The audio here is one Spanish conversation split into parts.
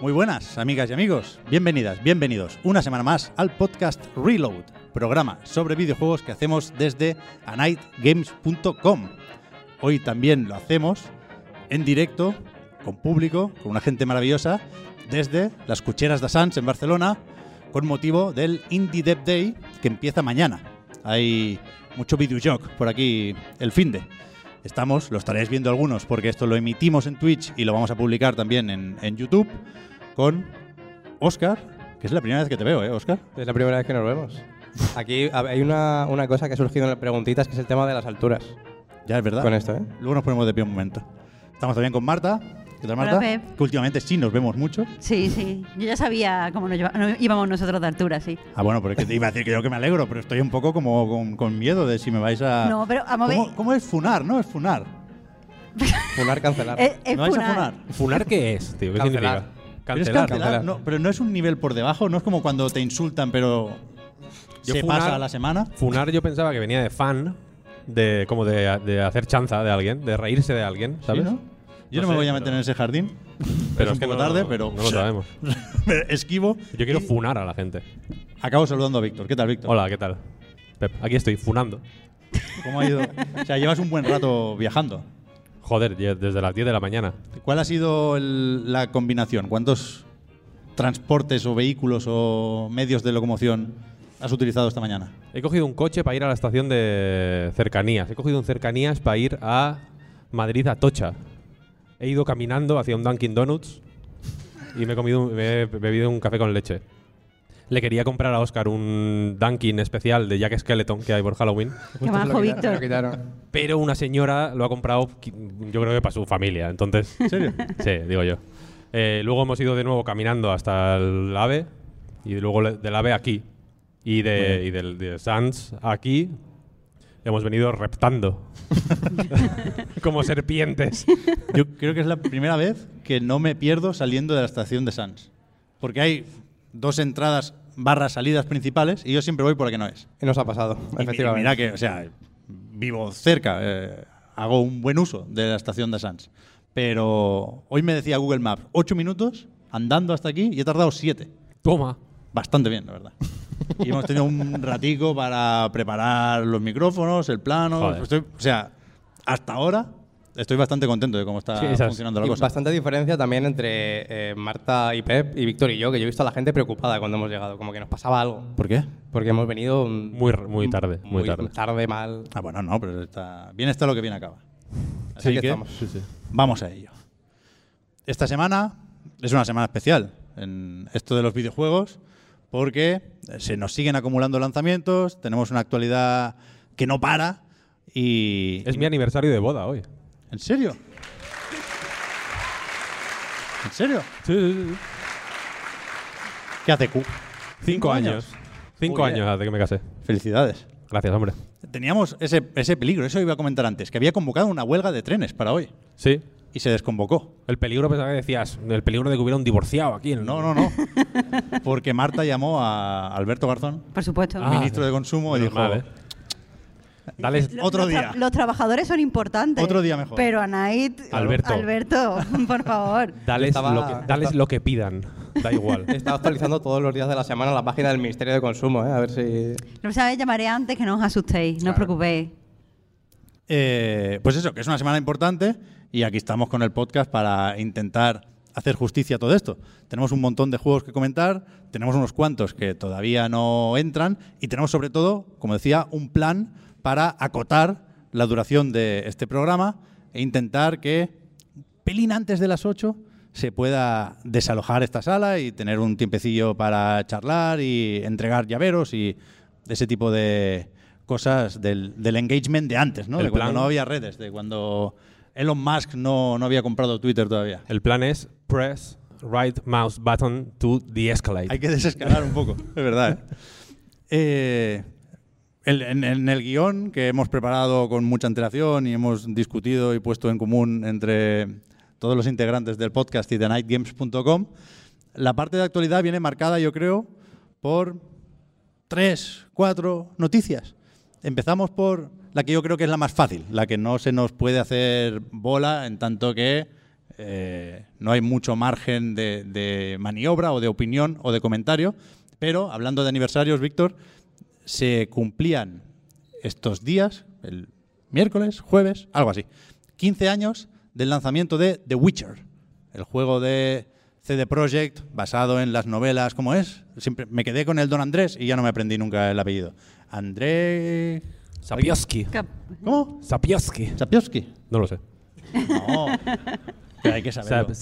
Muy buenas, amigas y amigos. Bienvenidas, bienvenidos una semana más al podcast Reload, programa sobre videojuegos que hacemos desde anightgames.com. Hoy también lo hacemos en directo, con público, con una gente maravillosa, desde las Cucheras de Sans en Barcelona, con motivo del Indie Dev Day que empieza mañana. Hay mucho videojuego por aquí el fin de. Estamos, lo estaréis viendo algunos porque esto lo emitimos en Twitch y lo vamos a publicar también en, en YouTube con Oscar, que es la primera vez que te veo, ¿eh, Oscar? Es la primera vez que nos vemos. Aquí hay una, una cosa que ha surgido en las preguntitas, que es el tema de las alturas. Ya es verdad. Con esto, ¿eh? Luego nos ponemos de pie un momento. Estamos también con Marta. ¿Qué tal, Hola, Marta? Pep. Que últimamente sí nos vemos mucho. Sí, sí. Yo ya sabía cómo nos lleva- no, íbamos nosotros de altura, sí. Ah, bueno, pero es que te iba a decir que yo que me alegro, pero estoy un poco como con, con miedo de si me vais a. No, pero a ¿Cómo, ver. cómo es funar, no? Es funar. Funar, cancelar. Es, es ¿Me vais a funar. funar? ¿Funar qué es, tío? ¿Qué Cancelar. significa? Pero es Cancelar. cancelar, no, pero no es un nivel por debajo, no es como cuando te insultan, pero Yo se funar- pasa a la semana. Funar yo pensaba que venía de fan, de como de, de hacer chanza de alguien, de reírse de alguien, ¿sabes? ¿Sí, no? Yo no, No me voy a pero- meter en ese jardín. Pero es un que poco no- tarde, pero No lo sabemos. esquivo. Yo quiero y funar a la gente. Acabo saludando a Víctor. ¿Qué tal, Víctor? Hola, ¿qué tal? Pep, aquí estoy, funando. ¿Cómo ha ido? O sea, llevas un buen rato viajando. Joder, desde las 10 de la mañana. ¿Cuál ha sido el- la combinación? ¿Cuántos transportes o vehículos o medios de locomoción has utilizado esta mañana? He cogido un coche para ir a la estación de cercanías. He cogido un cercanías para ir a Madrid a Tocha. He ido caminando hacia un Dunkin' Donuts y me he, comido, un- me he bebido un café con leche. Le quería comprar a Oscar un Dunkin' especial de Jack Skeleton que hay por Halloween, Qué majo, Víctor. pero una señora lo ha comprado, yo creo que para su familia. Entonces, ¿En serio? sí, digo yo. Eh, luego hemos ido de nuevo caminando hasta el AVE y luego del AVE aquí. Y, de, y del de Sans aquí hemos venido reptando. Como serpientes. Yo creo que es la primera vez que no me pierdo saliendo de la estación de Sans. Porque hay dos entradas barras salidas principales y yo siempre voy por la que no es. Y nos ha pasado, Y efectivamente. Mira que, o sea, vivo cerca, eh, hago un buen uso de la estación de Sans. Pero hoy me decía Google Maps, ocho minutos andando hasta aquí y he tardado siete. Toma. Bastante bien, la verdad. Y hemos tenido un ratico para preparar los micrófonos, el plano. Estoy- o sea, hasta ahora estoy bastante contento de cómo está Sí, funcionando la Y cosa. bastante diferencia también entre eh, Marta y Pep y Víctor y yo, que yo he visto a la gente preocupada cuando hemos llegado, como que nos pasaba algo. ¿Por qué? Porque hemos venido Muy, muy tarde, muy, tarde. tarde, mal. Ah, bueno, no, pero está, bien está lo que bien acaba. Así Sí, que que estamos. Sí, sí. vamos a ello. Esta semana es una semana especial en esto de los videojuegos porque se nos siguen acumulando lanzamientos, tenemos una actualidad que no para y... Es mi aniversario de boda hoy. ¿En serio? ¿En serio? Sí, sí, sí. ¿Qué hace Q? Cinco años. Cinco años hace que me casé. Felicidades. Gracias, hombre. Teníamos ese, ese peligro, eso iba a comentar antes, que había convocado una huelga de trenes para hoy Sí. Y se desconvocó. El peligro, pensaba que decías, el peligro de que hubiera un divorciado aquí. en- No, no, no. Porque Marta llamó a Alberto Garzón, Por supuesto. Ah, ministro de Consumo, y dijo, Normal, ¿eh? Dale, otro los, día. los trabajadores son importantes. Otro día mejor. Pero a Night. Alberto. Alberto, por favor. dales, Estaba- lo, que, dales estaba- lo que pidan. Da igual. He estado actualizando todos los días de la semana la página del Ministerio de Consumo, ¿eh? a ver si... No sabéis, llamaré antes que no os asustéis, no os preocupéis. Eh, pues eso, que es una semana importante y aquí estamos con el podcast para intentar hacer justicia a todo esto. Tenemos un montón de juegos que comentar, tenemos unos cuantos que todavía no entran y tenemos sobre todo, como decía, un plan para acotar la duración de este programa e intentar que, pelín antes de las 8, se pueda desalojar esta sala y tener un tiempecillo para charlar y entregar llaveros y ese tipo de cosas del, del engagement de antes, ¿no? El de cuando no había redes, de cuando Elon Musk no, no había comprado Twitter todavía. El plan es press right mouse button to de-escalate. Hay que desescalar un poco, es verdad. ¿eh? Eh, el- en, en el guion que hemos preparado con mucha antelación y hemos discutido y puesto en común entre todos los integrantes del podcast y de nightgames.com, la parte de actualidad viene marcada, yo creo, por tres, cuatro noticias. Empezamos por la que yo creo que es la más fácil, la que no se nos puede hacer bola en tanto que eh, no hay mucho margen de, de maniobra o de opinión o de comentario. Pero hablando de aniversarios, Víctor, se cumplían estos días, el miércoles, jueves, algo así, 15 años del lanzamiento de The Witcher, el juego de CD Projekt basado en las novelas, ¿cómo es? Siempre me quedé con el Don Andrés y ya no me aprendí nunca el apellido. André... Sapieski. Cap- ¿Cómo? Sapieski. Sapioski. No lo sé. No. Pero hay que saberlo.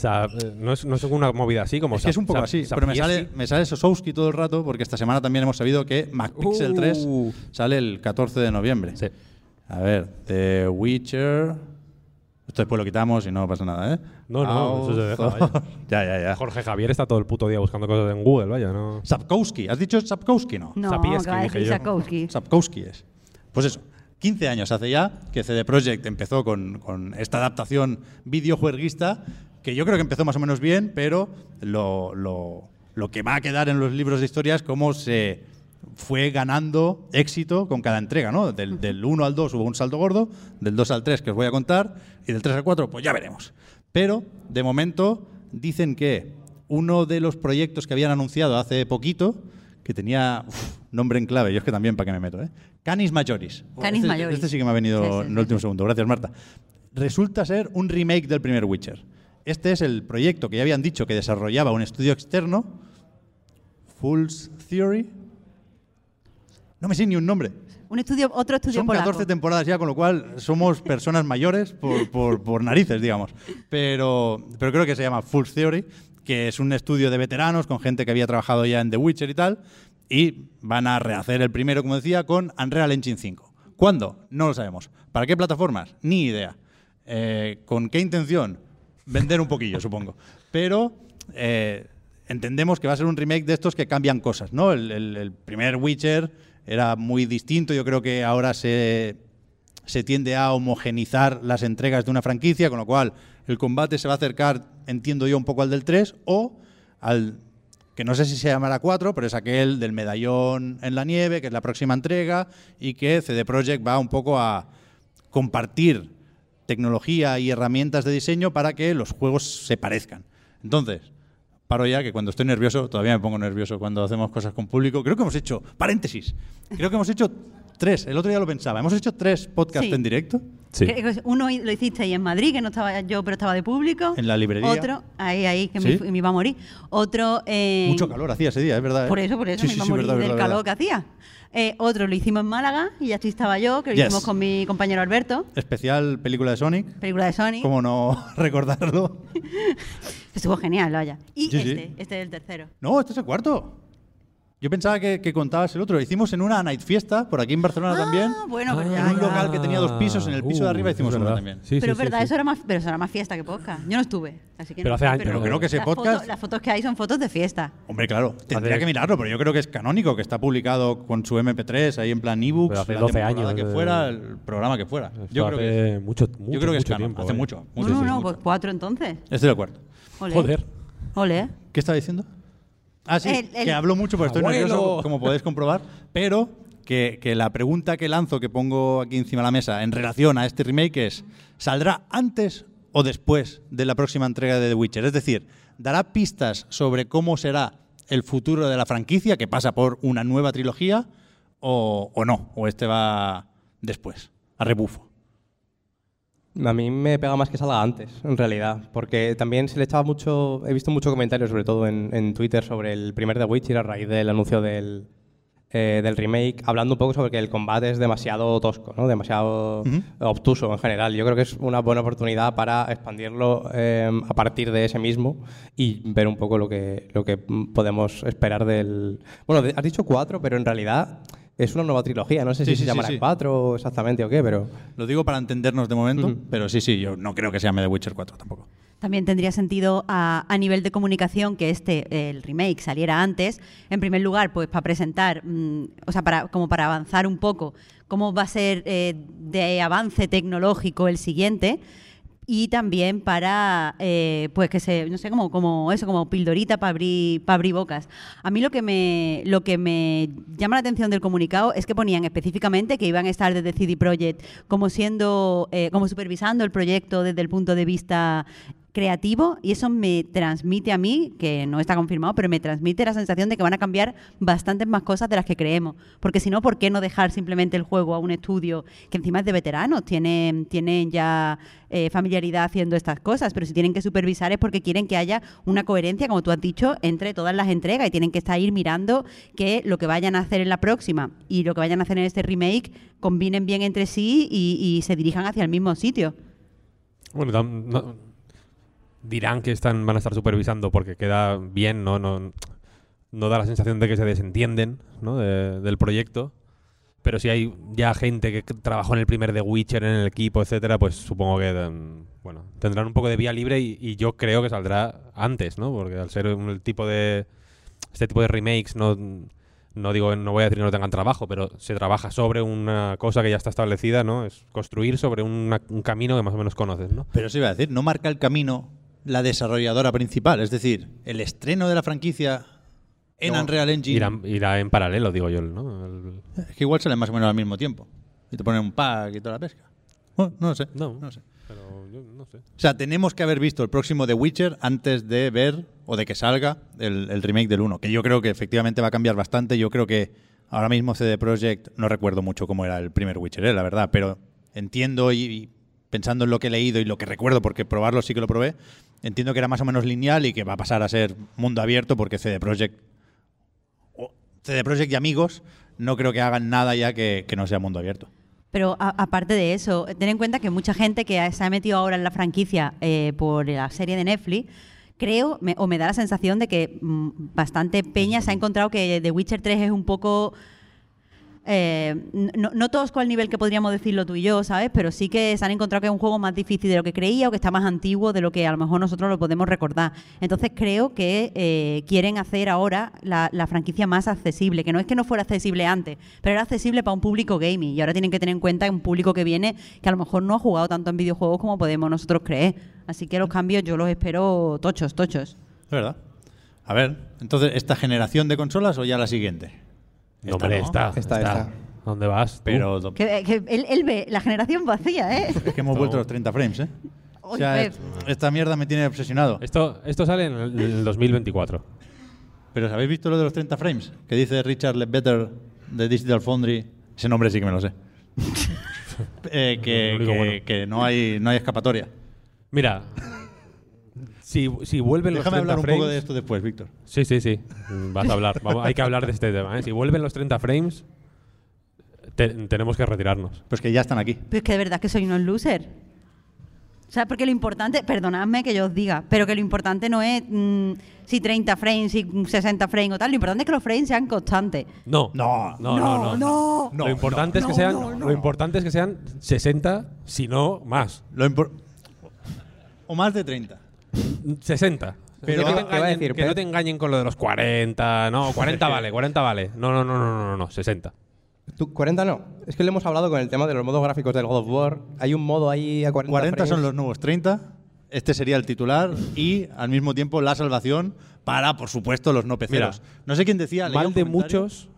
No, es, no es una movida así como Es que es un poco así, pero me sale, me sale Sosowski todo el rato porque esta semana también hemos sabido que MacPixel 3 Uh. sale el 14 de noviembre. Sí. A ver, The Witcher. Esto después lo quitamos y no pasa nada, ¿eh? No, no, eso se deja, vaya. ya, ya, ya. Jorge Javier está todo el puto día buscando cosas en Google, vaya, no. Sapkowski. ¿Has dicho Sapkowski? No. No. Sapkowski es. Pues eso, 15 años hace ya que CD Projekt empezó con, con esta adaptación videojueguista, que yo creo que empezó más o menos bien, pero lo, lo- lo que va a quedar en los libros de historia es cómo se fue ganando éxito con cada entrega, ¿no? Del, del 1 al 2 hubo un salto gordo, del 2 al 3 que os voy a contar, y del 3 al 4 pues ya veremos. Pero, de momento, dicen que uno de los proyectos que habían anunciado hace poquito, que tenía uf, nombre en clave, yo es que también para qué me meto, ¿eh? Canis Majoris. Canis este, Majoris. Este sí que me ha venido Sí, sí, en el último segundo. Gracias, Marta. Resulta ser un remake del primer Witcher. Este es el proyecto que ya habían dicho que desarrollaba un estudio externo, Fool's Theory. No me sé ni un nombre. Un estudio, otro estudio Son polaco. 14 temporadas ya, con lo cual somos personas mayores por, por- por narices, digamos. Pero, pero creo que se llama Full Theory, que es un estudio de veteranos con gente que había trabajado ya en The Witcher y tal. Y van a rehacer el primero, como decía, con Unreal Engine 5. ¿Cuándo? No lo sabemos. ¿Para qué plataformas? Ni idea. Eh, ¿Con qué intención? Vender un poquillo, supongo. Pero eh, entendemos que va a ser un remake de estos que cambian cosas, ¿no? El, el- el primer Witcher era muy distinto. Yo creo que ahora se, se tiende a homogenizar las entregas de una franquicia, con lo cual el combate se va a acercar, entiendo yo, un poco al del 3 o al que no sé si se llamará 4, pero es aquel del medallón en la nieve, que es la próxima entrega, y que CD Projekt va un poco a compartir tecnología y herramientas de diseño para que los juegos se parezcan. Entonces, paro ya, que cuando estoy nervioso, todavía me pongo nervioso cuando hacemos cosas con público. Creo que hemos hecho, paréntesis, creo que hemos hecho tres, el otro día lo pensaba, hemos hecho tres podcasts Sí. en directo. Sí. Uno lo hiciste ahí en Madrid, que no estaba yo, pero estaba de público. En la librería. Otro, ahí, ahí, que ¿Sí? me, iba a morir. Otro. en- Mucho calor hacía ese día, es verdad. ¿eh? Por eso, por eso Sí, me iba a morir verdad, del verdad, calor verdad. que hacía. Eh, otro lo hicimos en Málaga, y ya estaba yo, que lo Yes. hicimos con mi compañero Alberto. Especial película de Sonic. Película de Sony. ¿Cómo no recordarlo? Estuvo genial, vaya. Y este, este es el tercero. No, este es el cuarto. Yo pensaba que, que contabas el otro. Lo hicimos en una night fiesta, por aquí en Barcelona también. Ah, bueno, pero en ya, un ya. local que tenía dos pisos. En el piso de arriba Uh, hicimos es uno verdad. también. Sí, pero sí, es verdad, sí, eso era más, pero eso era más fiesta que podcast. Yo no estuve, así que Pero no hace años. Pero creo que ese las podcast- fotos- las fotos que hay son fotos de fiesta. Hombre, claro, tendría Hace- que mirarlo, pero yo creo que es canónico, que está publicado con su MP3 ahí en plan ebooks, Pero hace la 12 temporada años, que eh. fuera, el programa que fuera. Yo creo hace que, mucho, mucho, yo creo que es mucho canon, tiempo, hace eh. mucho. No, mucho, no, sí, no, mucho. pues cuatro entonces. Este es el cuarto. Joder. Ole. ¿Qué estaba diciendo? Ah, sí, El- el- que hablo mucho porque estoy nervioso, como podéis comprobar, pero que, que la pregunta que lanzo, que pongo aquí encima de la mesa en relación a este remake es, ¿saldrá antes o después de la próxima entrega de The Witcher? Es decir, ¿dará pistas sobre cómo será el futuro de la franquicia, que pasa por una nueva trilogía, o, o no? ¿O este va después, a rebufo? A mí me pega más que salga antes, en realidad, porque también se le echaba mucho, he visto muchos comentarios, sobre todo en, en Twitter, sobre el primer The Witcher a raíz del anuncio del, eh, del remake, hablando un poco sobre que el combate es demasiado tosco, ¿no? demasiado obtuso en general. Yo creo que es una buena oportunidad para expandirlo eh, a partir de ese mismo y ver un poco lo que, lo que podemos esperar del... Bueno, has dicho cuatro, pero en realidad es una nueva trilogía. No sé Sí, si sí, se llamará sí. cuatro exactamente o qué, pero... Lo digo para entendernos de momento, pero sí, sí, yo no creo que se llame The Witcher 4 tampoco. También tendría sentido a, a nivel de comunicación que este, el remake, saliera antes. En primer lugar, pues para presentar, mm, o sea, para, como para avanzar un poco cómo va a ser eh, de avance tecnológico el siguiente. Y también para, eh, pues que se, no sé, como, como eso, como pildorita para abrir, para abrir bocas. A mí lo que, me, lo que me llama la atención del comunicado es que ponían específicamente que iban a estar desde CD Projekt como siendo, eh, como supervisando el proyecto desde el punto de vista creativo y eso me transmite a mí, que no está confirmado, pero me transmite la sensación de que van a cambiar bastantes más cosas de las que creemos. Porque si no, ¿por qué no dejar simplemente el juego a un estudio que encima es de veteranos? Tienen, tienen ya eh, familiaridad haciendo estas cosas, pero si tienen que supervisar es porque quieren que haya una coherencia, como tú has dicho, entre todas las entregas y tienen que estar ir mirando que lo que vayan a hacer en la próxima y lo que vayan a hacer en este remake combinen bien entre sí y, y se dirijan hacia el mismo sitio. Bueno, dirán que están, van a estar supervisando porque queda bien, no, no, no da la sensación de que se desentienden ¿no? de- del proyecto. Pero si hay ya gente que trabajó en el primer The Witcher, en el equipo, etcétera, pues supongo que mm, bueno, tendrán un poco de vía libre y, y yo creo que saldrá antes, ¿no? Porque al ser un tipo de este tipo de remakes no no digo no voy a decir que no tengan trabajo, pero se trabaja sobre una cosa que ya está establecida, ¿no? Es construir sobre un camino que más o menos conoces, ¿no? Pero eso iba a decir, no marca el camino la desarrolladora principal, es decir, el estreno de la franquicia en No, Unreal Engine. Irá, irá en paralelo, digo yo, ¿no? El- Es que igual salen más o menos al mismo tiempo. Y te ponen un pack y toda la pesca. Bueno, no lo sé. No. no sé. pero yo no sé. O sea, tenemos que haber visto el próximo The Witcher antes de ver o de que salga el, el remake del 1, que yo creo que efectivamente va a cambiar bastante. Yo creo que ahora mismo CD Projekt, no recuerdo mucho cómo era el primer Witcher, eh, la verdad, pero entiendo y, y pensando en lo que he leído y lo que recuerdo, porque probarlo sí que lo probé, entiendo que era más o menos lineal y que va a pasar a ser mundo abierto porque CD Projekt CD Projekt y amigos no creo que hagan nada ya que, no sea mundo abierto. Pero aparte de eso, ten en cuenta que mucha gente que se ha metido ahora en la franquicia eh, por la serie de Netflix, creo, o me da la sensación de que mm, bastante peña se ha encontrado que The Witcher 3 es un poco... eh, no, no tosco al nivel que podríamos decirlo tú y yo, ¿sabes? Pero sí que se han encontrado que es un juego más difícil de lo que creía o que está más antiguo de lo que a lo mejor nosotros lo podemos recordar. Entonces creo que eh, quieren hacer ahora la, la franquicia más accesible, que no es que no fuera accesible antes, pero era accesible para un público gaming y ahora tienen que tener en cuenta un público que viene que a lo mejor no ha jugado tanto en videojuegos como podemos nosotros creer. Así que los cambios yo los espero tochos, tochos. Es verdad. A ver, entonces, ¿esta generación de consolas o ya la siguiente? No, hombre, está, Está, está. está. ¿Dónde vas? tú? Pero Que, que él, él ve la generación vacía, ¿eh? es que hemos vuelto a los 30 frames, ¿eh? O sea, esta mierda me tiene obsesionado. Esto, esto sale en el, el 2024. Pero ¿habéis visto lo de los 30 frames? Que dice Richard Ledbetter de Digital Foundry. Ese nombre sí que me lo sé. Eh, que, Lo único que- bueno. que no, hay, no hay escapatoria. Mira, si, si vuelven Déjame los 30 hablar un frames... poco de esto después, Víctor. Sí, sí, sí. Vas a hablar. Vamos, hay que hablar de este tema. ¿eh? Si vuelven los 30 frames, te- tenemos que retirarnos. Pues que ya están aquí. Pero es que de verdad que soy unos loser. O sea, porque lo importante, perdonadme que yo os diga, pero que lo importante no es mm, si 30 frames, si 60 frames o tal, lo importante es que los frames sean constantes. No. No. No, no, no. no. lo importante es que sean lo importante es que sean 60, si no más. Lo o más de 30. 60. Pero- que, no te ¿Qué va a engañen, decir, que no te engañen con lo de los 40. No, 40 vale, 40 vale. No, no, no, no, no, no, 60. Tú, 40 no. Es que le hemos hablado con el tema de los modos gráficos del God of War. Hay un modo ahí a 40 40 son frames. los nuevos 30. Este sería el titular y al mismo tiempo la salvación para, por supuesto, los no peceros. Mira, no sé quién decía. Mal de muchos,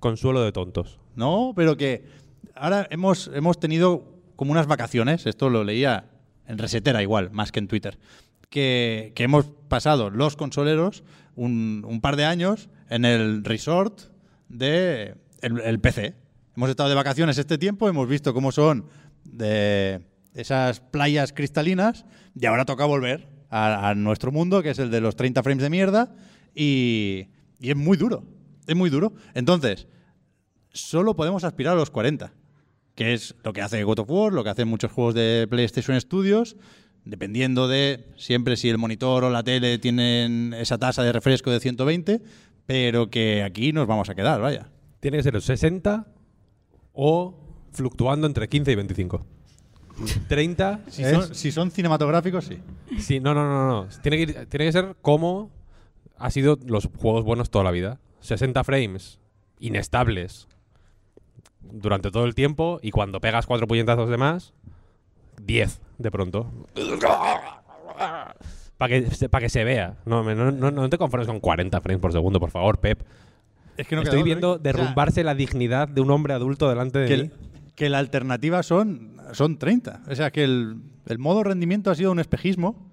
consuelo de tontos. No, pero que ahora hemos, hemos tenido como unas vacaciones, esto lo leía en Resetera igual, más que en Twitter, que, hemos pasado los consoleros un, par de años en el resort de el, PC. Hemos estado de vacaciones este tiempo, hemos visto cómo son esas playas cristalinas y ahora toca volver a, a nuestro mundo, que es el de los 30 frames de mierda, y, y es muy duro. Es muy duro. Entonces, solo podemos aspirar a los 40, que es lo que hace God of War, lo que hacen muchos juegos de PlayStation Studios, dependiendo de siempre si el monitor o la tele tienen esa tasa de refresco de 120, pero que aquí nos vamos a quedar, vaya. Tiene que ser los 60 o fluctuando entre 15 y 25. 30 Si, es- son, si son cinematográficos, sí. Sí, no, no, no, no. Tiene que, ir- tiene que ser como ha sido los juegos buenos toda la vida. 60 frames inestables durante todo el tiempo y cuando pegas cuatro puñetazos de más, 10 de pronto. Para que, se- pa' que se vea. No, me- no, no, no te conformes con 40 frames por segundo, por favor, Pep. Es que no Estoy viendo. O sea, derrumbarse la dignidad de un hombre adulto delante de que, mí. el- que la alternativa son, son 30. O sea, que el, el modo rendimiento ha sido un espejismo.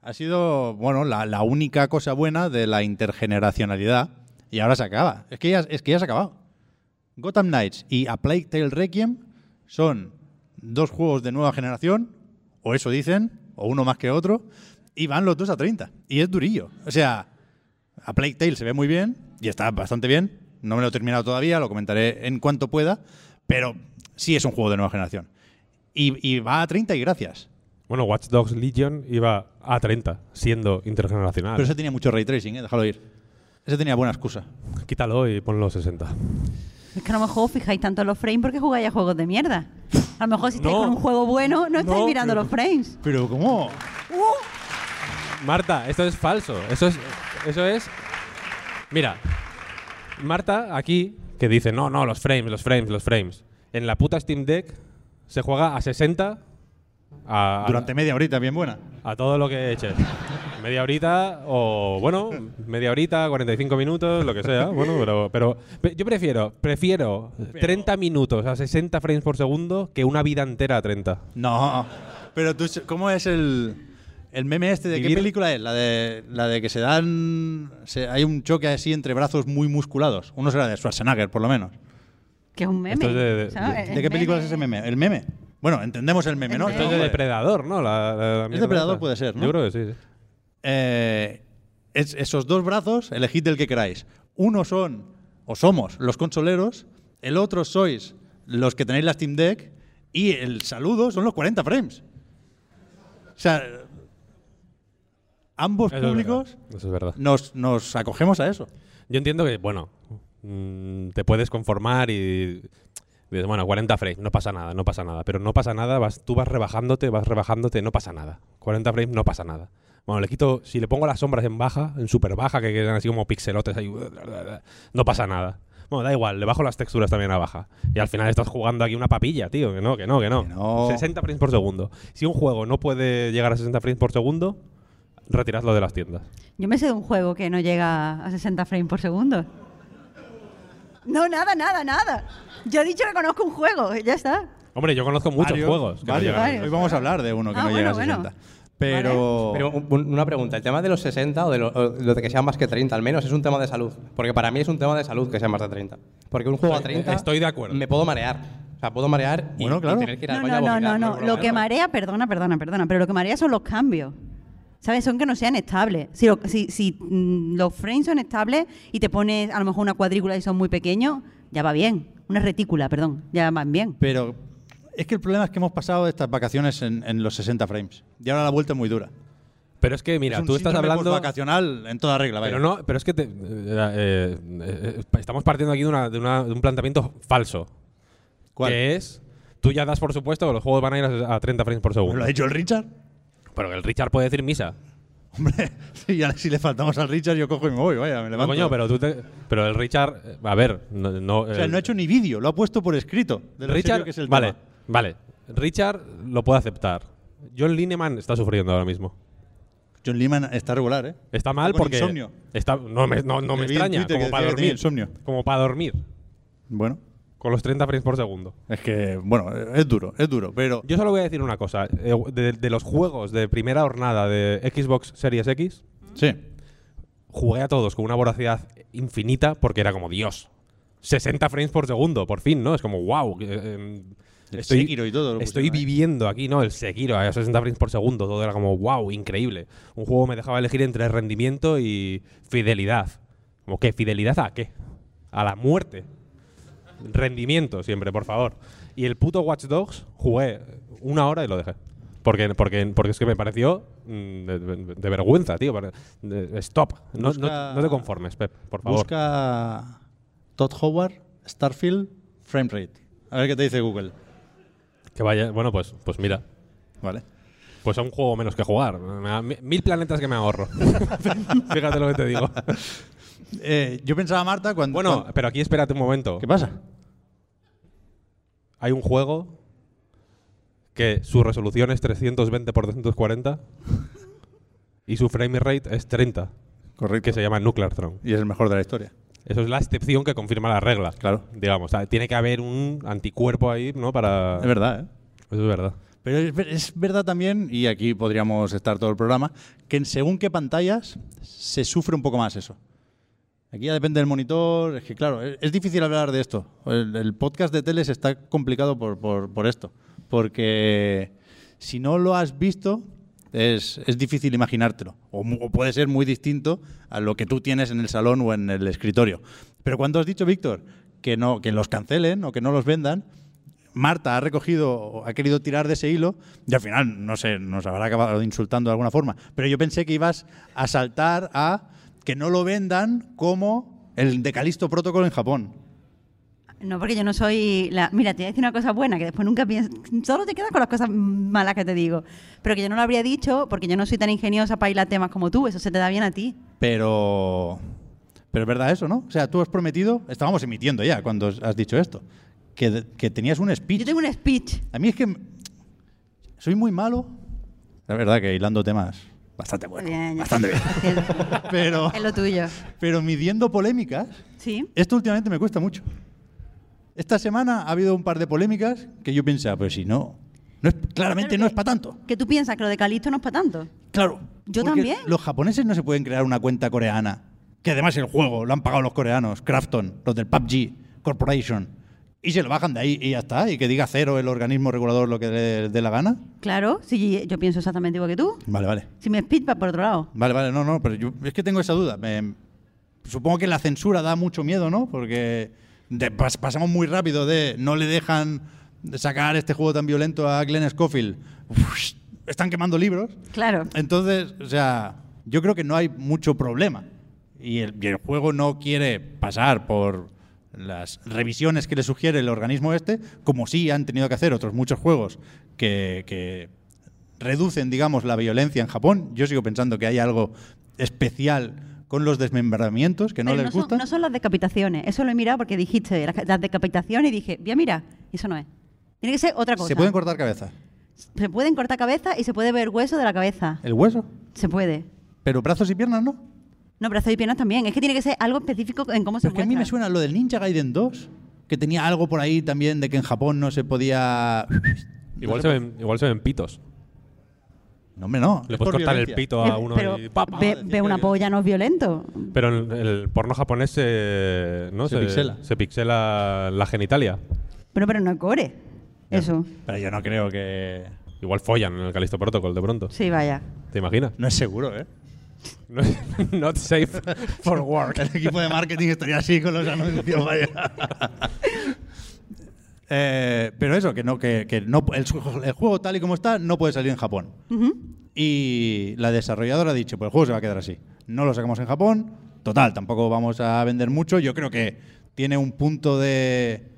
Ha sido, bueno, la, la única cosa buena de la intergeneracionalidad. Y ahora se acaba. Es que ya, es que ya se ha acabado. Gotham Knights y A Plague Tale Requiem son dos juegos de nueva generación, o eso dicen, o uno más que otro, y van los dos a 30. Y es durillo. O sea, A Plague Tale se ve muy bien y está bastante bien. No me lo he terminado todavía, lo comentaré en cuanto pueda, pero sí es un juego de nueva generación. Y, y va a 30 y gracias. Bueno, Watch Dogs Legion iba a 30, siendo intergeneracional. Pero ese tenía mucho ray tracing, ¿eh? déjalo ir. Ese tenía buena excusa. Quítalo y ponlo 60. Es que a lo mejor os fijáis tanto en los frames porque jugáis a juegos de mierda. A lo mejor si estáis No. con un juego bueno, no estáis No, mirando pero- los frames. Pero ¿cómo? Marta, esto es falso. Eso es. Eso es. Mira. Marta, aquí, que dice, no, no, los frames, los frames, los frames. En la puta Steam Deck se juega a 60 a, a- Durante media horita, bien buena. a todo lo que eches. Media horita o, bueno, media horita, 45 minutos, lo que sea. Bueno, pero, pero pe- yo prefiero, prefiero 30 minutos a 60 frames por segundo que una vida entera a 30. No. Pero tú, ¿cómo es el, el meme este? ¿De qué Vivir- película es? La de, la de que se dan. se- hay un choque así entre brazos muy musculados. Uno será de Schwarzenegger, por lo menos. Que es un meme. Esto es de- de- ¿sabes? ¿De El qué película es ese meme? ¿El meme? Bueno, entendemos el meme, El ¿no? meme. Esto es de Hombre. Depredador, ¿no? La- la- la mierda Depredador esta. puede ser, ¿no? Yo creo que sí, sí. Eh, es- esos dos brazos, elegid el que queráis. Uno son, o somos, los consoleros, el otro sois los que tenéis la Steam Deck, y el saludo son los 40 frames. O sea, ambos Eso es públicos verdad, es nos, nos acogemos a eso. Yo entiendo que, bueno, mm, te puedes conformar y dices, bueno, 40 frames, no pasa nada, no pasa nada. Pero no pasa nada, vas, tú vas rebajándote, vas rebajándote, no pasa nada. 40 frames no pasa nada. Bueno, le quito, si le pongo las sombras en baja, en super baja, que quedan así como pixelotes ahí, no pasa nada. Bueno, da igual, le bajo las texturas también a baja. Y al final estás jugando aquí una papilla, tío. Que no, que no, que no. Que no. 60 frames por segundo. Si un juego no puede llegar a 60 frames por segundo, retiradlo de las tiendas. Yo me sé de un juego que no llega a 60 frames por segundo. No, nada, nada, nada. Yo he dicho que conozco un juego, ya está. Hombre, yo conozco muchos Varios, juegos. que varios. Hoy vamos a hablar de uno que Ah, no bueno, llega a bueno. 60. Pero, Pero un- una pregunta, ¿el tema de los 60 o de lo, o lo de que sean más que 30 al menos es un tema de salud? Porque para mí es un tema de salud que sean más de 30. Porque un juego a 30 estoy de acuerdo. me puedo marear. O sea, puedo marear y, Bueno, claro. y tener que ir al No, baño a no, no, vomitar, no, no. por lo que marea, perdona, perdona, perdona, pero lo que marea son los cambios. ¿Sabes? Son que no sean estables. Si, lo- si, si, mm, los frames son estables y te pones a lo mejor una cuadrícula y son muy pequeños, ya va bien. Una retícula, perdón, ya van bien. pero es que el problema es que hemos pasado estas vacaciones en, en los 60 frames. Y ahora la vuelta es muy dura. Pero es que, mira, Es tú estás hablando. vacacional en toda regla, vaya. Pero no, pero es que te- eh, eh, eh, estamos partiendo aquí de, una- de una- de un planteamiento falso. ¿Cuál? Que es. Tú ya das por supuesto que los juegos van a ir a, a 30 frames por segundo. ¿Lo ha dicho el Richard? Pero que el Richard puede decir misa. Hombre, si, ya, si le faltamos al Richard, yo cojo y me voy, vaya, me No, levanto. coño, pero tú te- Pero el Richard. eh, A ver, no. no, o sea, el- no ha hecho ni vídeo, lo ha puesto por escrito. De Richard. que es el vale, tema. Vale. Richard lo puede aceptar. John Lineman está sufriendo ahora mismo. John Lehman está regular, ¿eh? Está mal con porque. insomnio. Está, no me, no, no me Le vi en extraña. Twitter que Como para decía que tenía dormir. insomnio. Como para dormir. Bueno, Con los 30 frames por segundo. es que, bueno, es duro, es duro, pero... Yo solo voy a decir una cosa. eh, De, de los juegos de primera jornada de Xbox Series X, Sí. jugué a todos con una voracidad infinita porque era como Dios. 60 frames por segundo, por fin, ¿no? Es como, wow. El Sekiro y todo Estoy viviendo aquí, ¿no? El Sekiro a 60 frames por segundo. Todo era como, wow, increíble. Un juego me dejaba elegir entre rendimiento y fidelidad. Como, ¿qué? ¿Fidelidad a qué? A la muerte. Rendimiento siempre, por favor. Y el puto Watch Dogs jugué una hora y lo dejé. Porque, porque, porque es que me pareció mm, de, de- de vergüenza, tío. De- stop. No, no- Busca- no te conformes, Pep, por favor. Busca Todd Howard, Starfield, Framerate. A ver qué te dice Google. Que vaya. Bueno, pues, pues mira. Vale. Pues a un juego menos que jugar. Me da mi- Mil planetas que me ahorro. Fíjate lo que te digo. Eh, yo pensaba, Marta, cuando. Bueno, cuando- pero aquí espérate un momento. ¿Qué pasa? Hay un juego que su resolución es 320 por 240 y su frame rate es 30, Correcto. que se llama Nuclear Throne. Y es el mejor de la historia. Eso es la excepción que confirma la regla. Claro. Digamos, o sea, tiene que haber un anticuerpo ahí, ¿no? Para. Es verdad, ¿eh? Eso es verdad. Pero es, ver- es verdad también, y aquí podríamos estar todo el programa, que según qué pantallas se sufre un poco más eso. Aquí ya depende del monitor. Es que, claro, es, es difícil hablar de esto. El, el podcast de teles está complicado por, por- por esto. Porque si no lo has visto, es, es difícil imaginártelo. O, puede ser muy distinto a lo que tú tienes en el salón o en el escritorio. Pero cuando has dicho, Víctor, que, no, que los cancelen o que no los vendan, Marta ha recogido, ha querido tirar de ese hilo y al final, no sé, nos habrá acabado insultando de alguna forma. Pero yo pensé que ibas a saltar a que no lo vendan como el de Calisto Protocol en Japón. No, porque yo no soy la... Mira, te voy a decir una cosa buena, que después nunca piensas... Solo te quedas con las cosas malas que te digo. Pero que yo no lo habría dicho porque yo no soy tan ingeniosa para hilar temas como tú. Eso se te da bien a ti. Pero, pero es verdad eso, ¿no? O sea, tú has prometido, estábamos emitiendo ya cuando has dicho esto, que, que tenías un speech. Yo tengo un speech. A mí es que soy muy malo. La verdad que hilando temas bastante bueno. Bien, bastante bien. Pero, Es lo tuyo. pero midiendo polémicas, Sí. esto últimamente me cuesta mucho. Esta semana ha habido un par de polémicas que yo pensaba, pues si no, no es, claramente no es para tanto. Que tú piensas que lo de Calisto no es para tanto. Claro. Yo también. Los japoneses no se pueden crear una cuenta coreana. Que además el juego lo han pagado los coreanos, Krafton, los del PUBG Corporation. Y se lo bajan de ahí y ya está. Y que diga cero el organismo regulador lo que le dé la gana. Claro, sí, yo pienso exactamente igual que tú. Vale, vale. Si speech va por otro lado. Vale, vale, no, no, pero yo es que tengo esa duda. Me- supongo que la censura da mucho miedo, ¿no? Porque de- pas- pasamos muy rápido de no le dejan sacar este juego tan violento a Glenn Scofield. Uf, están quemando libros. Claro. Entonces, o sea, yo creo que no hay mucho problema. Y el, y el juego no quiere pasar por las revisiones que le sugiere el organismo este, como sí han tenido que hacer otros muchos juegos que, que reducen, digamos, la violencia en Japón. Yo sigo pensando que hay algo especial con los desmembramientos que no Pero les son, gusta. no son las decapitaciones. Eso lo he mirado porque dijiste las, las decapitaciones y dije, ya mira, eso no es. Tiene que ser otra cosa. Se pueden cortar cabezas. Se pueden cortar cabeza y se puede ver hueso de la cabeza. El hueso. Se puede. Pero brazos y piernas no. No, brazos y piernas también. Es que tiene que ser algo específico en cómo se Pero es que a mí me muestra. suena lo del Ninja Gaiden 2, que tenía algo por ahí también de que en Japón no se podía. Igual, No se ven, igual se ven pitos. No, hombre, no. Le es puedes cortar el pito a Eh, uno pero y pa, pa, ve, ve una polla no es violento. Pero en el porno japonés se, ¿no? Se pixela. se pixela la genitalia. Pero, pero no es gore. Eso. Pero yo no creo que. Igual follan en el Calisto Protocol de pronto. Sí, vaya. ¿Te imaginas? No es seguro, ¿eh? No es- Not safe for work. El equipo de marketing estaría así con los anuncios, vaya. Eh, pero eso, que no, que, que no, el, ju- el juego tal y como está no puede salir en Japón. Y la desarrolladora ha dicho, pues el juego se va a quedar así. No lo sacamos en Japón. Total, tampoco vamos a vender mucho. Yo creo que tiene un punto de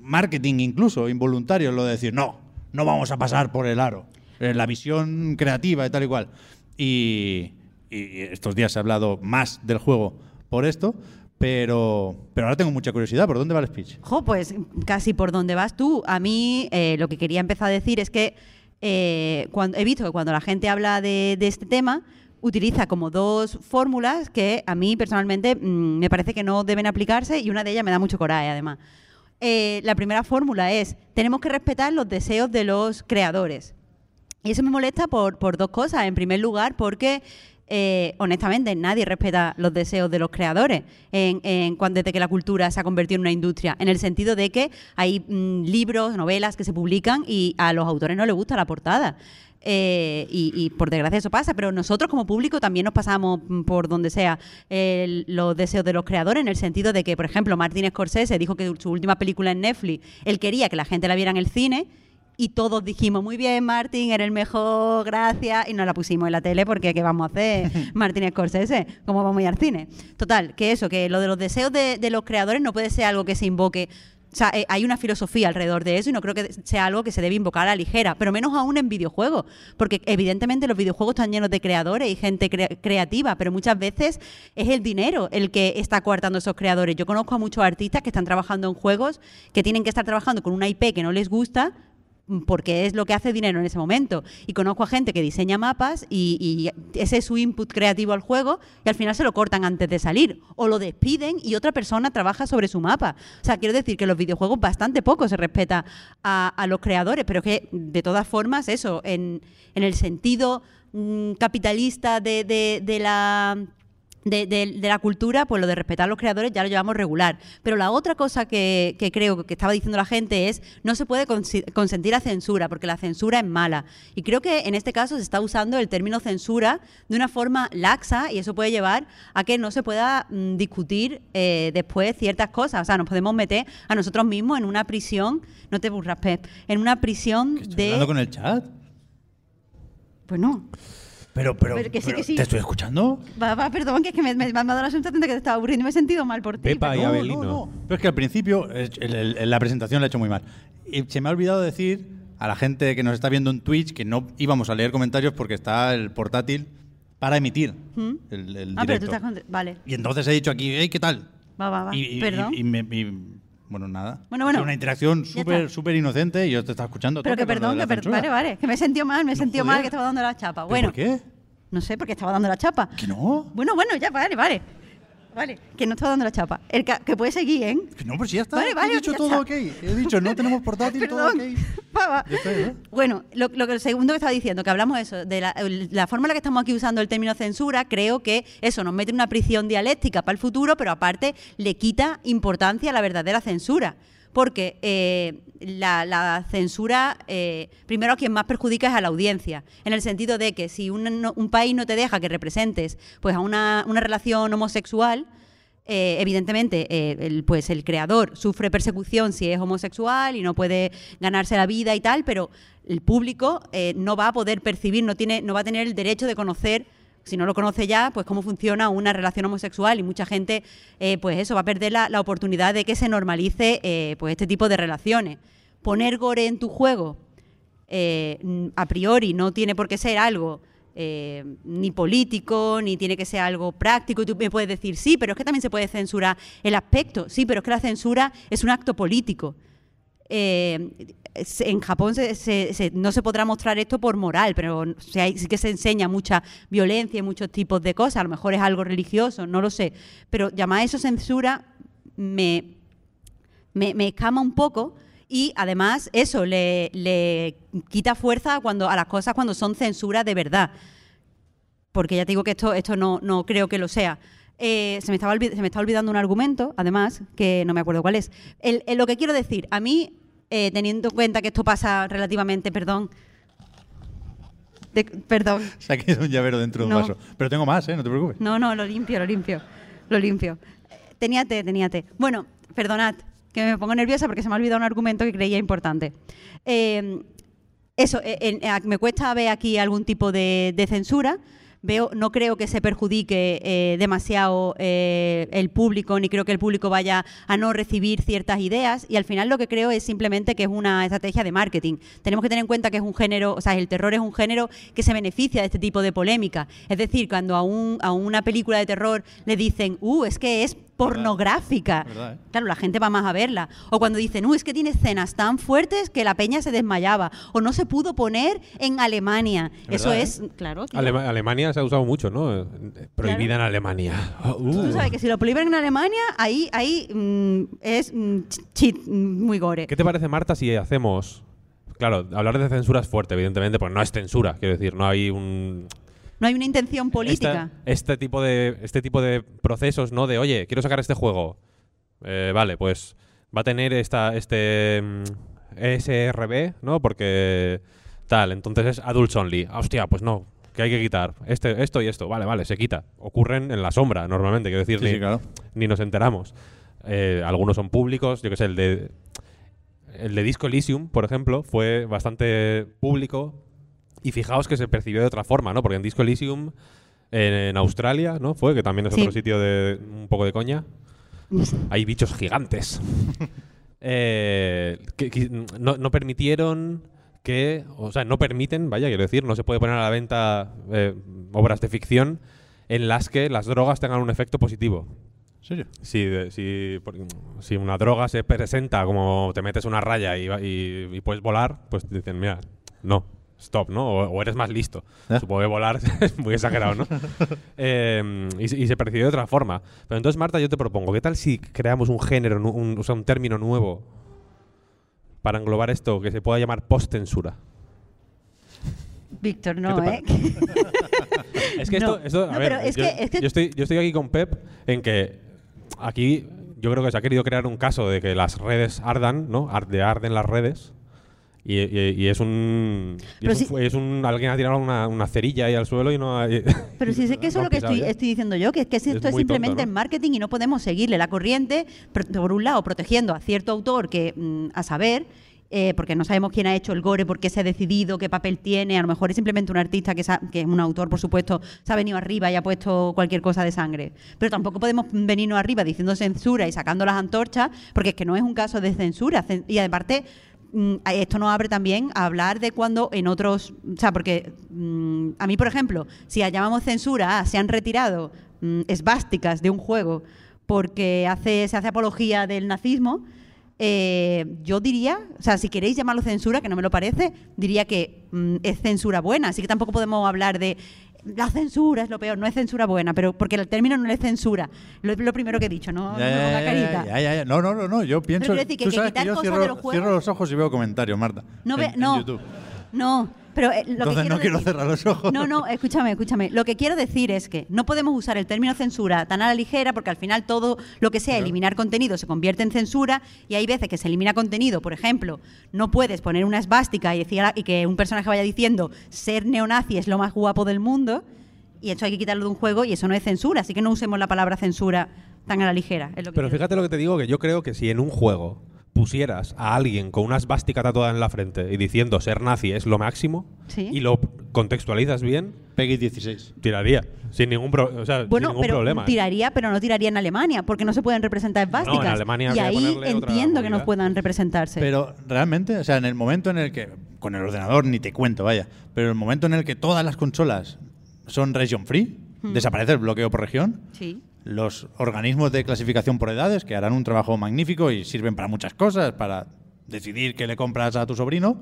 marketing incluso involuntario lo de decir, no, no vamos a pasar por el aro. Eh, La visión creativa y tal y cual. Y, y estos días se ha hablado más del juego por esto, pero, pero ahora tengo mucha curiosidad. ¿Por dónde va el speech? Jo, pues casi por donde vas tú. A mí eh, lo que quería empezar a decir es que eh, cuando, he visto que cuando la gente habla de, de este tema utiliza como dos fórmulas que a mí personalmente mm, me parece que no deben aplicarse y una de ellas me da mucho coraje además. Eh, la primera fórmula es tenemos que respetar los deseos de los creadores. Y eso me molesta por, por dos cosas. En primer lugar, porque eh, honestamente nadie respeta los deseos de los creadores en, en cuando desde que la cultura se ha convertido en una industria. En el sentido de que hay mm, libros, novelas que se publican y a los autores no les gusta la portada. eh, y, por desgracia eso pasa, pero nosotros como público también nos pasamos mm, por donde sea los deseos de los creadores, en el sentido de que, por ejemplo, Martin Scorsese dijo que su última película en Netflix, él quería que la gente la viera en el cine. Y todos dijimos, muy bien, Martin, eres el mejor, gracias. Y nos la pusimos en la tele porque ¿qué vamos a hacer, Martin Scorsese? ¿Cómo vamos a ir al cine? Total, que eso, que lo de los deseos de, de los creadores no puede ser algo que se invoque o sea, eh, hay una filosofía alrededor de eso y no creo que sea algo que se debe invocar a la ligera, pero menos aún en videojuegos, porque evidentemente los videojuegos están llenos de creadores y gente crea- creativa, pero muchas veces es el dinero el que está coartando a esos creadores. Yo conozco a muchos artistas que están trabajando en juegos que tienen que estar trabajando con una IP que no les gusta porque es lo que hace dinero en ese momento. Y conozco a gente que diseña mapas y, y ese es su input creativo al juego y al final se lo cortan antes de salir. O lo despiden y otra persona trabaja sobre su mapa. O sea, quiero decir que los videojuegos bastante poco se respeta a, a los creadores, pero que de todas formas eso, en, en el sentido mm, capitalista de, de- de la de, de- de la cultura, pues lo de respetar a los creadores ya lo llevamos regular. Pero la otra cosa que, que creo que estaba diciendo la gente es no se puede consentir la censura, porque la censura es mala. Y creo que en este caso se está usando el término censura de una forma laxa y eso puede llevar a que no se pueda mm, discutir eh, después ciertas cosas. O sea, nos podemos meter a nosotros mismos en una prisión, no te burras, Pep, en una prisión ¿Estoy de... hablando con el chat? Pues no. Pero, pero, Pero que sí, pero, que sí. ¿te estoy escuchando? Va, va, perdón, que es que me, me, me ha dado la sensación de que te estaba aburriendo y me he sentido mal por ti. Pepa y No, Abelino. no, no. Pero es que al principio, el- el- el- la presentación la he hecho muy mal. Y se me ha olvidado decir a la gente que nos está viendo en Twitch que no íbamos a leer comentarios porque está el portátil para emitir ¿Mm? el, Ah, pero tú directo. estás con... Vale, Y entonces he dicho aquí, hey, ¿qué tal? va, va, va. Y, y- Perdón. y me- y- bueno, nada. Bueno, sido una interacción súper súper inocente y yo te estaba escuchando. pero todo que perdón, que perdón. Vale, vale. Que me he sentido mal, me he No, sentido joder. mal que estaba dando la chapa. ¿Pero Bueno, ¿Por qué? no sé, porque estaba dando la chapa. ¿Que no? Bueno, bueno, ya, vale, vale. Vale, que no estaba dando la chapa. El que puede seguir, ¿eh? Que no, pues ya está. Vale, vale, he dicho ya todo está. ok. He dicho, no tenemos portátil, todo ok. Va, va. Ya está, ¿eh? Bueno, lo, lo que el segundo que estaba diciendo, que hablamos de eso, de la, la forma en la que estamos aquí usando el término censura, creo que eso nos mete en una prisión dialéctica para el futuro, pero aparte le quita importancia a la verdadera censura. Porque eh, la, la censura, eh, primero a quien más perjudica es a la audiencia, en el sentido de que si un, un país no te deja que representes pues, a una, relación homosexual, eh, evidentemente, eh, el, pues el creador sufre persecución si es homosexual y no puede ganarse la vida y tal, pero el público no va a poder percibir, no tiene, no va a tener el derecho de conocer, si no lo conoce ya, pues cómo funciona una relación homosexual y mucha gente, eh, pues eso va a perder la, la oportunidad de que se normalice, eh, pues este tipo de relaciones. Poner gore en tu juego eh, a priori no tiene por qué ser algo ni político, ni tiene que ser algo práctico. Y tú me puedes decir, sí, pero es que también se puede censurar el aspecto. Sí, pero es que la censura es un acto político. En Japón se- no se podrá mostrar esto por moral, pero sí que se enseña mucha violencia y muchos tipos de cosas. A lo mejor es algo religioso, no lo sé. Pero llamar eso censura me, me, escama un poco y además eso le, le quita fuerza cuando, a las cosas cuando son censura de verdad. Porque ya te digo que esto, esto no, no creo que lo sea. Eh, se, me estaba se me está olvidando un argumento, además, que no me acuerdo cuál es. Lo que quiero decir, a mí, eh, teniendo en cuenta que esto pasa relativamente, perdón, de- perdón, Saqué un llavero dentro de un No. vaso. Pero tengo más, ¿eh? No te preocupes. no, no, lo limpio, lo limpio. Lo limpio. Eh, Tenía té, tenía té. Bueno, perdonad, que me pongo nerviosa porque se me ha olvidado un argumento que creía importante. Eh, eso, eh, eh, me cuesta ver aquí algún tipo de, de censura. Veo, no creo que se perjudique eh, demasiado eh, el público, ni creo que el público vaya a no recibir ciertas ideas. Y al final lo que creo es simplemente que es una estrategia de marketing. Tenemos que tener en cuenta que es un género, o sea, el terror es un género que se beneficia de este tipo de polémica. Es decir, cuando a, un, a una película de terror le dicen, uh, es que es pornográfica. Verdad, ¿eh? Claro, la gente va más a verla. O cuando dicen, uh, es que tiene escenas tan fuertes que la peña se desmayaba. O no se pudo poner en Alemania. Es Eso ¿eh? es, claro. tío. Alema- Alemania se ha usado mucho, ¿no? Prohibida en Alemania. Ah, uh. Tú sabes que si lo prohíben en Alemania, ahí, ahí mm, es cheat, mm, muy gore. ¿Qué te parece, Marta, si hacemos... Claro, hablar de censura es fuerte, evidentemente, pues no es censura. Quiero decir, no hay un... No hay una intención política. Esta- este, tipo de, este tipo de procesos, ¿no? De, oye, quiero sacar este juego. Eh, vale, pues va a tener esta, este mm, SRB, ¿no? Porque tal, entonces es adults only. Ah, Hostia, pues no, que hay que quitar este, esto y esto. Vale, vale, se quita. Ocurren en la sombra, normalmente, quiero decir, Sí, ni, sí, claro. ni nos enteramos. Eh, algunos son públicos, yo que sé, el de, el de Disco Elysium, por ejemplo, fue bastante público y fijaos que se percibió de otra forma, ¿no? Porque en Disco Elysium, en, en Australia, ¿no? Fue, que también es Sí. otro sitio de un poco de coña. Hay bichos gigantes. Eh, que, que no, no permitieron que, o sea, no permiten, vaya, quiero decir, no se puede poner a la venta eh, obras de ficción en las que las drogas tengan un efecto positivo. ¿En serio? Si, de- si, por- si una droga se presenta como te metes una raya y, va- y- y puedes volar, pues te dicen, mira, no, stop, ¿no? O, o eres más listo. ¿Eh? Supongo que volar es muy exagerado, ¿no? Eh, y, se- y se percibió de otra forma. Pero entonces, Marta, yo te propongo, ¿qué tal si creamos un género, un, o sea, un término nuevo para englobar esto que se pueda llamar post-censura? Víctor, ¿Qué no, ¿eh? Es que No. esto, esto- a No, ver, es yo, que- es que- yo estoy, yo estoy aquí con Pep en que aquí yo creo que se ha querido crear un caso de que las redes ardan, ¿no? Ar- de arden las redes. Y, y- y es un. y Pero es, un si- fu- es un- Alguien ha tirado una, una cerilla ahí al suelo y no hay. Pero si sé que eso es lo que estoy, diciendo yo, que es que esto Es tonto, simplemente ¿no? en marketing y no podemos seguirle la corriente, por, un lado, protegiendo a cierto autor que, mm, a saber, eh, porque no sabemos quién ha hecho el gore, por qué se ha decidido, qué papel tiene, a lo mejor es simplemente un artista que, que es un autor, por supuesto, se ha venido arriba y ha puesto cualquier cosa de sangre. Pero tampoco podemos venirnos arriba diciendo censura y sacando las antorchas, porque es que no es un caso de censura. Cen- Y aparte, esto nos abre también a hablar de cuando en otros, o sea, porque mm, a mí, por ejemplo, si llamamos censura, a se han retirado mm, esvásticas de un juego porque hace, se hace apología del nazismo, eh, yo diría, o sea, si queréis llamarlo censura, que no me lo parece, diría que mm, es censura buena, así que tampoco podemos hablar de la censura es lo peor, no es censura buena, pero porque el término no es censura, lo, lo primero que he dicho, no, Ya, no ya, ponga ya, carita. No, no, no, no, yo pienso. quiero decir que- tú que sabes que yo cierro, los cierro los ojos y veo comentarios, Marta. No, en- ve- en no, YouTube. no, pero eh, lo que quiero no quiero decir- cerrar los ojos. No, no, escúchame, escúchame. Lo que quiero decir es que no podemos usar el término censura tan a la ligera porque al final todo lo que sea eliminar contenido se convierte en censura y hay veces que se elimina contenido. Por ejemplo, no puedes poner una esvástica y, decir, y que un personaje vaya diciendo ser neonazi es lo más guapo del mundo y eso hay que quitarlo de un juego y eso no es censura. Así que no usemos la palabra censura tan a la ligera. es lo que Pero fíjate lo que te digo, que yo creo que si en un juego pusieras a alguien con una esvástica tatuada en la frente y diciendo ser nazi es lo máximo Sí. y lo contextualizas bien, Peggy 16. tiraría. Sin ningún, pro- o sea, sin Bueno, ningún pero problema. ¿eh? tiraría, pero no tiraría en Alemania, porque no se pueden representar esvásticas. Alemania y habría que ahí ponerle otra entiendo que no puedan representarse. Pero realmente, o sea, en el momento en el que, con el ordenador ni te cuento, vaya, pero el momento en el que todas las consolas son region free, Hmm. desaparece el bloqueo por región, sí. Los organismos de clasificación por edades, que harán un trabajo magnífico y sirven para muchas cosas, para decidir qué le compras a tu sobrino,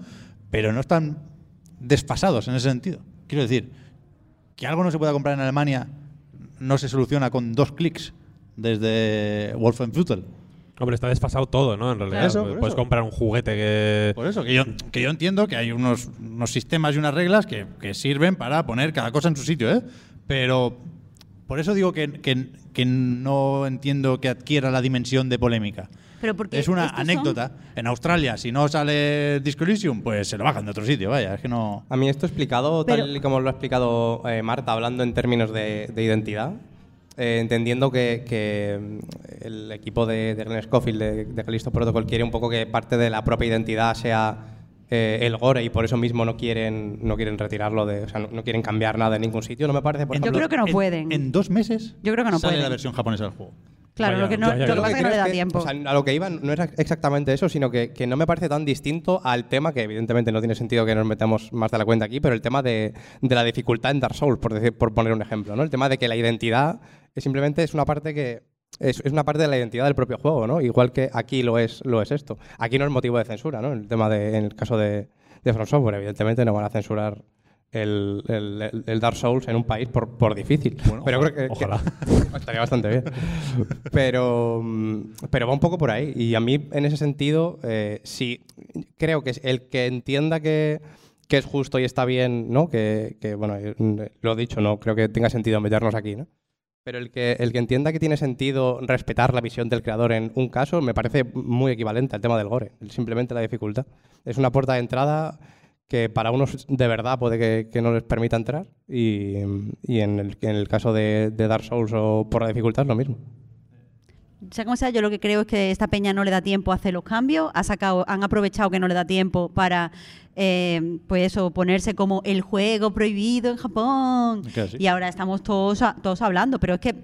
pero no están desfasados en ese sentido. Quiero decir, que algo no se pueda comprar en Alemania no se soluciona con dos clics desde Wolfenbüttel. Hombre, está desfasado todo, ¿no? En realidad. Eso, por Puedes eso. comprar un juguete que. Por eso, que yo, que yo entiendo que hay unos, unos sistemas y unas reglas que, que sirven para poner cada cosa en su sitio, ¿eh? Pero por eso digo que, que- que no entiendo que adquiera la dimensión de polémica. Pero porque es una estos son- anécdota. En Australia, si no sale Disco Elysium, pues se lo bajan de otro sitio, vaya, es que no... A mí esto explicado Pero- tal y como lo ha explicado eh, Marta, hablando en términos de, de identidad, eh, entendiendo que, que, mm, el equipo de, de Glenn Scofield de, de Callisto Protocol quiere un poco que parte de la propia identidad sea eh, el gore y por eso mismo no quieren no quieren retirarlo de, o sea, no, no quieren cambiar nada en ningún sitio, no me parece. Por Yo ejemplo, creo que no en- pueden. En dos meses Yo creo que no sale pueden. la versión japonesa del juego. Claro, Vaya, lo que no, ya, ya, lo ya. que Yo pasa es que no le da es tiempo. o sea, a lo que iba no era exactamente eso, sino que, que no me parece tan distinto al tema, que evidentemente no tiene sentido que nos metamos más de la cuenta aquí, pero el tema de, de la dificultad en Dark Souls, por, decir, por poner un ejemplo. ¿no? El tema de que la identidad es simplemente es una parte que. Es, es una parte de la identidad del propio juego, ¿no? Igual que aquí lo es, lo es esto. Aquí no es motivo de censura, ¿no? El tema de, en el caso de, de From Software, evidentemente no van a censurar el, el- el Dark Souls en un país por, por difícil. pero creo que, que- ojalá. estaría bastante bien. Pero, mm, pero va un poco por ahí. Y a mí, en ese sentido, eh, sí, creo que es el que entienda que, que es justo y está bien, ¿no? Que, que, bueno, eh, lo he dicho, no creo que tenga sentido meternos aquí, ¿no? Pero el que, el que entienda que tiene sentido respetar la visión del creador en un caso me parece muy equivalente al tema del gore, simplemente la dificultad. Es una puerta de entrada que para unos de verdad puede que, no les permita entrar y, y en, el, en el caso de, de Dark Souls o por la dificultad es lo mismo. Sea como sea, yo lo que creo es que esta peña no le da tiempo a hacer los cambios, ha sacado, han aprovechado que no le da tiempo para, eh, pues eso, ponerse como el juego prohibido en Japón. Y ahora estamos todos, hablando, pero es que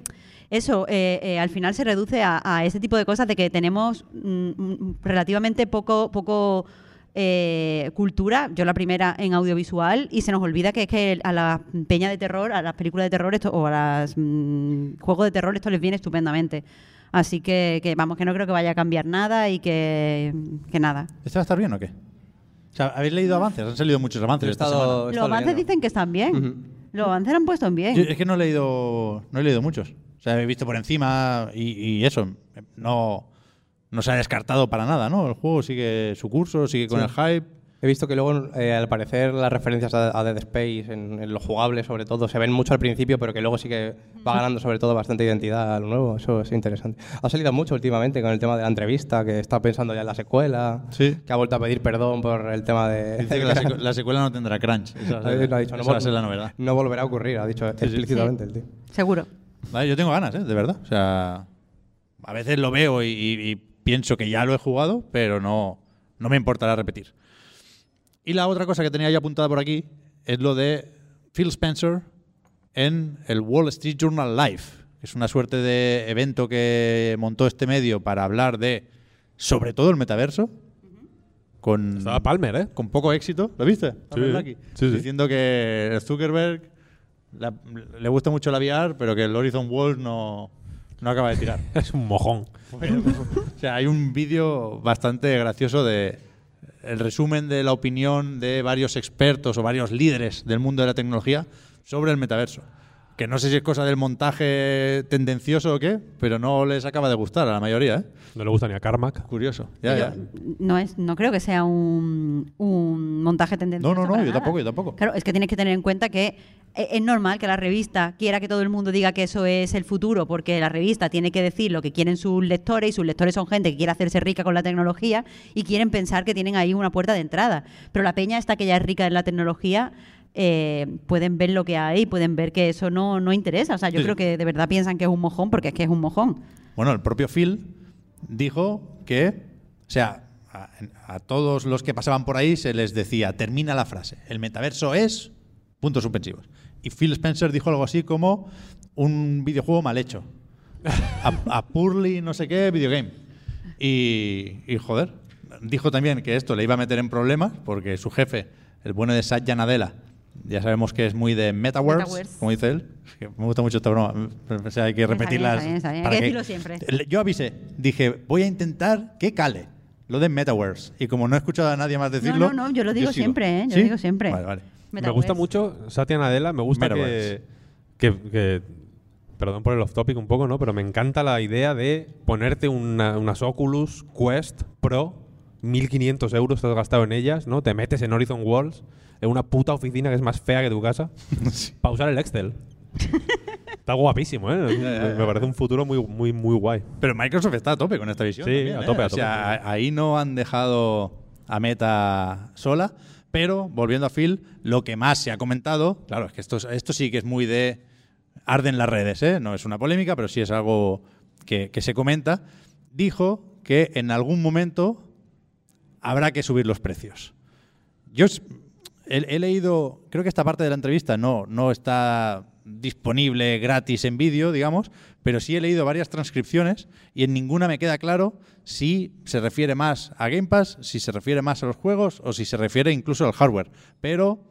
eso eh, eh, al final se reduce a, a ese tipo de cosas de que tenemos mm, mm, relativamente poco, poco eh, cultura, yo la primera en audiovisual, y se nos olvida que es que a la peña de terror, a las películas de terror esto, o a los juegos de terror esto les viene estupendamente. Así que, que, vamos, que no creo que vaya a cambiar nada y que, que nada. ¿Este va a estar bien o qué? O sea, ¿habéis leído avances? Han salido muchos avances He esta estado- semana. he Los avances leyendo. dicen que están bien. Los avances han puesto en bien. Yo es que no he leído, no he leído muchos. O sea, he visto por encima y, y eso. No, no se ha descartado para nada, ¿no? El juego sigue su curso, sigue con Sí. el hype. He visto que luego, eh, al parecer, las referencias a, a Dead Space, en, en lo jugable sobre todo, se ven mucho al principio, pero que luego sí que va ganando sobre todo bastante identidad a lo nuevo. Eso es interesante. Ha salido mucho últimamente con el tema de la entrevista, que está pensando ya en la secuela, Sí. que ha vuelto a pedir perdón por el tema de... Dice que la, secu- la secuela no tendrá crunch. Esa, ha dicho, no, vol- la novedad. volverá a ocurrir, ha dicho explícitamente el tío. Seguro. Vale, yo tengo ganas, ¿eh? De verdad. O sea, a veces lo veo y, y- y pienso que ya lo he jugado, pero no, no me importará repetir. Y la otra cosa que tenía yo apuntada por aquí es lo de Phil Spencer en el Wall Street Journal Live, es una suerte de evento que montó este medio para hablar de, sobre todo, el metaverso. Con, Estaba Palmer, ¿eh? con poco éxito. ¿Lo viste? Sí, sí. Diciendo que Zuckerberg la- le gusta mucho la VR, pero que el Horizon World no, no acaba de tirar. Es un mojón. o sea, hay un vídeo bastante gracioso de el resumen de la opinión de varios expertos o varios líderes del mundo de la tecnología sobre el metaverso. Que no sé si es cosa del montaje tendencioso o qué, pero no les acaba de gustar a la mayoría, ¿eh? No le gusta ni a Carmack. Curioso. Ya, ya. No, es, no creo que sea un, un montaje tendencioso. No, no, yo nada. tampoco, yo tampoco. Claro, es que tienes que tener en cuenta que e- es normal que la revista quiera que todo el mundo diga que eso es el futuro, porque la revista tiene que decir lo que quieren sus lectores y sus lectores son gente que quiere hacerse rica con la tecnología y quieren pensar que tienen ahí una puerta de entrada. Pero la peña esta que ya es rica en la tecnología eh, pueden ver lo que hay, pueden ver que eso no, no interesa. O sea, yo Sí. creo que de verdad piensan que es un mojón porque es que es un mojón. Bueno, el propio Phil dijo que, o sea, a, a todos los que pasaban por ahí se les decía, termina la frase, el metaverso es puntos suspensivos. Y Phil Spencer dijo algo así como un videojuego mal hecho. A, a poorly no sé qué videogame. Y, y, joder, dijo también que esto le iba a meter en problemas porque su jefe, el bueno de Satya Nadella, ya sabemos que es muy de metaverse, Metaverse. como dice él. Me gusta mucho esta broma. O sea, hay que bien, repetirlas. está bien, está bien. Hay que decirlo siempre. Yo avisé, dije, voy a intentar que cale lo de Metaverse. Y como no he escuchado a nadie más decirlo. no, no, yo lo digo siempre, ¿eh? Yo ¿Sí? digo siempre. Vale, vale. Me gusta mucho Satya Nadella, me gusta que, Metaverse. que, que- Perdón por el off topic un poco, ¿no? Pero me encanta la idea de ponerte una- unas Oculus Quest Pro, 1500 euros te has gastado en ellas, ¿no? Te metes en Horizon Worlds, en una puta oficina que es más fea que tu casa, para usar el Excel. Está guapísimo, ¿eh? Me- Me parece un futuro muy, muy, muy guay. Pero Microsoft está a tope con esta visión. Sí, también, a ¿eh? tope, a O sea, tope. ahí no han dejado a Meta sola. Pero, volviendo a Phil, lo que más se ha comentado, claro, es que esto, es- esto sí que es muy de arden las redes, ¿eh? No es una polémica, pero sí es algo que, que se comenta. Dijo que en algún momento habrá que subir los precios. Yo he, leído, creo que esta parte de la entrevista no, no está disponible gratis en vídeo, digamos, pero sí he leído varias transcripciones y en ninguna me queda claro si se refiere más a Game Pass, si se refiere más a los juegos o si se refiere incluso al hardware. Pero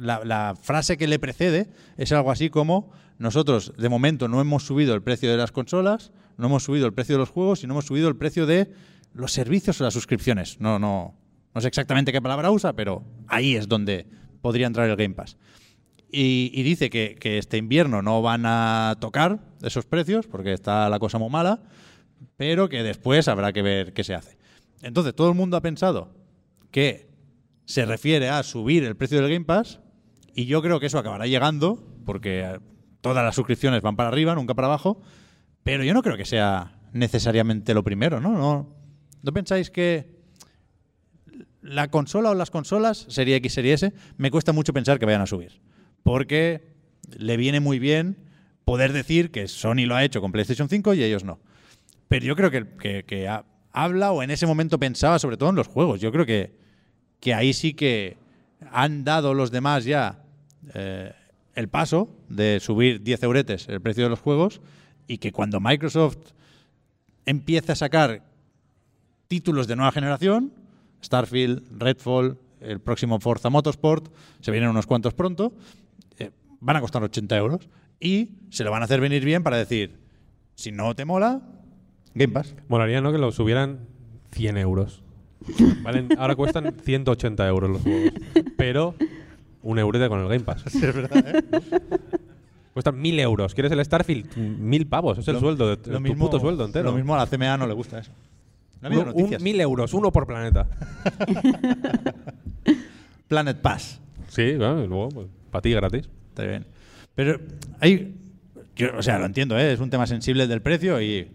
la frase que le precede es algo así como nosotros de momento no hemos subido el precio de las consolas, no hemos subido el precio de los juegos y no hemos subido el precio de los servicios o las suscripciones. No, no, no sé exactamente qué palabra usa, pero ahí es donde podría entrar el Game Pass. Y, dice que, que este invierno no van a tocar esos precios porque está la cosa muy mala, pero que después habrá que ver qué se hace. Entonces, todo el mundo ha pensado que se refiere a subir el precio del Game Pass y yo creo que eso acabará llegando porque eh, todas las suscripciones van para arriba, nunca para abajo, pero yo no creo que sea necesariamente lo primero, ¿no? ¿No, ¿no pensáis que la consola o las consolas, serie X, serie S, me cuesta mucho pensar que vayan a subir. Porque le viene muy bien poder decir que Sony lo ha hecho con PlayStation 5 y ellos no. Pero yo creo que, que- que ha- habla o en ese momento pensaba sobre todo en los juegos. Yo creo que, que ahí sí que han dado los demás ya eh, el paso de subir 10 euretes el precio de los juegos y que cuando Microsoft empiece a sacar títulos de nueva generación, Starfield, Redfall, el próximo Forza Motorsport, se vienen unos cuantos pronto, eh, van a costar 80 euros y se lo van a hacer venir bien para decir, si no te mola, Game Pass. Molaría, ¿no? Que lo subieran 100 euros. Valen- ahora cuestan 180 euros los juegos. Pero un eurete con el Game Pass. Es verdad, ¿eh? Cuestan 1000 euros. ¿Quieres el Starfield? 1000 pavos. Es el Lo- sueldo, de, lo tu puto sueldo entero. Lo mismo a la CMA no le gusta eso. No ha habido Un- un noticias. 1000 euros, uno por planeta. Planet Pass. Sí, claro, y luego, pues, para ti gratis. Está bien. Pero hay. yo, o sea, lo entiendo, ¿eh? es un tema sensible del precio y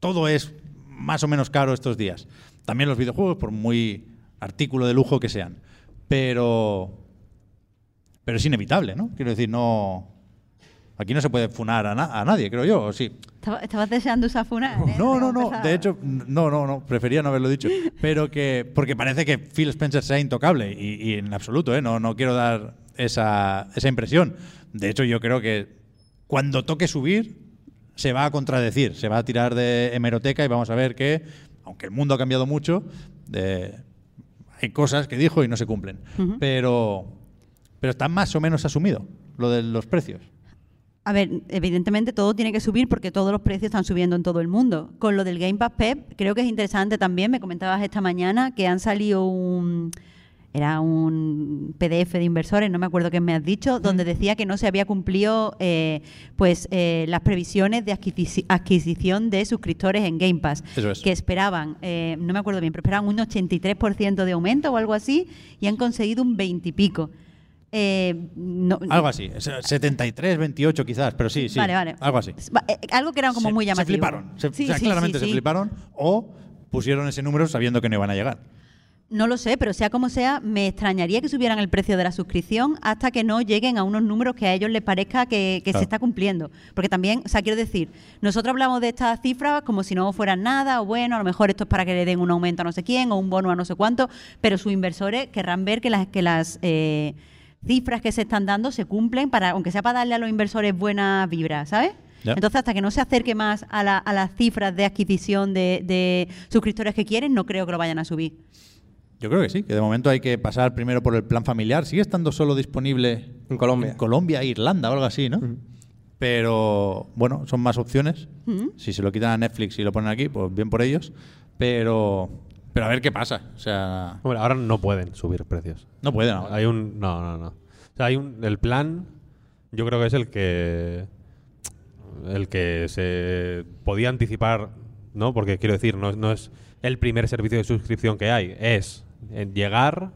todo es más o menos caro estos días. También los videojuegos, por muy artículo de lujo que sean. Pero. Pero es inevitable, ¿no? Quiero decir, no. Aquí no se puede funar a, na- a nadie, creo yo, ¿o sí? Estaba- Estabas deseando usar funar. ¿eh? No, no, no. De hecho, no, no, no. Prefería no haberlo dicho. Pero que. Porque parece que Phil Spencer sea intocable. Y, y en absoluto, ¿eh? No, no quiero dar esa, esa impresión. De hecho, yo creo que cuando toque subir, se va a contradecir. Se va a tirar de hemeroteca y vamos a ver que, aunque el mundo ha cambiado mucho, hay cosas que dijo y no se cumplen. Pero. Pero está más o menos asumido lo de los precios. A ver, evidentemente todo tiene que subir porque todos los precios están subiendo en todo el mundo. Con lo del Game Pass Pep, creo que es interesante también. Me comentabas esta mañana que han salido un. Era un PDF de inversores, no me acuerdo qué me has dicho, donde decía que no se había cumplido eh, pues eh, las previsiones de adquisici- adquisición de suscriptores en Game Pass. Eso es. Que esperaban, eh, no me acuerdo bien, pero esperaban un 83% de aumento o algo así y han conseguido un 20 y pico. Eh, no- Algo así. Es- 73, 28 quizás, pero sí, sí. Vale, vale. Algo así. Eh, Algo que era como se, muy se llamativo. fliparon. Se- Sí, o sea, sí, claramente sí, se fliparon o pusieron ese número sabiendo que no iban a llegar. No lo sé, pero sea como sea, me extrañaría que subieran el precio de la suscripción hasta que no lleguen a unos números que a ellos les parezca que, que Claro. se está cumpliendo. Porque también, o sea, quiero decir, nosotros hablamos de estas cifras como si no fueran nada, o bueno, a lo mejor esto es para que le den un aumento a no sé quién, o un bono a no sé cuánto, pero sus inversores querrán ver que las, que las eh, cifras que se están dando se cumplen, para aunque sea para darle a los inversores buenas vibras, ¿sabes? Entonces, hasta que no se acerque más a, la- a las cifras de adquisición de, de suscriptores que quieren, no creo que lo vayan a subir. Yo creo que sí, que de momento hay que pasar primero por el plan familiar. Sigue estando solo disponible En Colombia. en Colombia, e Irlanda o algo así, ¿no? Pero bueno, son más opciones. Si se lo quitan a Netflix y lo ponen aquí, pues bien por ellos. Pero, pero a ver qué pasa. O sea, Hombre, ahora no pueden subir precios. no pueden ahora. Hay un. No, no, no. O sea, hay un. El plan, yo creo que es el que. El que se podía anticipar, ¿no? Porque quiero decir, no, no es el primer servicio de suscripción que hay. Es eh, llegar,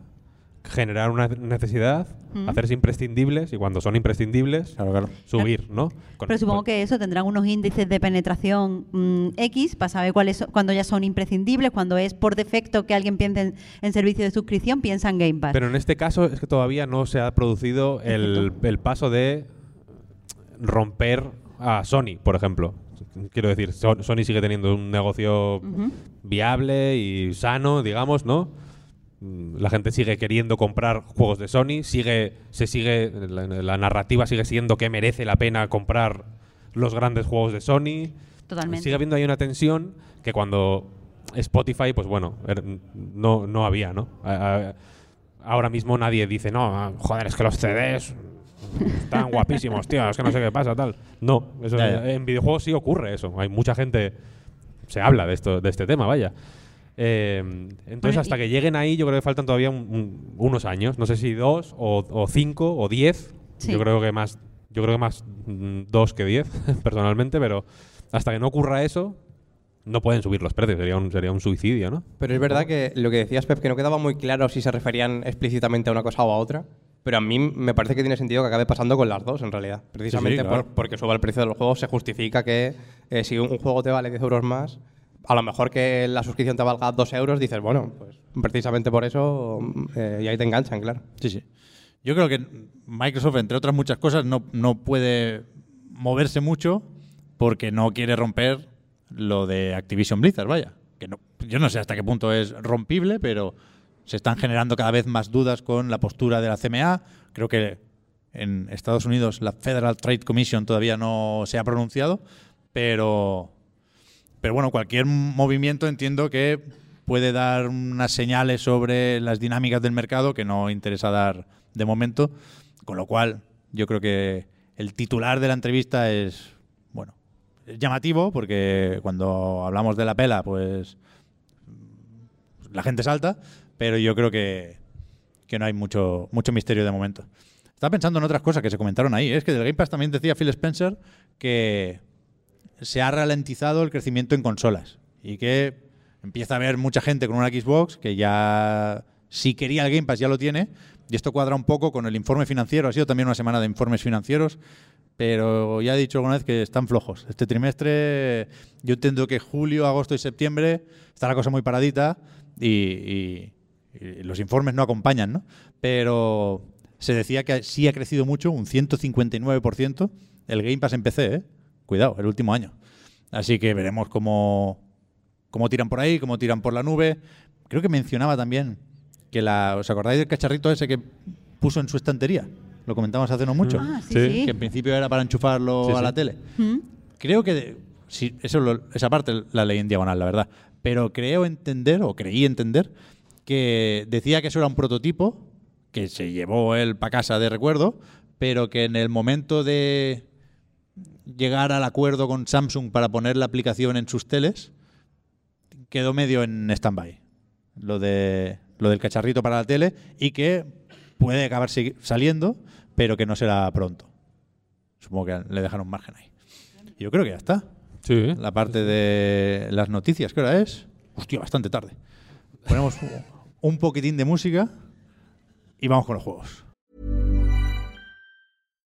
generar una necesidad, hacerse imprescindibles y cuando son imprescindibles, Claro, claro. subir, ¿no? Con- Pero supongo con- que eso tendrán unos índices de penetración mm, X para saber cuáles son- cuando ya son imprescindibles, cuando es por defecto que alguien piense en, en servicio de suscripción, piensa en Game Pass. Pero en este caso es que todavía no se ha producido el, el paso de romper a Sony, por ejemplo. Quiero decir, So- Sony sigue teniendo un negocio viable y sano, digamos, ¿no? La gente sigue queriendo comprar juegos de Sony, sigue, se sigue, la, la narrativa sigue siendo que merece la pena comprar los grandes juegos de Sony. Totalmente. Sigue habiendo ahí una tensión que cuando Spotify, pues bueno, er- no, no había, ¿no? Ahora mismo nadie dice, no, joder, es que los CDs están guapísimos, tío, es que no sé qué pasa, tal. No, eso, en videojuegos sí ocurre eso. Hay mucha gente, se habla de, esto, de este tema, vaya. Eh, entonces, Bueno, hasta y- que lleguen ahí, yo creo que faltan todavía un- un- unos años. No sé si dos, o, o cinco, o diez. Sí. Yo creo que más, yo creo que más mm, dos que diez, personalmente, pero hasta que no ocurra eso, no pueden subir los precios. Sería un, sería un suicidio, ¿no? Pero es verdad que lo que decías, Pep, que no quedaba muy claro si se referían explícitamente a una cosa o a otra. Pero a mí me parece que tiene sentido que acabe pasando con las dos, en realidad. Precisamente claro. por- porque suba el precio de los juegos, se justifica que eh, si un, un juego te vale 10 euros más, a lo mejor que la suscripción te valga 2 euros, dices, bueno, pues precisamente por eso, eh, y ahí te enganchan, claro. Sí, sí. Yo creo que Microsoft, entre otras muchas cosas, no, no puede moverse mucho porque no quiere romper lo de Activision Blizzard, vaya. Que no, yo no sé hasta qué punto es rompible, pero se están generando cada vez más dudas con la postura de la CMA. Creo que en Estados Unidos la Federal Trade Commission todavía no se ha pronunciado, pero, pero bueno, cualquier movimiento entiendo que puede dar unas señales sobre las dinámicas del mercado que no interesa dar de momento, con lo cual yo creo que el titular de la entrevista es, bueno, es llamativo porque cuando hablamos de la pela, pues la gente salta, pero yo creo que, que no hay mucho, mucho misterio de momento. Estaba pensando en otras cosas que se comentaron ahí. Es que del Game Pass también decía Phil Spencer que se ha ralentizado el crecimiento en consolas y que empieza a haber mucha gente con una Xbox que ya, si quería el Game Pass, ya lo tiene. Y esto cuadra un poco con el informe financiero. Ha sido también una semana de informes financieros, pero ya he dicho alguna vez que están flojos. Este trimestre, yo entiendo que julio, agosto y septiembre está la cosa muy paradita y, los informes no acompañan, ¿no? Pero se decía que sí ha crecido mucho, un 159%, el Game Pass en PC, ¿eh? Cuidado, el último año. Así que veremos cómo, cómo tiran por ahí, cómo tiran por la nube. Creo que mencionaba también que la. ¿Os acordáis del cacharrito ese que puso en su estantería? Lo comentamos hace no mucho. Ah, sí, Sí. sí. Que en principio era para enchufarlo Sí, a sí. la tele. Mm. Creo que. Sí, eso lo- esa parte la leí en diagonal, la verdad. Pero creo entender, o creí entender, que decía que eso era un prototipo, que se llevó él para casa de recuerdo, pero que en el momento de llegar al acuerdo con Samsung para poner la aplicación en sus teles, quedó medio en stand-by. Lo, de, lo del cacharrito para la tele y que puede acabar saliendo, pero que no será pronto. Supongo que le dejaron margen ahí. Y Yo creo que ya está. Sí. La parte de las noticias, ¿qué hora es? Hostia, bastante tarde. Ponemos un poquitín de música y vamos con los juegos.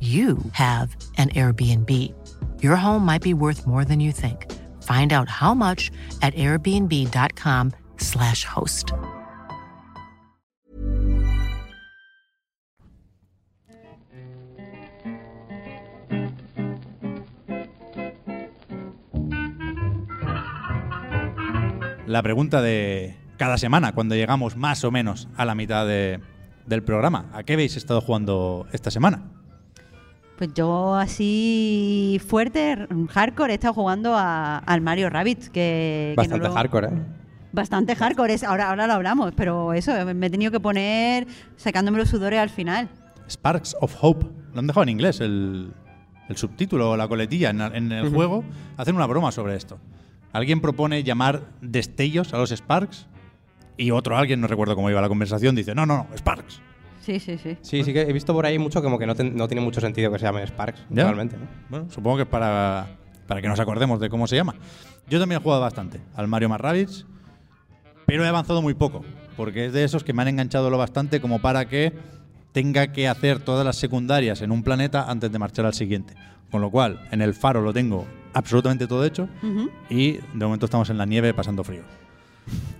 you have an Airbnb. Your home might be worth more than you think. Find out how much at airbnb.com/slash host. La pregunta de cada semana, cuando llegamos más o menos a la mitad de- del programa. ¿A qué habéis estado jugando esta semana? Pues yo así fuerte, hardcore, he estado jugando a- al Mario Rabbit, que, que no Bastante lo- hardcore, ¿eh? Bastante hardcore, es, ahora, ahora lo hablamos, pero eso, me he tenido que poner sacándome los sudores al final. Sparks of Hope. Lo han dejado en inglés, el, el subtítulo o la coletilla en, en el juego. Hacen una broma sobre esto. Alguien propone llamar destellos a los Sparks y otro alguien, no recuerdo cómo iba la conversación, dice, no, no, no, Sparks. Sí, sí, sí. Sí, sí que he visto por ahí mucho como que no, ten- no tiene mucho sentido que se llame Sparks, ¿Ya? realmente. ¿no? Bueno, supongo que es para, para que nos acordemos de cómo se llama. Yo también he jugado bastante al Mario más Rabbids, pero he avanzado muy poco, porque es de esos que me han enganchado lo bastante como para que tenga que hacer todas las secundarias en un planeta antes de marchar al siguiente. Con lo cual, en el faro lo tengo absolutamente todo hecho y de momento estamos en la nieve pasando frío.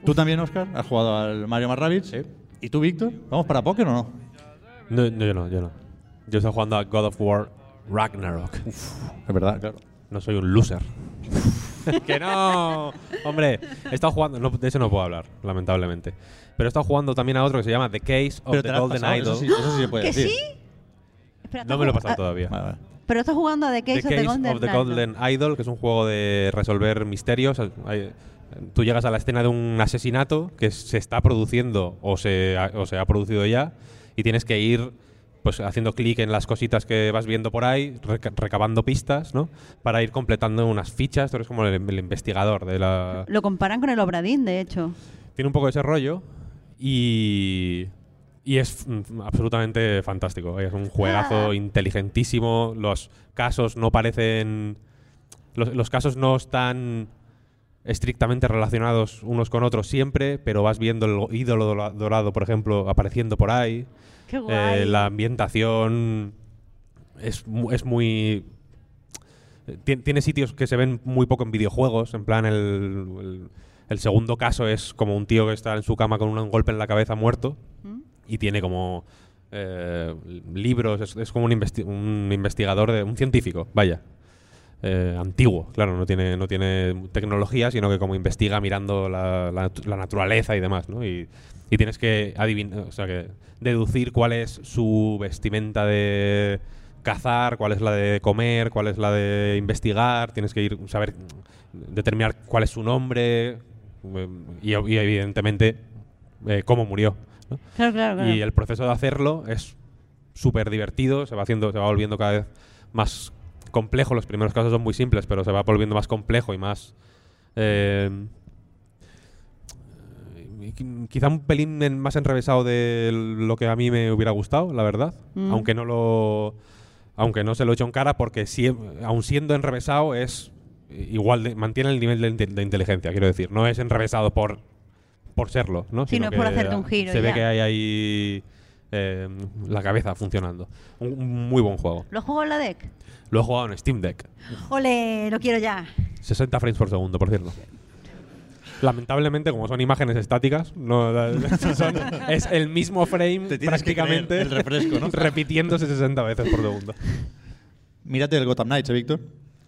¿Tú también, Oscar? ¿Has jugado al Mario más Rabbids? Sí. ¿Y tú, Víctor? ¿Vamos para Poker o no? No, no, yo no, yo no. Yo estoy jugando a God of War Ragnarok. Es verdad, claro. No soy un loser. que no. Hombre, he estado jugando. no, de eso no puedo hablar, lamentablemente. Pero he estado jugando también a otro que se llama The Case of Pero the te lo has Golden pasado, Idol. Eso sí, eso sí se puede ¿Que decir. sí? Espera, No me lo he ¿estás pasado jug- todavía. Vale, vale. ah, Pero estás jugando a The Case, The of the Case Golden of the Idol. Golden Idol, que es un juego de resolver misterios. Hay- tú llegas a la escena de un asesinato que se está produciendo o se ha, o se ha producido ya y tienes que ir pues haciendo clic en las cositas que vas viendo por ahí, reca- recabando pistas, ¿no? Para ir completando unas fichas. Tú eres como el, el investigador de la... Lo comparan con el Obradín, de hecho. Tiene un poco de ese rollo y, y es mm, absolutamente fantástico. Es un juegazo Ah. inteligentísimo. Los casos no parecen. Los, los casos no están estrictamente relacionados unos con otros siempre, pero vas viendo el ídolo dorado, por ejemplo, apareciendo por ahí. Qué guay. Eh, la ambientación es, es muy. tien- Tiene sitios que se ven muy poco en videojuegos. En plan, el, el- el segundo caso es como un tío que está en su cama con un golpe en la cabeza muerto ¿Mm? y tiene como eh, libros. Es, es como un, investi- un investigador, de, un científico, vaya. Eh, antiguo, claro, no tiene, no tiene tecnología, sino que como investiga mirando la, la natu- la naturaleza y demás, ¿no? Y, y tienes que adivinar, o sea, que deducir cuál es su vestimenta de cazar, cuál es la de comer, cuál es la de investigar, tienes que ir saber determinar cuál es su nombre eh, y, y evidentemente eh, cómo murió. ¿no? Claro, claro, claro. Y el proceso de hacerlo es súper divertido, se va haciendo, se va volviendo cada vez más complejo. Los primeros casos son muy simples, pero se va volviendo más complejo y más. eh, quizá un pelín en- más enrevesado de lo que a mí me hubiera gustado, la verdad. Mm. Aunque no lo. Aunque no se lo echo en cara, porque si, aun siendo enrevesado, es igual de, mantiene el nivel de, inte- de inteligencia, quiero decir. No es enrevesado por, por serlo, ¿no? Sí, no Sino es por hacerte un giro Se ve que hay ahí eh, la cabeza funcionando. Un, un muy buen juego. ¿Lo juego en la deck? Lo he jugado en Steam Deck. Ole, lo quiero ya. 60 frames por segundo, por cierto. Lamentablemente, como son imágenes estáticas, no, son- es el mismo frame Te tienes que prácticamente creer el refresco, ¿no? repitiéndose 60 veces por segundo. Mírate el Gotham Knights, ¿eh, Víctor?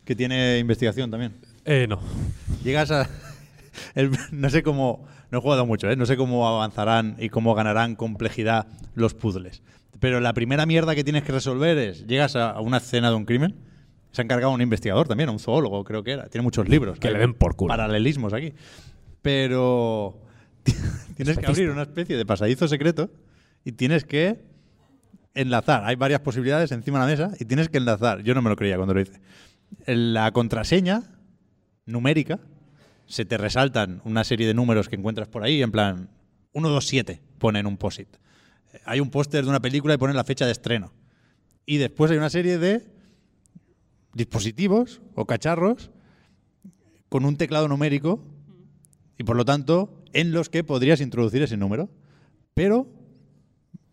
Que tiene investigación también. Eh, no. Llegas a. el- no sé cómo. No he jugado mucho, ¿eh? No sé cómo avanzarán y cómo ganarán complejidad los puzzles. Pero la primera mierda que tienes que resolver es. Llegas a una escena de un crimen. Se ha encargado un investigador también, un zoólogo, creo que era. Tiene muchos libros. Que le den por culo. Paralelismos aquí. Pero. tienes que abrir una especie de pasadizo secreto y tienes que enlazar. Hay varias posibilidades encima de la mesa y tienes que enlazar. Yo no me lo creía cuando lo hice. La contraseña numérica se te resaltan una serie de números que encuentras por ahí, en plan 127 pone en un post-it. Eh, Hay un póster de una película y pone la fecha de estreno. Y después hay una serie de dispositivos o cacharros con un teclado numérico y por lo tanto en los que podrías introducir ese número. Pero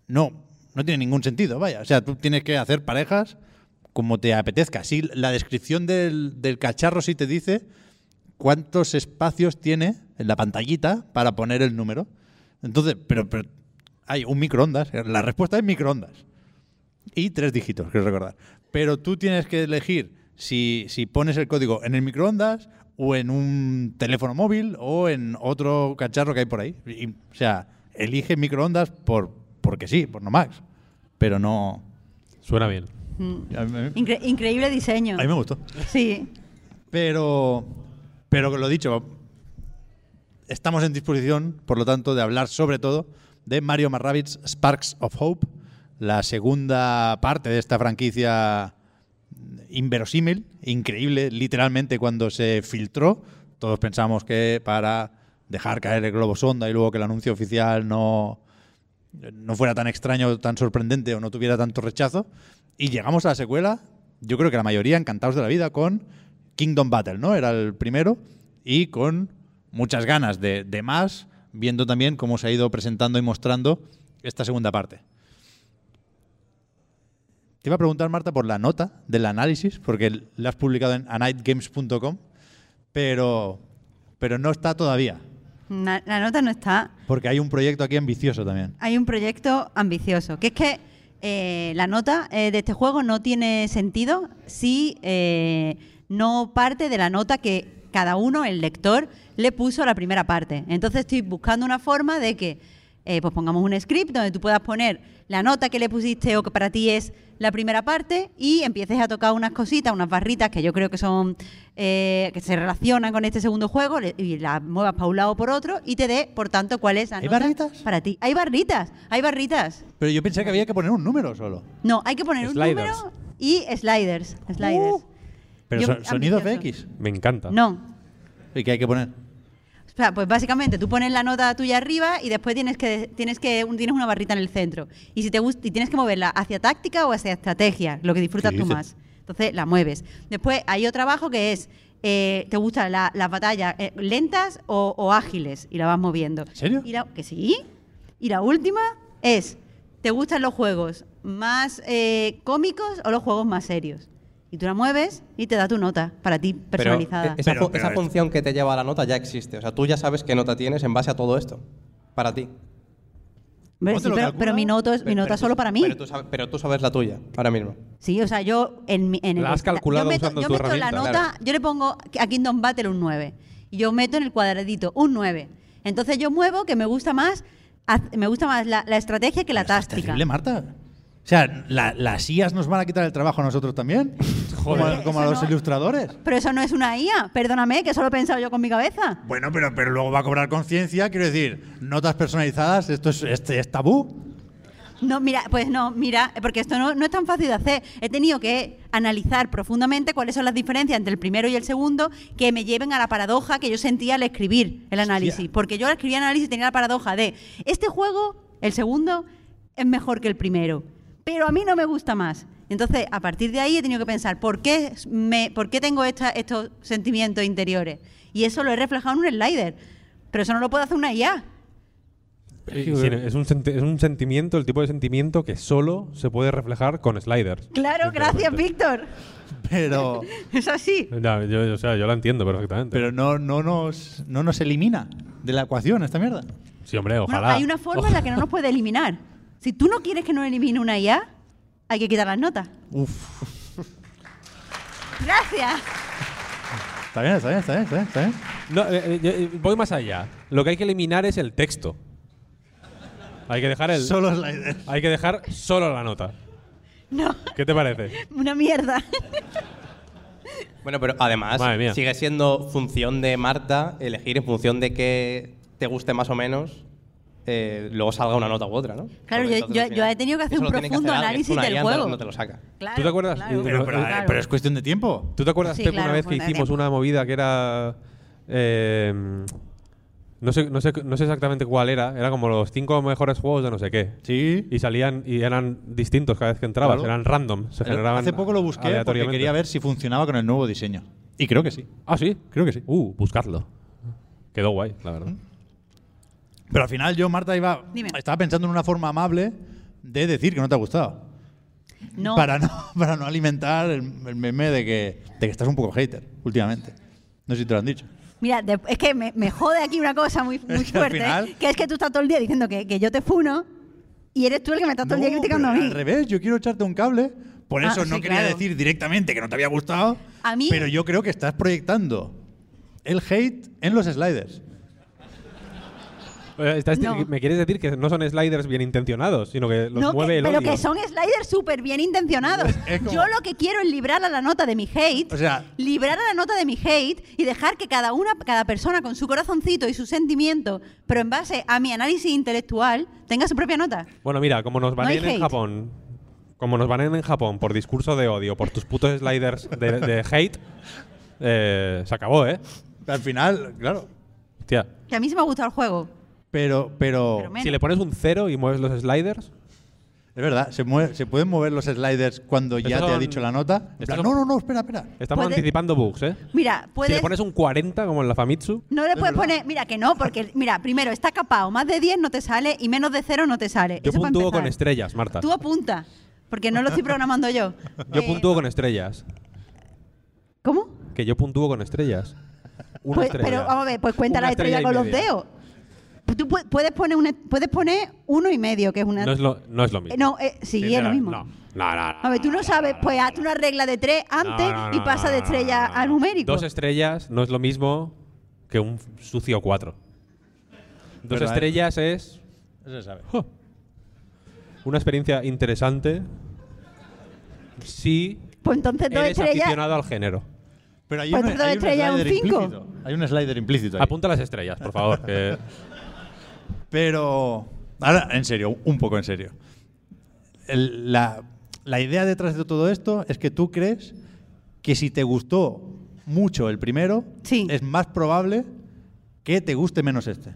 no, no tiene ningún sentido, vaya. O sea, tú tienes que hacer parejas como te apetezca. Sí, la descripción del, del cacharro sí te dice cuántos espacios tiene en la pantallita para poner el número. Entonces, pero, pero hay un microondas. La respuesta es microondas. Y tres dígitos, quiero recordar. Pero tú tienes que elegir si, si pones el código en el microondas o en un teléfono móvil o en otro cacharro que hay por ahí. Y, o sea, elige microondas por, porque sí, por no Max. Pero no. Suena bien. Mm. Incre- increíble diseño. a mí me gustó. Sí. Pero, pero lo dicho, estamos en disposición, por lo tanto, de hablar sobre todo de Mario Rabbids Sparks of Hope, la segunda parte de esta franquicia inverosímil, increíble, literalmente cuando se filtró, todos pensamos que para dejar caer el globo sonda y luego que el anuncio oficial no, no fuera tan extraño, tan sorprendente o no tuviera tanto rechazo. Y llegamos a la secuela, yo creo que la mayoría encantados de la vida con Kingdom Battle, ¿no? Era el primero y con muchas ganas de, de más, viendo también cómo se ha ido presentando y mostrando esta segunda parte. Te iba a preguntar, Marta, por la nota del análisis, porque la has publicado en anightgames.com, pero, pero no está todavía, Na- la nota no está. porque hay un proyecto aquí ambicioso también. Hay un proyecto ambicioso, que es que eh, la nota eh, de este juego no tiene sentido si eh, no parte de la nota que cada uno, el lector, le puso la primera parte. Entonces estoy buscando una forma de que, eh, pues pongamos un script donde tú puedas poner la nota que le pusiste o que para ti es la primera parte y empieces a tocar unas cositas, unas barritas que yo creo que son eh, que se relacionan con este segundo juego y las muevas para un lado o por otro y te dé, por tanto, cuál es la ¿Hay nota barritas? para ti. Hay barritas, hay barritas. Pero yo pensé que había que poner un número solo. No, hay que poner un número y sliders. Sliders. Uh. Pero son- sonido ambicioso. FX. Me encanta. No. ¿Y qué hay que poner? O sea, pues básicamente tú pones la nota tuya arriba y después tienes que tienes que un- tienes una barrita en el centro. Y si te gusta y tienes que moverla hacia táctica o hacia estrategia, lo que disfrutas ¿Qué tú dices? más. Entonces la mueves. Después hay otro abajo que es eh, te gustan la- las batallas eh, lentas o, o ágiles y la vas moviendo. ¿En serio? Y la- que sí. Y la última es ¿te gustan los juegos más eh, cómicos o los juegos más serios? Y tú la mueves y te da tu nota para ti personalizada. eh, esa, Pero- fu- pero esa esto- función que te lleva a la nota ya existe. O sea, tú ya sabes qué nota tienes en base a todo esto. Para ti. Hombre, ¿Cómo sí, te lo pero, mi nota es mi nota es solo para mí. Pero tú, sabes, pero tú sabes la tuya, ahora mismo. Sí, o sea, yo en, mi- en el La has calculado yo meto, usando yo tu meto la nota, claro. yo le pongo a Kingdom Battle un 9 y yo meto en el cuadradito un 9. Entonces yo muevo que me gusta más me gusta más la, la estrategia que la Esto es táctica. terrible, Marta. O sea, la- las IAs nos van a quitar el trabajo a nosotros también. como a, como a eso los no- ilustradores. Pero eso no es una IA, perdóname, que eso lo he pensado yo con mi cabeza. Bueno, pero, pero luego va a cobrar conciencia. Quiero decir, notas personalizadas, esto es, este es tabú. No, mira, pues no, mira, porque esto no, no es tan fácil de hacer. He tenido que analizar profundamente cuáles son las diferencias entre el primero y el segundo que me lleven a la paradoja que yo sentía al escribir el análisis. Porque yo al escribir el análisis tenía la paradoja de, este juego, el segundo, es mejor que el primero, pero a mí no me gusta más. Entonces, a partir de ahí he tenido que pensar, ¿por qué, me, por qué tengo esta- estos sentimientos interiores? Y eso lo he reflejado en un slider. Pero eso no lo puede hacer una IA. Sí, es, un es un sentimiento, el tipo de sentimiento que solo se puede reflejar con sliders. Claro, gracias. Víctor. Pero, Es así. Ya, yo, o sea, yo la entiendo perfectamente. pero no, no, nos, no nos elimina de la ecuación esta mierda. sí, hombre, Bueno, ojalá. hay una forma en la que no nos puede eliminar. Si tú no quieres que nos elimine una IA, hay que quitar las notas. Uf. Gracias. Está bien, está bien, está bien, está bien. Está bien. No, eh, eh, eh, voy más allá. Lo que hay que eliminar es el texto. Hay que dejar el. Solo sliders. Hay que dejar solo la nota. No, ¿Qué te parece? una mierda. Bueno, pero además sigue siendo función de Marta elegir en función de qué te guste más o menos. Eh, luego salga una nota u otra, ¿no? Claro, yo- entonces, yo- al final, yo he tenido que hacer un profundo análisis Una del juego. No te lo saca. Claro, ¿Tú te acuerdas? claro. Pero, pero, Claro. pero es cuestión de tiempo. ¿Tú te acuerdas, Sí, Pep, una vez que hicimos una movida que era. eh, no, sé, no, sé, no sé exactamente cuál era. Era como los cinco mejores juegos de no sé qué. Sí. Y salían y eran distintos cada vez que entrabas. Claro. Eran random. Se generaban Hace poco lo busqué porque quería ver si funcionaba con el nuevo diseño. Y creo que sí. Ah, sí. Creo que sí. Uh, buscadlo. Quedó guay, la verdad. Pero al final yo, Marta, iba, Dime. estaba pensando en una forma amable de decir que no te ha gustado. No. Para, no, para no alimentar el, el meme de que, de que estás un poco hater últimamente. No sé si te lo han dicho. Mira, de- es que me, me jode aquí una cosa muy, muy que al fuerte, final- que es que tú estás todo el día diciendo que, que yo te funo y eres tú el que me estás todo el día No, criticando a pero mí. Al revés, yo quiero echarte un cable. Por Ah, eso no sí, quería claro. decir directamente que no te había gustado. A mí- Pero yo creo que estás proyectando el hate en los sliders. Estás- No. Me quieres decir que no son sliders bien intencionados, sino que los No, mueve que- el pero que son sliders súper bien intencionados. Como- Yo lo que quiero es librar a la nota de mi hate, O sea- librar a la nota de mi hate y dejar que cada una, cada persona con su corazoncito y su sentimiento, pero en base a mi análisis intelectual, tenga su propia nota. Bueno, mira, como nos No hay banen en. Japón, como nos banen en Japón por discurso de odio, por tus putos sliders de, de hate, eh, se acabó, ¿eh? Al final, claro. Hostia. Que a mí se me ha gustado el juego. Pero, pero. Si le pones un cero y mueves los sliders, es verdad, se, mueve- se pueden mover los sliders cuando ya te ha dicho la nota. En estos plan, son- no, no, no, espera, espera. estamos anticipando bugs, ¿eh? Mira, Si puedes... le pones un 40 como en la Famitsu, No le puedes poner, mira que no, porque mira, primero está capado, más de 10 no te sale y menos de 0 no te sale. yo Eso puntúo con estrellas, Marta. Tú apunta, porque no lo estoy programando yo. Yo Eh, puntúo con estrellas. ¿Cómo? Que yo puntúo con estrellas. Una Pues, estrella. pero vamos a ver, pues cuenta Una la estrella, y con los dedos. Tú pu- puedes poner, puedes poner uno y medio, que es una... No es lo, no es lo mismo. Eh, no, eh, sí, es lo mismo. no. No, no, no. A ver, tú no sabes, pues haz una regla de tres antes No, no, y pasa de estrella no, no. a numérico. Dos estrellas no es lo mismo que un sucio 4. Dos estrellas es Eso se sabe. una experiencia interesante si Pues entonces dos eres estrellas. aficionado al género. Pero hay, Pues un, entonces hay un estrella un slider implícito. Hay un slider implícito ahí. Apunta las estrellas, por favor. que- Pero, ahora, en serio, un poco en serio. El- la, la idea detrás de todo esto es que tú crees que si te gustó mucho el primero, Sí. es más probable que te guste menos este.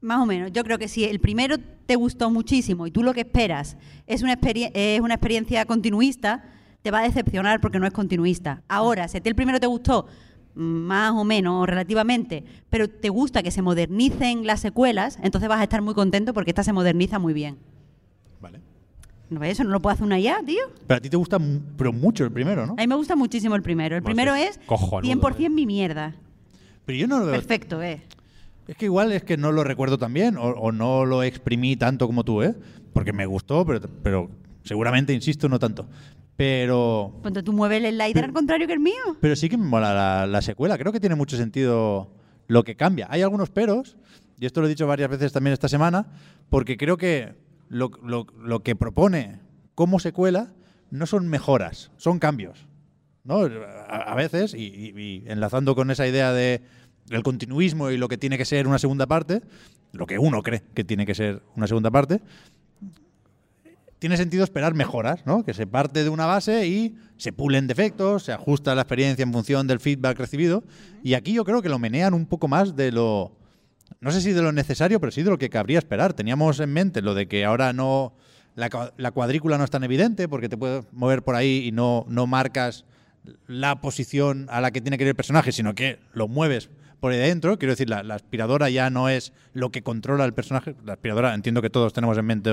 Más o menos. Yo creo que si el primero te gustó muchísimo y tú lo que esperas es una, es una experiencia continuista, te va a decepcionar porque no es continuista. Ahora, si a ti el primero te gustó más o menos o relativamente, pero te gusta que se modernicen las secuelas, entonces vas a estar muy contento porque esta se moderniza muy bien. Vale. ¿No ves eso? ¿No lo puede hacer una IA, tío? Pero a ti te gusta pero mucho el primero, ¿no? A mí me gusta muchísimo el primero. El Bueno, primero sí, es cojonudo, 100% eh. mi mierda. Pero yo no lo veo. Perfecto, ¿eh? Es que igual es que no lo recuerdo tan bien o, o no lo exprimí tanto como tú, ¿eh? Porque me gustó, pero, pero seguramente, insisto, no tanto. Pero, Cuando tú mueves el slider al contrario que el mío. pero sí que me mola la, la secuela. Creo que tiene mucho sentido lo que cambia. Hay algunos peros, y esto lo he dicho varias veces también esta semana, porque creo que lo, lo- lo que propone como secuela no son mejoras, son cambios. ¿no? A, a veces, y, y- y enlazando con esa idea de el continuismo y lo que tiene que ser una segunda parte, lo que uno cree que tiene que ser una segunda parte, tiene sentido esperar mejoras, ¿no? Que se parte de una base y se pulen defectos, se ajusta la experiencia en función del feedback recibido. Y aquí yo creo que lo menean un poco más de lo. No sé si de lo necesario, pero sí de lo que cabría esperar. Teníamos en mente lo de que ahora no. La, la cuadrícula no es tan evidente porque te puedes mover por ahí y no, no marcas la posición a la que tiene que ir el personaje, sino que lo mueves por ahí dentro. Quiero decir, la, la aspiradora ya no es lo que controla el personaje. La aspiradora, entiendo que todos tenemos en mente,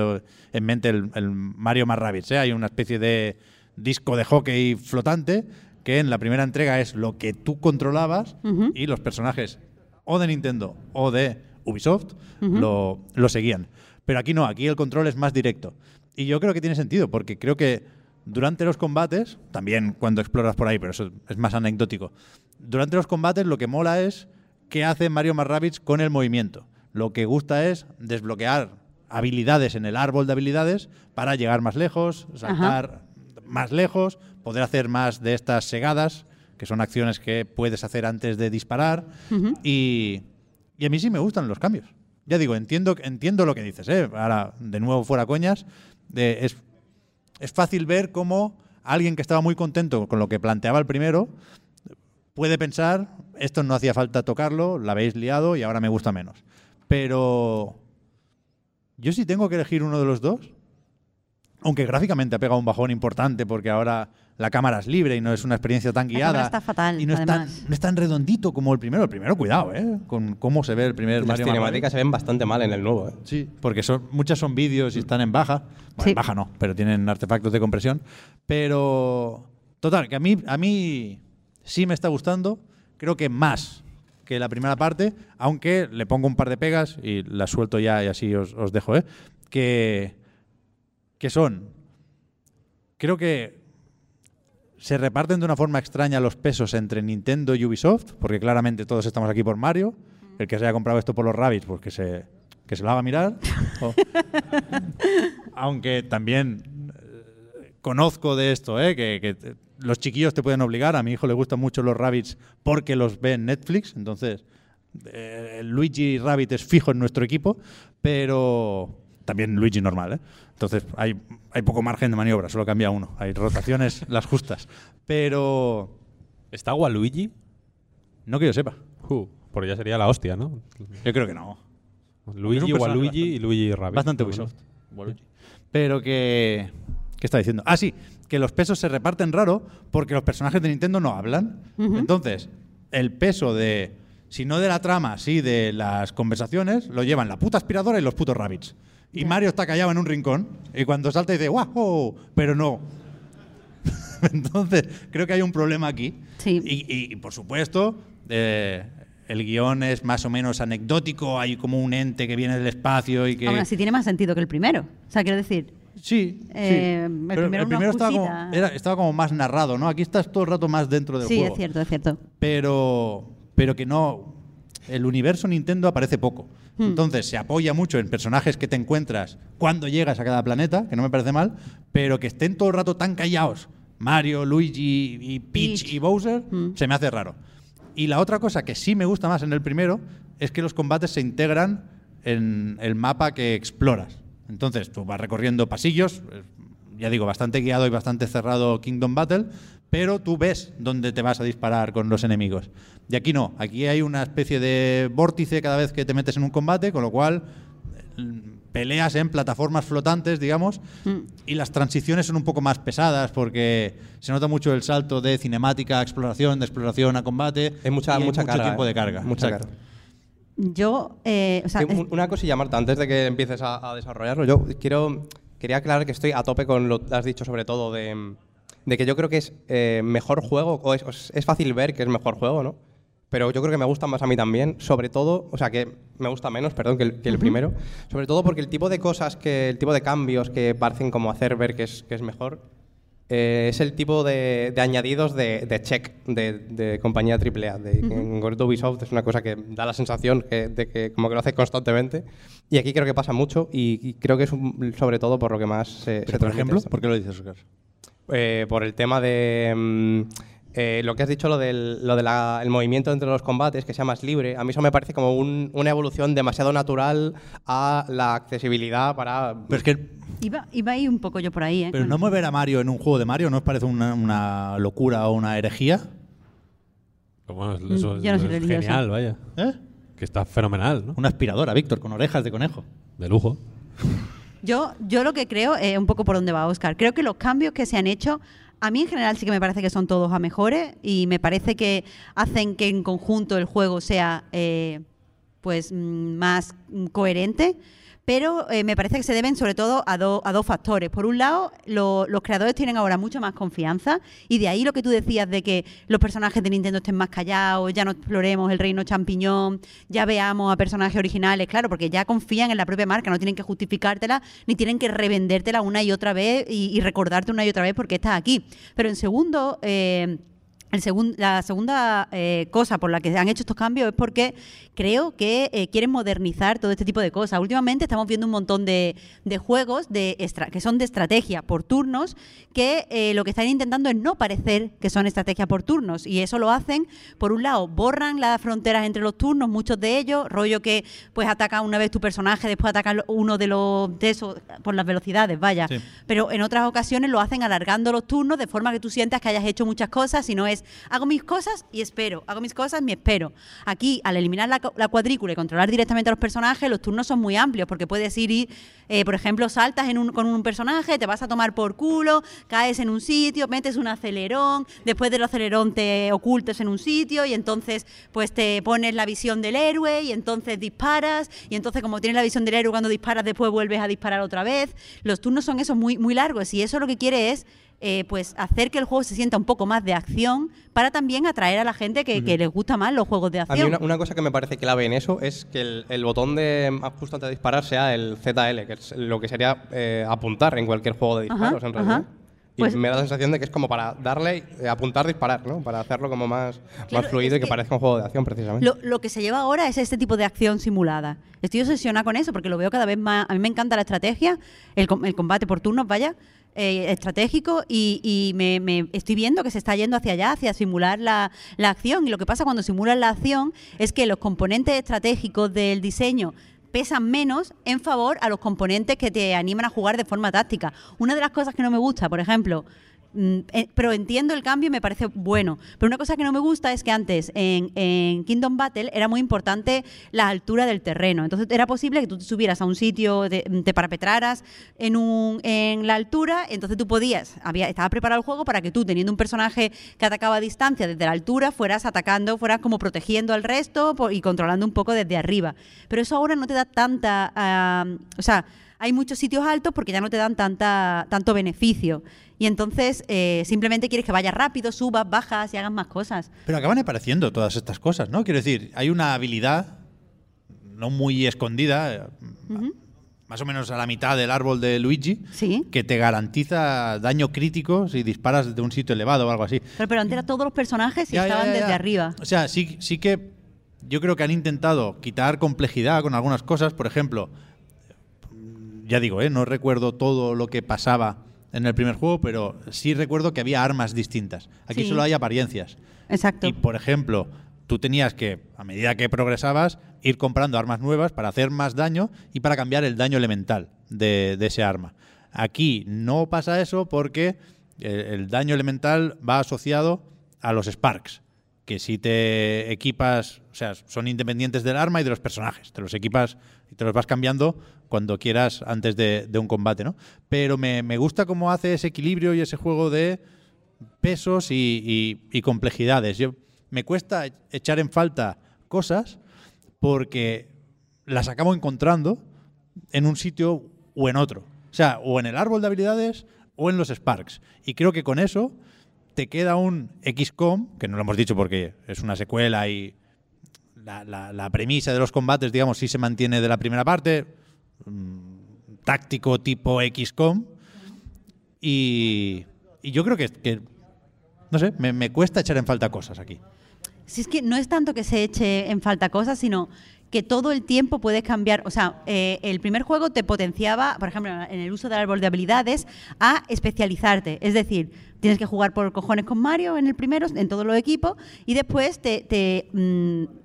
en mente el, el Mario más. ¿eh? Hay una especie de disco de hockey flotante que en la primera entrega es lo que tú controlabas y los personajes o de Nintendo o de Ubisoft lo, lo seguían. Pero aquí no, aquí el control es más directo. Y yo creo que tiene sentido, porque creo que durante los combates, también cuando exploras por ahí, pero eso es más anecdótico, durante los combates lo que mola es qué hace Mario Rabbids con el movimiento. Lo que gusta es desbloquear habilidades en el árbol de habilidades para llegar más lejos, saltar más lejos, poder hacer más de estas segadas, que son acciones que puedes hacer antes de disparar. y, y a mí sí me gustan los cambios. Ya digo, entiendo, entiendo lo que dices. ¿eh? Ahora, de nuevo, fuera coñas, eh, es, es fácil ver cómo alguien que estaba muy contento con lo que planteaba el primero puede pensar, esto no hacía falta tocarlo, la habéis liado y ahora me gusta menos. Pero yo sí tengo que elegir uno de los dos, aunque gráficamente ha pegado un bajón importante porque ahora la cámara es libre y no es una experiencia tan La guiada. cámara está fatal, y no es, tan, no es tan redondito como el primero. El primero, cuidado, ¿eh? Con cómo se ve el primer Las Mario Mario. cinemáticas se ven bastante mal en el nuevo. ¿eh? Sí, porque son, muchas son vídeos y están en baja. Bueno, Sí. en baja no, pero tienen artefactos de compresión. Pero, total, que a mí, a mí sí me está gustando. Creo que más que la primera parte, aunque le pongo un par de pegas y las suelto ya y así os, os dejo, ¿eh? Que, que son, creo que se reparten de una forma extraña los pesos entre Nintendo y Ubisoft, porque claramente todos estamos aquí por Mario. El que se haya comprado esto por los Rabbits, pues que se, que se lo haga mirar. O- aunque también eh, conozco de esto, ¿eh? que, los chiquillos te pueden obligar. A mi hijo le gustan mucho los Rabbits porque los ve en Netflix. Entonces, eh, Luigi Rabbit es fijo en nuestro equipo, pero también Luigi normal. ¿eh? Entonces, hay, hay poco margen de maniobra, solo cambia uno. Hay rotaciones las justas. Pero ¿Está Waluigi? no que yo sepa. Uh, porque ya sería la hostia, ¿no? Yo creo que no. Luigi, Waluigi y Luigi Rabbit. Bastante. Ubisoft. Pero que. ¿Qué está diciendo? Ah, sí, que los pesos se reparten raro porque los personajes de Nintendo no hablan. Entonces, el peso de. Si no de la trama, sí de las conversaciones, lo llevan la puta aspiradora y los putos rabbits. Y Mario está callado en un rincón y cuando salta dice ¡Wow! Pero no. Entonces, creo que hay un problema aquí. Sí. Y, y, y, por supuesto, eh, el guion es más o menos anecdótico, hay como un ente que viene del espacio y que... Aún así tiene más sentido que el primero. O sea, quiero decir, Sí, Eh, sí. el Pero primero el una primero estaba como, era- estaba como más narrado, ¿no? Aquí estás todo el rato más dentro del Sí, juego. es cierto, es cierto. Pero, pero que no. El universo Nintendo aparece poco. Hmm. Entonces se apoya mucho en personajes que te encuentras cuando llegas a cada planeta, que no me parece mal, pero que estén todo el rato tan callados. Mario, Luigi y Peach, Peach. y Bowser, Hmm. se me hace raro. Y la otra cosa que sí me gusta más en el primero es que los combates se integran en el mapa que exploras. Entonces tú vas recorriendo pasillos, eh, ya digo, bastante guiado y bastante cerrado Kingdom Battle, pero tú ves dónde te vas a disparar con los enemigos. Y aquí no, aquí hay una especie de vórtice cada vez que te metes en un combate, con lo cual eh, peleas en plataformas flotantes, digamos, y las transiciones son un poco más pesadas porque se nota mucho el salto de cinemática a exploración, de exploración a combate. Es mucha, y hay mucho carga. tiempo eh. de carga. Mucha Exacto. carga. Yo, eh, o sea, Sí, una cosilla, Marta, antes de que empieces a, a desarrollarlo, yo quiero quería aclarar que estoy a tope con lo que has dicho sobre todo de, de que yo creo que es eh, mejor juego, o es, o es- es fácil ver que es mejor juego, ¿no? Pero yo creo que me gusta más a mí también, sobre todo, o sea, que me gusta menos, perdón, que el, que el primero, sobre todo porque el tipo de cosas, que el tipo de cambios que parecen como hacer ver que es, que es mejor, eh, es el tipo de, de añadidos de, de check de, de compañía AAA. De, que En concreto Ubisoft es una cosa que da la sensación que- de que como que lo hace constantemente. Y aquí creo que pasa mucho y, y creo que es un- sobre todo por lo que más se, se por ejemplo, esto. ¿por qué lo dices, Oscar? Eh, por el tema de mm, eh, lo que has dicho, lo del lo de la- el movimiento entre los combates, que sea más libre. A mí eso me parece como un- una evolución demasiado natural a la accesibilidad para... Pero es que iba, iba ahí un poco yo por ahí, ¿eh? Pero no mover a Mario en un juego de Mario no os parece una, una locura o una herejía. Bueno, eso Mm, yo no soy es religiosa. genial, vaya. ¿Eh? Que está fenomenal, ¿no? Una aspiradora, Víctor, con orejas de conejo. De lujo. Yo, yo lo que creo es un poco por dónde va Oscar. Creo que los cambios que se han hecho, a mí en general sí que me parece que son todos a mejores y me parece que hacen que en conjunto el juego sea eh, pues mm, más mm, coherente. Pero eh, me parece que se deben sobre todo a, do- a dos factores. Por un lado, lo- los creadores tienen ahora mucha más confianza y de ahí lo que tú decías de que los personajes de Nintendo estén más callados, ya no exploremos el reino champiñón, ya veamos a personajes originales, claro, porque ya confían en la propia marca, no tienen que justificártela ni tienen que revendértela una y otra vez y, y recordarte una y otra vez porque estás aquí. Pero en segundo... eh, el segun- la segunda eh, cosa por la que han hecho estos cambios es porque creo que eh, quieren modernizar todo este tipo de cosas. Últimamente estamos viendo un montón de, de juegos de estra- que son de estrategia por turnos que eh, lo que están intentando es no parecer que son estrategia por turnos. Y eso lo hacen, por un lado, borran las fronteras entre los turnos, muchos de ellos, rollo que pues ataca una vez tu personaje, después ataca uno de los de esos por las velocidades, vaya. Sí. Pero en otras ocasiones lo hacen alargando los turnos de forma que tú sientas que hayas hecho muchas cosas y no es hago mis cosas y espero, hago mis cosas y espero. Aquí, al eliminar la, cu- la cuadrícula y controlar directamente a los personajes, los turnos son muy amplios porque puedes ir eh, por ejemplo, saltas con un personaje, te vas a tomar por culo, caes en un sitio, metes un acelerón, después del acelerón te ocultas en un sitio y entonces pues te pones la visión del héroe y entonces disparas y entonces como tienes la visión del héroe cuando disparas después vuelves a disparar otra vez. Los turnos son esos muy, muy largos y eso lo que quiere es eh, pues hacer que el juego se sienta un poco más de acción para también atraer a la gente que, que les gusta más los juegos de A mí acción. una, una cosa que me parece clave en eso es que el, el botón de justo antes de disparar sea el ZL, que es lo que sería eh, apuntar en cualquier juego de disparos Ajá, en realidad. ajá. Y Pues- me da la sensación de que es como para darle, eh, apuntar, disparar, ¿no? Para hacerlo como más, Claro, más fluido y que, que- parezca un juego de acción precisamente. Lo, lo que se lleva ahora es este tipo de acción simulada. Estoy obsesionada con eso porque lo veo cada vez más. A mí me encanta la estrategia, el, el combate por turnos, vaya, eh, estratégico, y, y me, me estoy viendo que se está yendo hacia allá, hacia simular la, la acción. Y lo que pasa cuando simulan la acción es que los componentes estratégicos del diseño pesan menos en favor a los componentes que te animan a jugar de forma táctica. Una de las cosas que no me gusta, por ejemplo, pero entiendo el cambio y me parece bueno. Pero una cosa que no me gusta es que antes en, Kingdom Battle era muy importante la altura del terreno. Entonces era posible que tú te subieras a un sitio, de- te parapetraras en, un, en la altura, entonces tú podías, había, estaba preparado el juego para que tú, teniendo un personaje que atacaba a distancia desde la altura, fueras atacando, fueras como protegiendo al resto y controlando un poco desde arriba. Pero eso ahora no te da tanta... ah, o sea, hay muchos sitios altos porque ya no te dan tanta, tanto beneficio. Y entonces eh, simplemente quieres que vayas rápido, subas, bajas y hagas más cosas. Pero acaban apareciendo todas estas cosas, ¿no? Quiero decir, hay una habilidad no muy escondida. eh, más o menos a la mitad del árbol de Luigi, Sí. que te garantiza daño crítico si disparas desde un sitio elevado o algo así. Pero, pero antes eran todos los personajes y Ya, estaban ya, desde arriba. O sea, sí, sí que yo creo que han intentado quitar complejidad con algunas cosas. Por ejemplo, ya digo, ¿eh? no recuerdo todo lo que pasaba en el primer juego, pero sí recuerdo que había armas distintas. Aquí Sí. solo hay apariencias. Exacto. Y por ejemplo, tú tenías que, a medida que progresabas, ir comprando armas nuevas para hacer más daño y para cambiar el daño elemental de, de ese arma. Aquí no pasa eso porque el, el daño elemental va asociado a los Sparks, que si te equipas, o sea, son independientes del arma y de los personajes. Te los equipas y te los vas cambiando cuando quieras antes de, un combate, ¿no? Pero me, me gusta cómo hace ese equilibrio y ese juego de pesos y, y- y complejidades. Yo, me cuesta e- echar en falta cosas porque las acabo encontrando en un sitio o en otro. O sea, o en el árbol de habilidades o en los Sparks. Y creo que con eso te queda un XCOM, que no lo hemos dicho porque es una secuela y la, la- premisa de los combates, digamos, sí se mantiene de la primera parte, mm, táctico tipo XCOM. Y, y yo creo que, no sé, me, cuesta echar en falta cosas aquí. Si es que no es tanto que se eche en falta cosas, sino que todo el tiempo puedes cambiar. O sea, eh, el primer juego te potenciaba, por ejemplo, en el uso del árbol de habilidades, a especializarte. Es decir, tienes que jugar por cojones con Mario en el primero, en todos los equipos, y después te. te, mm,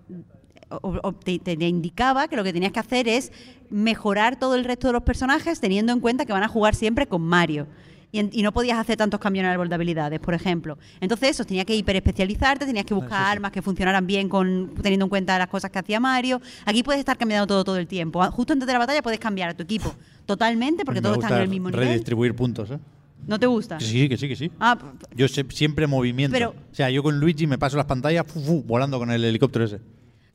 o- o te- indicaba que lo que tenías que hacer es mejorar todo el resto de los personajes teniendo en cuenta que van a jugar siempre con Mario. Y, en- y no podías hacer tantos cambios en el árbol de habilidades, por ejemplo. Entonces, eso, tenías que hiperespecializarte, tenías que buscar armas que funcionaran bien con teniendo en cuenta las cosas que hacía Mario. Aquí puedes estar cambiando todo todo el tiempo. Ah, Justo antes de la batalla puedes cambiar a tu equipo totalmente porque todos están en el mismo nivel. Redistribuir puntos, ¿eh? ¿No te gusta? Que sí, que sí, que sí. Ah, Yo siempre movimiento. Pero- o sea, yo con Luigi me paso las pantallas fu, fu, volando con el helicóptero ese.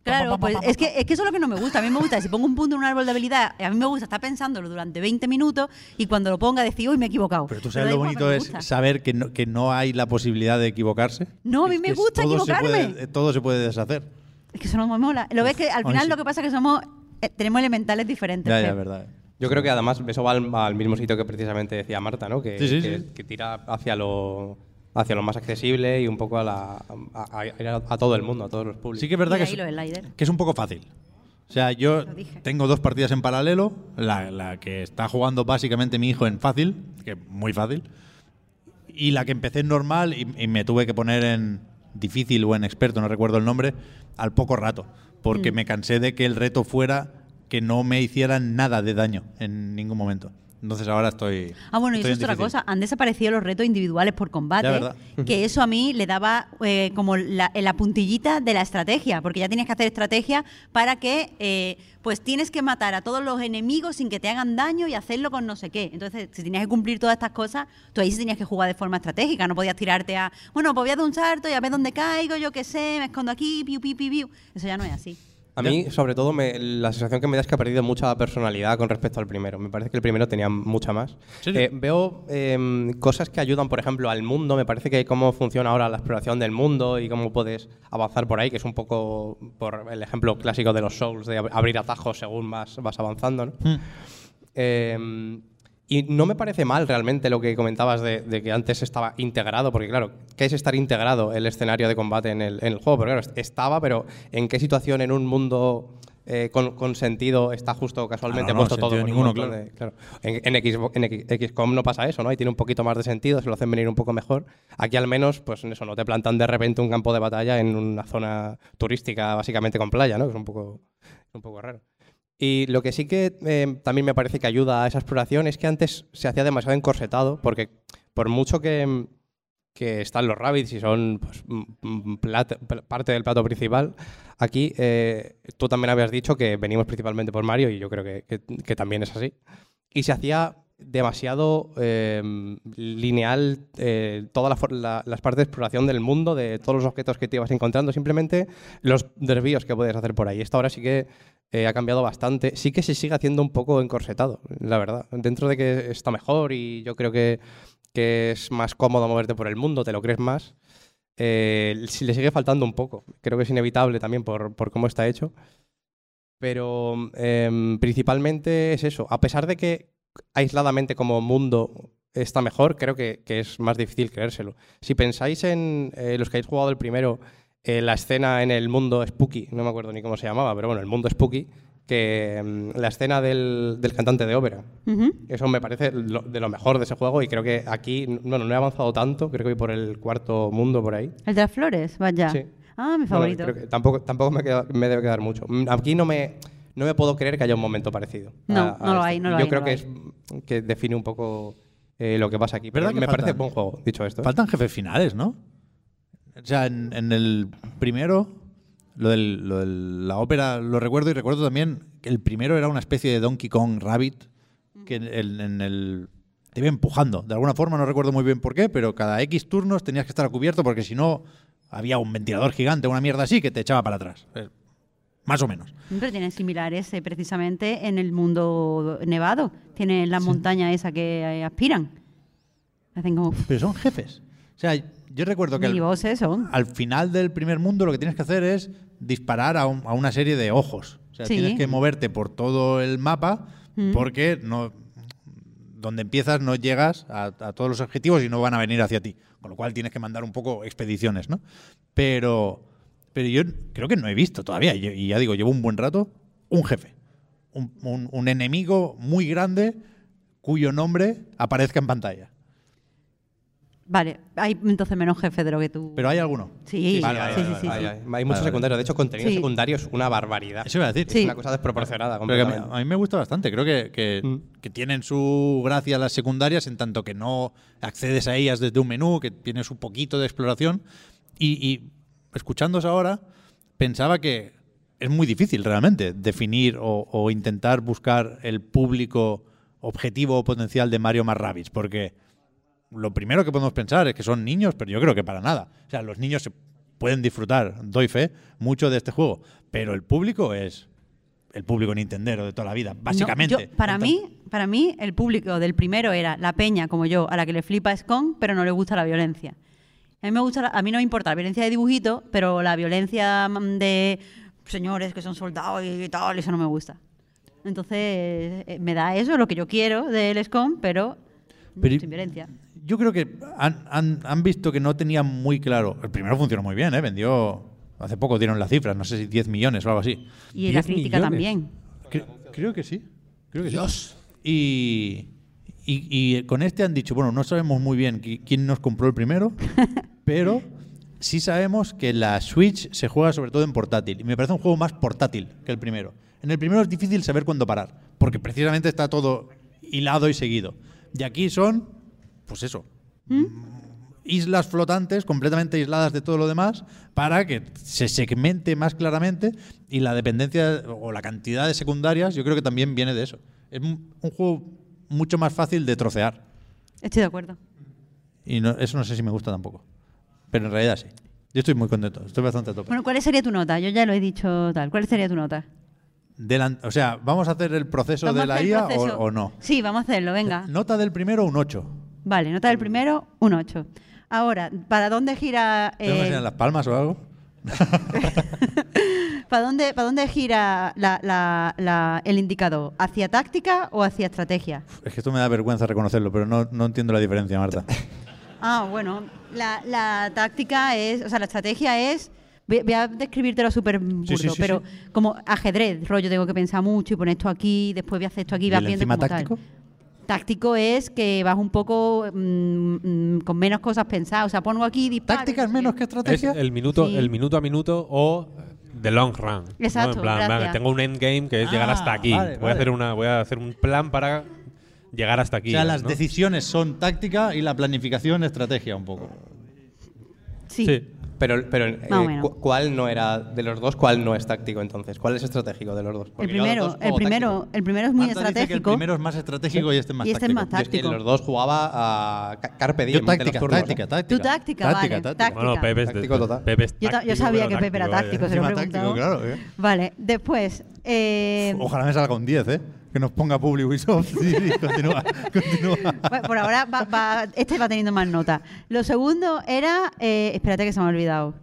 Claro, pues es que, es que eso es lo que no me gusta. A mí me gusta, si pongo un punto en un árbol de habilidad, a mí me gusta estar pensándolo durante 20 minutos y cuando lo ponga decir, uy, me he equivocado. Pero tú sabes lo bonito es saber que no, que no hay la posibilidad de equivocarse. No, a mí Es me gusta todo se equivocarme. puede- todo se puede deshacer. Es que eso no me mola. Lo ves que al final sí. lo que pasa es que somos eh, tenemos elementales diferentes. Ya, ya, Pep. verdad. Yo creo que además eso va al, al mismo sitio que precisamente decía Marta, ¿no? Que, Sí, sí, que- sí. que tira hacia lo hacia lo más accesible y un poco a, la, a, a- a todo el mundo, a todos los públicos. Sí que es verdad que es, que es un poco fácil. O sea, yo tengo dos partidas en paralelo. La, la que está jugando básicamente mi hijo en fácil, que muy fácil. Y la que empecé en normal y, y me tuve que poner en difícil o en experto, no recuerdo el nombre, al poco rato. Porque Mm. me cansé de que el reto fuera que no me hicieran nada de daño en ningún momento. Entonces ahora estoy. Ah, bueno, y eso es otra cosa. Han desaparecido los retos individuales por combate. Que eso a mí le daba eh, como la, la puntillita de la estrategia, porque ya tienes que hacer estrategia para que, eh, pues tienes que matar a todos los enemigos sin que te hagan daño y hacerlo con no sé qué. Entonces, si tenías que cumplir todas estas cosas, tú ahí sí tenías que jugar de forma estratégica. No podías tirarte a, bueno, pues voy a dar un salto y a ver dónde caigo, yo qué sé, me escondo aquí, piu, piu, piu, piu. Eso ya no es así. A mí, sobre todo, me- la sensación que me da es que ha perdido mucha personalidad con respecto al primero. Me parece que el primero tenía mucha más. Sí. Eh, veo em, cosas que ayudan, por ejemplo, al mundo. Me parece que cómo funciona ahora la exploración del mundo y cómo puedes avanzar por ahí, que es un poco por el ejemplo clásico de los Souls, de ab- abrir atajos según vas, vas avanzando. ¿no? Hmm. Eh, y no me parece mal realmente lo que comentabas de, de que antes estaba integrado, porque claro, ¿qué es estar integrado el escenario de combate en el, en el juego? Pero claro, est- estaba, pero ¿en qué situación en un mundo eh, con, con sentido está justo casualmente Ah, no, no, puesto todo? ninguno, claro. de- claro. En, en, Xbox- en XCOM no pasa eso, ¿no? Y tiene un poquito más de sentido, se lo hacen venir un poco mejor. Aquí al menos, pues en eso, no te plantan de repente un campo de batalla en una zona turística básicamente con playa, ¿no? Que es un poco, un poco raro. Y lo que sí que eh, también me parece que ayuda a esa exploración es que antes se hacía demasiado encorsetado, porque por mucho que, que están los rabbits y son pues, parte del plato principal, aquí eh, tú también habías dicho que venimos principalmente por Mario y yo creo que, que- que también es así. Y se hacía demasiado eh, lineal eh, todas la la- las partes de exploración del mundo, de todos los objetos que te ibas encontrando, simplemente los desvíos que puedes hacer por ahí. Esta ahora sí que eh, ha cambiado bastante. Sí que se sigue haciendo un poco encorsetado, la verdad. Dentro de que está mejor y yo creo que, que es más cómodo moverte por el mundo, te lo crees más. Eh, le sigue faltando un poco. Creo que es inevitable también por, por cómo está hecho. Pero em, principalmente es eso. A pesar de que aisladamente como mundo está mejor, creo que, que es más difícil creérselo. Si pensáis en eh, los que habéis jugado el primero, eh, la escena en el mundo Spooky, no me acuerdo ni cómo se llamaba, pero bueno, el mundo Spooky, que em, la escena del, del cantante de ópera. Eso me parece lo- de lo mejor de ese juego y creo que aquí, bueno, no he avanzado tanto, creo que voy por el cuarto mundo por ahí. El de las flores, vaya. Sí. Ah, mi Bueno, favorito. creo que tampoco tampoco me, queda- me debe quedar mucho. Mm, Aquí no me, no me puedo creer que haya un momento parecido. No, no lo hay, no lo Yo hay, creo no que es que define un poco eh, lo que pasa aquí. Pero ¿Verdad que me parece buen juego, dicho esto. Faltan jefes finales, ¿no? O sea, en, en el primero, lo, del- lo de la ópera lo recuerdo y recuerdo también que el primero era una especie de Donkey Kong Rabbit que en, el- en el te iba empujando. De alguna forma, no recuerdo muy bien por qué, pero cada X turnos tenías que estar a cubierto porque si no había un ventilador gigante, una mierda así, que te echaba para atrás. Eh, Más o menos. Pero tienen similares eh, precisamente en el mundo nevado. Tienen la montaña esa que eh, aspiran. Hacen como Pero son jefes. O sea, yo recuerdo que... al- minibosses son. al final del primer mundo lo que tienes que hacer es disparar a, un- a una serie de ojos. O sea, Sí. tienes que moverte por todo el mapa Mm. porque no donde empiezas no llegas a, a todos los objetivos y no van a venir hacia ti. Con lo cual tienes que mandar un poco expediciones, ¿no? Pero, pero yo creo que no he visto todavía, y y ya digo, llevo un buen rato, un jefe. Un, un- un enemigo muy grande cuyo nombre aparezca en pantalla. Vale, hay entonces menos jefe de lo que tú. Pero hay alguno. Sí, sí, vale, sí, vale, sí, vale, sí. Hay, muchos secundarios. De hecho, contenido Sí. secundario es una barbaridad. Eso iba a decir. Sí. Es una cosa desproporcionada. Pero que a, mí, a mí me gusta bastante. Creo que, que- Mm. que tienen su gracia las secundarias en tanto que no accedes a ellas desde un menú, que tienes un poquito de exploración. Y, y escuchándos ahora, pensaba que es muy difícil realmente definir o, o intentar buscar el público objetivo o potencial de Mario más Rabbids, porque lo primero que podemos pensar es que son niños, pero yo creo que para nada. O sea, los niños se pueden disfrutar, doy fe, mucho de este juego, pero el público es el público nintendero de toda la vida, No, básicamente. yo- para, Entonces- mí, para mí, el público del primero era la peña, como yo, a la que le flipa Scon, pero no le gusta la violencia. A mí, me gusta la- a mí no me importa la violencia de dibujito, pero la violencia mm, de señores que son soldados y tal, eso no me gusta. Entonces, eh, me da eso, lo que yo quiero del Scon, pero, Pero sin violencia. Yo creo que han, han- han visto que no tenían muy claro. El primero funcionó muy bien, ¿eh? Vendió. Hace poco dieron las cifras, no sé si 10 millones o algo así. Y la 10 crítica millones. también. Cre- creo que sí. Creo que sí. Y, y- y con este han dicho, bueno, no sabemos muy bien qui- quién nos compró el primero, pero sí sabemos que la Switch se juega sobre todo en portátil. Y me parece un juego más portátil que el primero. En el primero es difícil saber cuándo parar, porque precisamente está todo hilado y seguido. Y aquí son, pues eso, islas flotantes completamente aisladas de todo lo demás para que se segmente más claramente y la dependencia o la cantidad de secundarias yo creo que también viene de eso. Es un juego mucho más fácil de trocear Estoy de acuerdo. y no- eso no sé si me gusta tampoco. Pero en realidad sí. Yo estoy muy contento, estoy bastante a tope. Bueno, ¿cuál sería tu nota? Yo ya lo he dicho tal. ¿Cuál sería tu nota? O sea, ¿vamos a hacer el proceso de la IA o, o no? Sí, vamos a hacerlo, venga. Nota del primero un 8. Vale, nota del primero, un 8. Ahora, ¿para dónde gira ¿Tengo que eh, las palmas o algo? ¿para dónde, para dónde gira la- la- la- el indicador? ¿Hacia táctica o hacia estrategia? Es que esto me da vergüenza reconocerlo, pero no, no entiendo la diferencia, Marta. Ah, bueno, la, táctica es, o sea, la estrategia es, voy, voy a describírtelo súper burdo, Sí, sí, sí, pero como ajedrez, rollo, tengo que pensar mucho y poner esto aquí, después voy a hacer esto aquí, ¿Y vas viendo como táctico? tal. Táctico es que vas un poco mm, mm, con menos cosas pensadas, o sea, pongo aquí, disparo. ¿Táctica es menos que Es estrategia? el minuto, Sí. el minuto a minuto o the long run. ¿no? Exacto, En plan, tengo un endgame que es llegar Ah, hasta aquí. vale, voy, vale. A hacer una, voy a hacer un plan para llegar hasta aquí. o sea, las ¿no? decisiones son táctica y la planificación estrategia un poco. Sí. Sí. Pero, pero eh, cu- ¿cuál no era de los dos? ¿Cuál no es táctico entonces? ¿Cuál es estratégico de los dos? El los primero, dos el primero, táctico. el primero es muy Marta dice que el estratégico. primero es más estratégico y este es más Y este es táctico. más Yo es que táctico. los dos jugaba a ca- Carpe Diem. Yo los táctica, turnos, táctica, ¿eh? táctica. Tu táctica, vale, táctica. Bueno, Pepe es, de- Táctico total. Pepe es Yo, ta- yo táctico, sabía pero que Pepe era táctico, se lo he Encima táctico, preguntado. claro, ¿eh? Vale, después. eh, Ojalá me salga un 10, ¿eh? Que nos ponga Public Ubisoft. Sí, sí, continúa, continúa. bueno, por ahora va, va- este va teniendo más nota. Lo segundo era. eh, espérate que se me ha olvidado.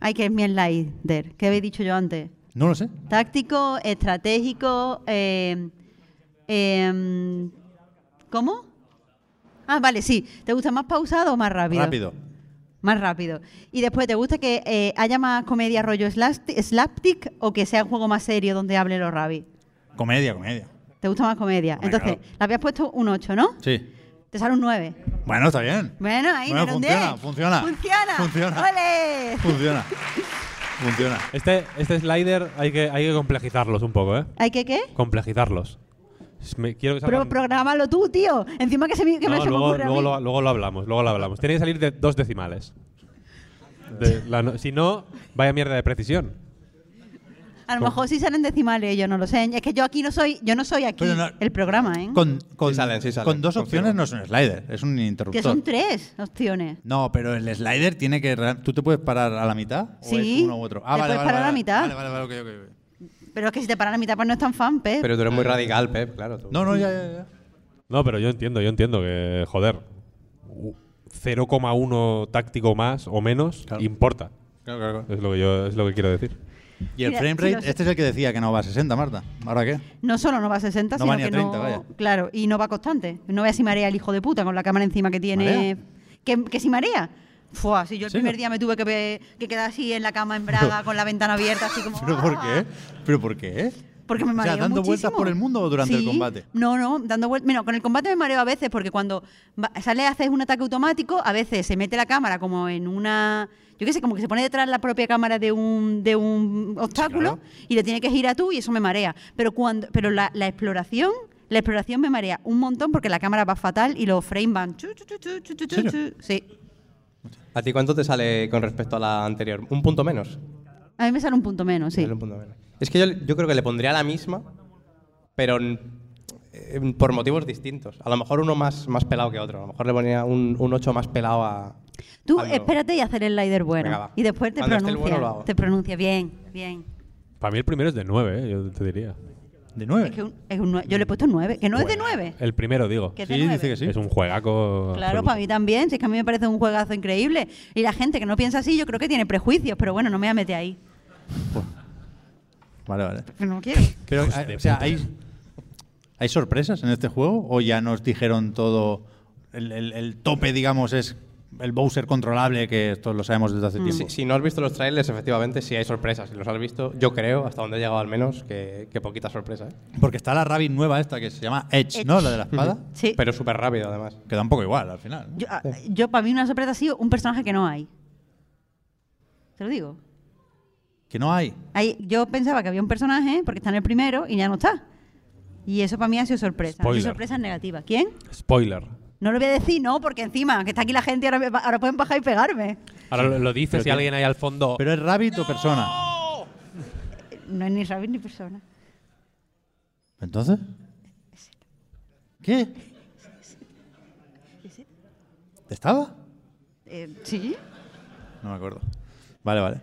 Ay, que es mi slider. ¿Qué habéis dicho yo antes? No lo sé. Táctico, estratégico. eh, em, ¿Cómo? Ah, vale, sí. ¿Te gusta más pausado o más rápido? Rápido. Más rápido. Y después, ¿te gusta que eh, haya más comedia rollo slapsti- slapstick o que sea un juego más serio donde hable los rabbits? Comedia, comedia. ¿Te gusta más comedia? Entonces, claro. le habías puesto un 8, ¿no? Sí. Te sale un 9. Bueno, está bien. Bueno, ahí Bueno, no un funciona, 10. funciona. Funciona. Funciona. ¡Ole! Funciona. Funciona. Este, este slider hay que, hay que complejizarlos un poco, ¿eh? ¿Hay que qué? Complejizarlos. Me- quiero que Pero salgan- prográmalo tú, tío. Encima que se me, que me se luego, lo, luego lo hablamos, luego lo hablamos. Tiene que salir de dos decimales. De la no- si no, vaya mierda de precisión. A lo mejor sí salen decimales, yo no lo sé. Es que yo aquí no soy, yo no soy aquí Pero no- el programa, ¿eh? Con, con, Sí salen, sí salen, con dos confirmo. opciones no es un slider, es un interruptor. que son tres opciones. No, pero el slider tiene que. real- ¿Tú te puedes parar a la mitad? ¿O Sí, es uno u otro? Ah, te vale, puedes vale, parar a la vale, mitad. Vale, vale, vale, ok, ok, ok. Pero es que si te paras a la mitad, pues no es tan fan, Pep. Pero tú eres muy radical, Pep, claro. tú. No, no, ya, ya, ya. No, pero yo entiendo, yo entiendo que, joder, u- 0,1 táctico más o menos Claro. importa. Claro, claro, claro. Es lo que yo es lo que quiero decir. Y el Mira, frame si rate, los- este es el que decía que no va a 60, Marta. ¿Ahora qué? No solo no va a 60, No sino va ni a que 30, no. vaya. Claro, y no va constante. No veas si marea el hijo de puta con la cámara encima que tiene. Que, que si marea. Fua, si yo el ¿Sí? primer día me tuve que, que quedar así en la cama en braga con la ventana abierta, así como. ¿Pero por ¡ah! qué? ¿Pero por qué? Porque me O sea, mareo dando vueltas por el mundo durante el combate. No, no, dando vueltas. Bueno, con el combate me mareo a veces porque cuando sale haces un ataque automático, a veces se mete la cámara como en una. Yo qué sé, como que se pone detrás la propia cámara de un, de un obstáculo y le tiene que girar tú y eso me marea. Pero cuando pero la, la exploración. La exploración me marea un montón porque la cámara va fatal y los frames van. Sí. ¿A ti cuánto te sale con respecto a la anterior? ¿Un punto menos? A mí me sale un punto menos, sí. Sale un punto menos. Es que yo, yo creo que le pondría la misma, pero eh, por motivos distintos. A lo mejor uno más, más pelado que otro. A lo mejor le ponía un, un 8 más pelado a. Tú espérate y hacer el slider bueno. Venga, va. y después te pronuncia. bueno lo hago. te pronuncia bien, bien. Para mí el primero es de 9, ¿eh? yo te diría. ¿De 9? Es que un- es un nue- yo le he puesto un 9, que no es de 9. El primero, digo. Que Sí, dice que sí. Es un juegaco. Claro, absoluto. para mí también. Si es que a mí me parece un juegazo increíble. Y la gente que no piensa así, yo creo que tiene prejuicios, pero bueno, no me voy a meter ahí. Vale, vale. No quiero. De o sea. ¿hay, ¿hay sorpresas en este juego? ¿O ya nos dijeron todo? El, el- el tope, digamos, es el Bowser controlable, que esto lo sabemos desde hace tiempo. Si, si no has visto los trailers, efectivamente sí hay sorpresas. Si los has visto, yo creo, hasta donde he llegado al menos, que, que poquita sorpresa. ¿eh? Porque está la Rabbit nueva esta que se llama Edge, Edge. ¿no? La de la espada. Sí. Pero súper rápido, además. Que da un poco igual al final. ah, yo, para mí, una sorpresa ha sido un personaje que no hay. Te lo digo. Que no hay. Hay- yo pensaba que había un personaje porque está en el primero y ya no está. Y eso para mí ha sido sorpresa. Ha sido Spoiler. sorpresa negativa. ¿Quién? Spoiler. No lo voy a decir, no, porque encima, que está aquí la gente ahora, me ahora pueden bajar y pegarme. Ahora lo, lo dices Pero si que- alguien ahí al fondo. ¿Pero es Rabbit o persona? No es ni Rabbit ni persona. ¿Entonces? ¿Qué? ¿Estaba? Eh, sí. No me acuerdo. Vale, vale.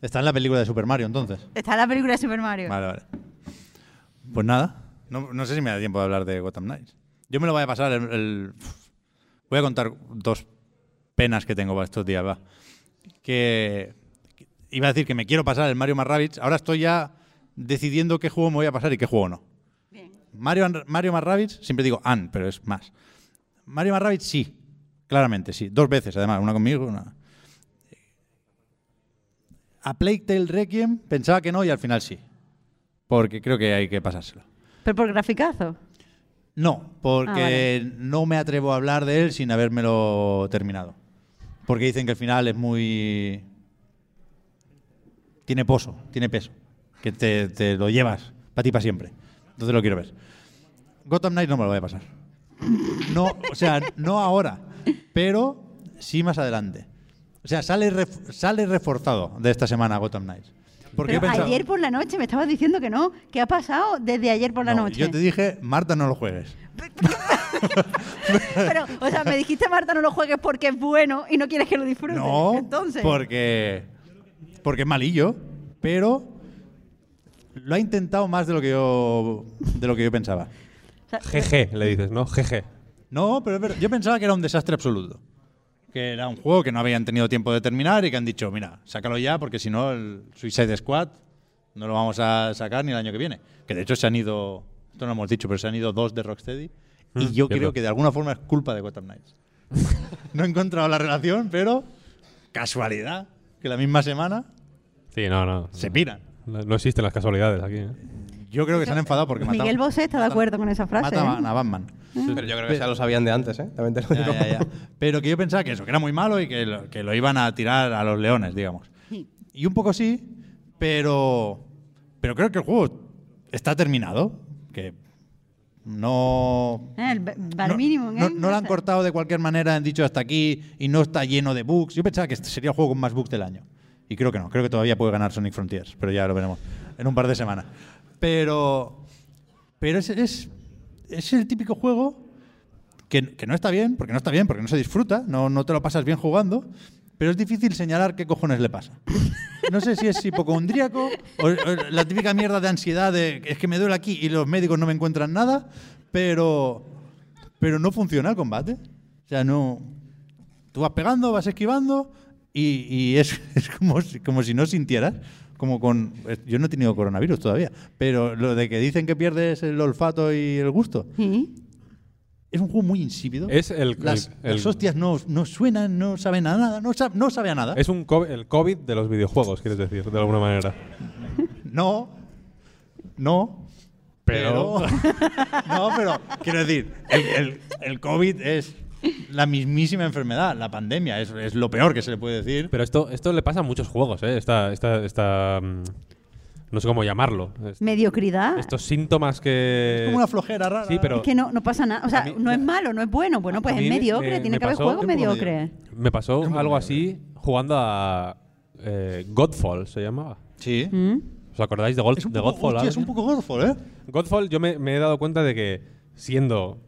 Está en la película de Super Mario, entonces. Está en la película de Super Mario. Vale, vale. Pues nada. No, no sé si me da tiempo de hablar de Gotham Knights. Yo me lo voy a pasar el, el- Voy a contar dos penas que tengo para estos días, va. Que... que Iba a decir que me quiero pasar el Mario más Rabbids. Ahora estoy ya decidiendo qué juego me voy a pasar y qué juego no. Mario, Mario más Rabbids, siempre digo an, pero es más. Mario más Rabbids sí. Claramente, sí. Dos veces, además. Una conmigo, una... A Plague Tale Requiem pensaba que no y al final sí. Porque creo que hay que pasárselo. Pero por graficazo. No, porque Ah, vale. no me atrevo a hablar de él sin habérmelo terminado. Porque dicen que el final es muy... Tiene pozo, tiene peso. Que te, te lo llevas para ti para siempre. Entonces lo quiero ver. Gotham Knight no me lo voy a pasar. No, o sea, no ahora, pero sí más adelante. O sea, sale, ref- sale reforzado de esta semana Gotham Knights. Porque Pero pensado- ayer por la noche me estabas diciendo que no. ¿Qué ha pasado desde ayer por la No, noche? Yo te dije, Marta, no lo juegues. Pero, o sea, me dijiste, Marta, no lo juegues porque es bueno y no quieres que lo disfrutes. No, Entonces. porque, porque es malillo, pero lo ha intentado más de lo que yo, de lo que yo pensaba. o sea, GG, le dices, ¿no? GG. No, pero verdad, yo pensaba que era un desastre absoluto. Que era un juego que no habían tenido tiempo de terminar y que han dicho, mira, sácalo ya porque si no el Suicide Squad No lo vamos a sacar ni el año que viene. Que de hecho se han ido, esto no lo hemos dicho, pero se han ido dos de Rocksteady. y Mm, yo cierto. creo que de alguna forma es culpa de Gotham Knights. no he encontrado la relación, pero casualidad que la misma semana Sí, no, no. se piran. No, no existen las casualidades aquí. ¿eh? Yo creo que se han enfadado porque Miguel mataban, Bosé está de acuerdo con esa frase. mataban ¿eh? a Batman. Pero yo creo que ya lo sabían de antes, ¿eh? También te lo digo. ya, ya. Pero que yo pensaba que eso, que era muy malo y que lo, que lo iban a tirar a los leones, digamos. Y un poco sí, pero, pero creo que el juego está terminado. Que no. Eh, el ba- bar no- ¿eh? no lo han cortado de cualquier manera, han dicho hasta aquí y no está lleno de bugs. Yo pensaba que este sería el juego con más bugs del año. Y creo que no, creo que todavía puede ganar Sonic Frontiers, pero ya lo veremos en un par de semanas. Pero, pero es, es, es el típico juego que, que no está bien, porque no está bien, porque no se disfruta, no, no te lo pasas bien jugando, pero es difícil señalar qué cojones le pasa. No sé si es hipocondríaco o, la típica mierda de ansiedad es que me duele aquí y los médicos no me encuentran nada, pero, pero no funciona el combate. O sea, no. Tú vas pegando, vas esquivando y, es, es como, como si no sintieras. Como con. Yo no he tenido coronavirus todavía, pero lo de que dicen que pierdes el olfato y el gusto. Sí. Es un juego muy insípido. Es el- las, el- las hostias no, no suenan, no saben a nada, no, sa- no sabe a nada. Es un co- el COVID de los videojuegos, quieres decir, de alguna manera. No, no, Pero- no, pero quiero decir, el, el- el COVID es la mismísima enfermedad, la pandemia, es, es lo peor que se le puede decir. Pero esto, esto le pasa a muchos juegos, ¿eh? Esta, esta, esta, mm, no sé cómo llamarlo. Mediocridad. estos síntomas que... es como una flojera rara. Sí, pero es que no, no pasa nada. O sea, mí- no es malo, no es bueno. Bueno, pues es mediocre. me- Tiene me que haber pasó- juegos mediocres. me pasó algo así jugando a eh, Godfall, se llamaba. Sí. ¿Mm? ¿Os acordáis de, Gol- Es un de poco, Godfall? hostia, es un poco Godfall, ¿eh? Godfall yo me, me he dado cuenta de que siendo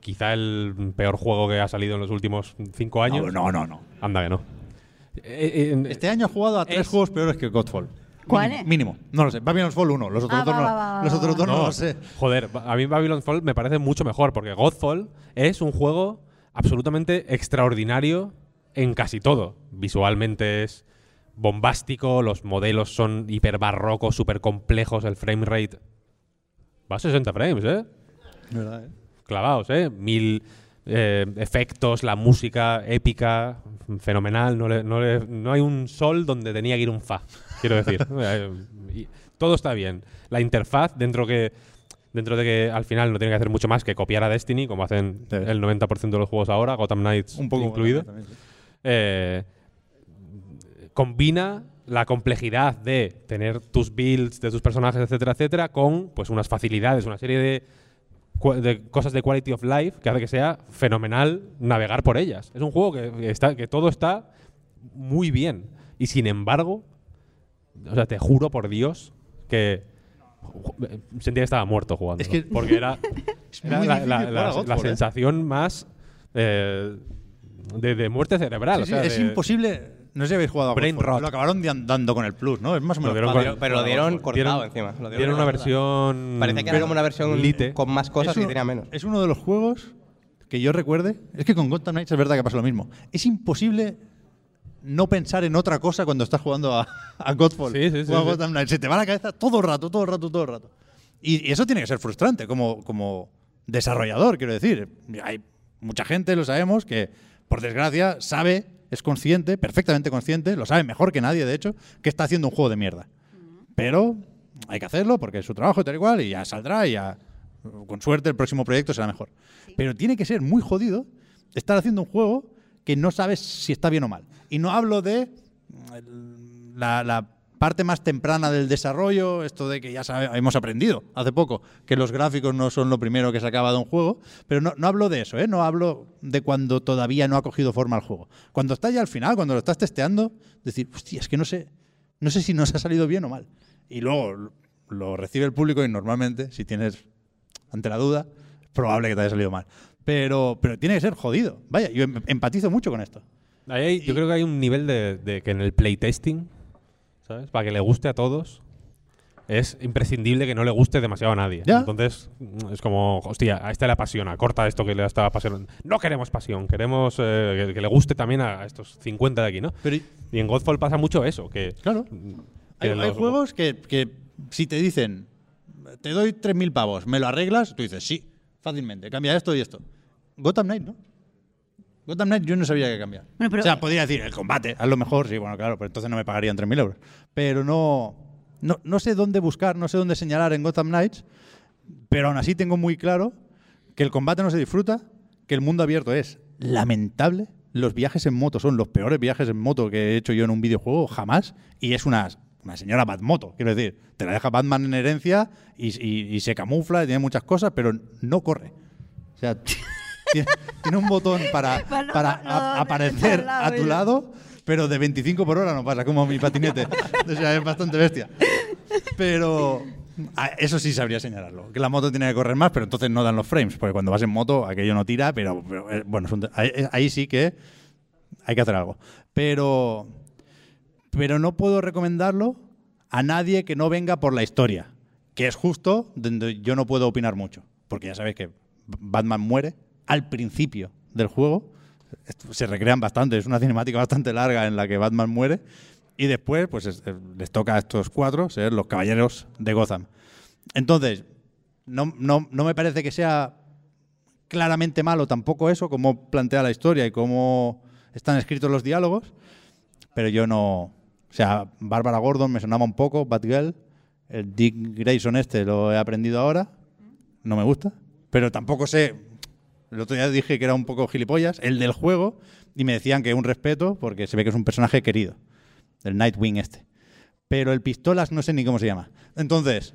quizá el peor juego que ha salido en los últimos cinco años... No, no, no. no. Anda que no. Eh, eh, Este año ha jugado a tres Es- juegos peores que Godfall. ¿Cuál Mínimo, es? Mínimo. No lo sé. Babylon's Fall 1. Los otros Ah, dos, va, no, va, va, los otros dos no, lo sé. Joder, a mí Babylon Fall me parece mucho mejor porque Godfall es un juego absolutamente extraordinario en casi todo. Visualmente es bombástico, los modelos son hiper barrocos, súper complejos, el frame rate va a 60 frames, ¿eh? ¿Verdad, eh? Clavados, ¿eh? Mil eh, efectos, la música épica, fenomenal. No, le- no, le- no hay un sol donde tenía que ir un fa, quiero decir. Eh, y todo está bien. La interfaz, dentro que dentro de que al final no tiene que hacer mucho más que copiar a Destiny, como hacen Sí. el 90% de los juegos ahora, Gotham Knights Un poco incluido. también, sí. eh, combina la complejidad de tener tus builds de tus personajes, etcétera, etcétera, con pues unas facilidades, una serie de, de cosas de quality of life que hace que sea fenomenal navegar por ellas. Es un juego que, está, que todo está muy bien. Y sin embargo, o sea, te juro por Dios que ju- sentía que estaba muerto jugando. Es que- porque era, era la, la- la- la ¿eh? sensación más eh, de, de muerte cerebral. Sí, o sí, sea, es de- imposible. No sé si habéis jugado a Brain Godfall. rot. Lo acabaron di- dando con el plus, ¿no? Es más o Lo menos. dieron fácil Pero lo dieron cortado Dieron- encima. Lo Dieron una cortado. versión. Parecía que era como una versión Lite. con más cosas y uno- tenía menos. Es uno de los juegos que yo recuerde. Es que con Gotham Knights es verdad que pasa lo mismo. Es imposible no pensar en otra cosa cuando estás jugando a, a Godfall Sí, sí, sí, o a sí. Gotham Knights. Se te va la cabeza todo el rato, todo el rato, todo el rato. Y, y eso tiene que ser frustrante como, como desarrollador, quiero decir. Hay mucha gente, lo sabemos, que por desgracia sabe, es consciente, perfectamente consciente, lo sabe mejor que nadie, de hecho, que está haciendo un juego de mierda. Pero hay que hacerlo porque es su trabajo y tal y cual, y ya saldrá y ya, con suerte, el próximo proyecto será mejor. Pero tiene que ser muy jodido estar haciendo un juego que no sabes si está bien o mal. Y no hablo de mm, la, la parte más temprana del desarrollo, esto de que ya sabe- hemos aprendido hace poco que los gráficos no son lo primero que se acaba de un juego, pero no, no hablo de eso, ¿eh? no hablo de cuando todavía no ha cogido forma el juego. Cuando está ya al final, cuando lo estás testeando, decir, hostia, es que no sé, no sé si nos ha salido bien o mal. Y luego lo- recibe el público y normalmente, si tienes ante la duda, es probable que te haya salido mal. Pero, pero tiene que ser jodido. Vaya, yo em- empatizo mucho con esto. Ahí hay- yo creo que hay un nivel de, de que en el playtesting, ¿sabes? Para que le guste a todos, es imprescindible que no le guste demasiado a nadie. Ya. Entonces, mm, es como, hostia, a este le apasiona, corta esto que le está apasionando. No queremos pasión, queremos eh, que, que le guste también a estos 50 de aquí, ¿no? Pero, Y en Godfall pasa mucho eso, que claro, que hay, juegos que, que si te dicen, te doy 3.000 pavos, ¿me lo arreglas? Tú dices, sí, fácilmente, cambia esto y esto. Gotham Knight, ¿no? Gotham Knight yo no sabía qué cambiar. Bueno, pero- o sea, podría decir, el combate, a lo mejor, sí, bueno, claro, pero entonces no me pagarían 3.000 euros. Pero no, no, no sé dónde buscar, no sé dónde señalar en Gotham Knights, pero aún así tengo muy claro que el combate no se disfruta, que el mundo abierto es lamentable. Los viajes en moto son los peores viajes en moto que he hecho yo en un videojuego jamás. Y es una, una señora Batmoto, quiero decir. Te la deja Batman en herencia y, y- y se camufla y tiene muchas cosas, pero no corre. O sea, tiene, tiene un botón para, Para no- para no, a- aparecer a tu lado, pero de 25 por hora no pasa, como mi patinete. O sea, es bastante bestia. Pero eso sí sabría señalarlo. Que la moto tiene que correr más, pero entonces no dan los frames. Porque cuando vas en moto, aquello no tira, pero, pero, eh, bueno, un ahí, ahí sí que hay que hacer algo. Pero, pero no puedo recomendarlo a nadie que no venga por la historia. Que es justo donde yo no puedo opinar mucho. Porque ya sabéis que Batman muere al principio del juego. Se recrean bastante, es una cinemática bastante larga en la que Batman muere. Y después, pues es- eh, les toca a estos cuatro ser los caballeros de Gotham. Entonces, no, no, no me parece que sea claramente malo tampoco eso, cómo plantea la historia y cómo están escritos los diálogos. Pero yo no. O sea, Bárbara Gordon me sonaba un poco, Batgirl. El Dick Grayson este lo he aprendido ahora. No me gusta. Pero tampoco sé. El otro día dije que era un poco gilipollas, el del juego, y me decían que un respeto porque se ve que es un personaje querido. El Nightwing este. Pero el Pistolas no sé ni cómo se llama. Entonces,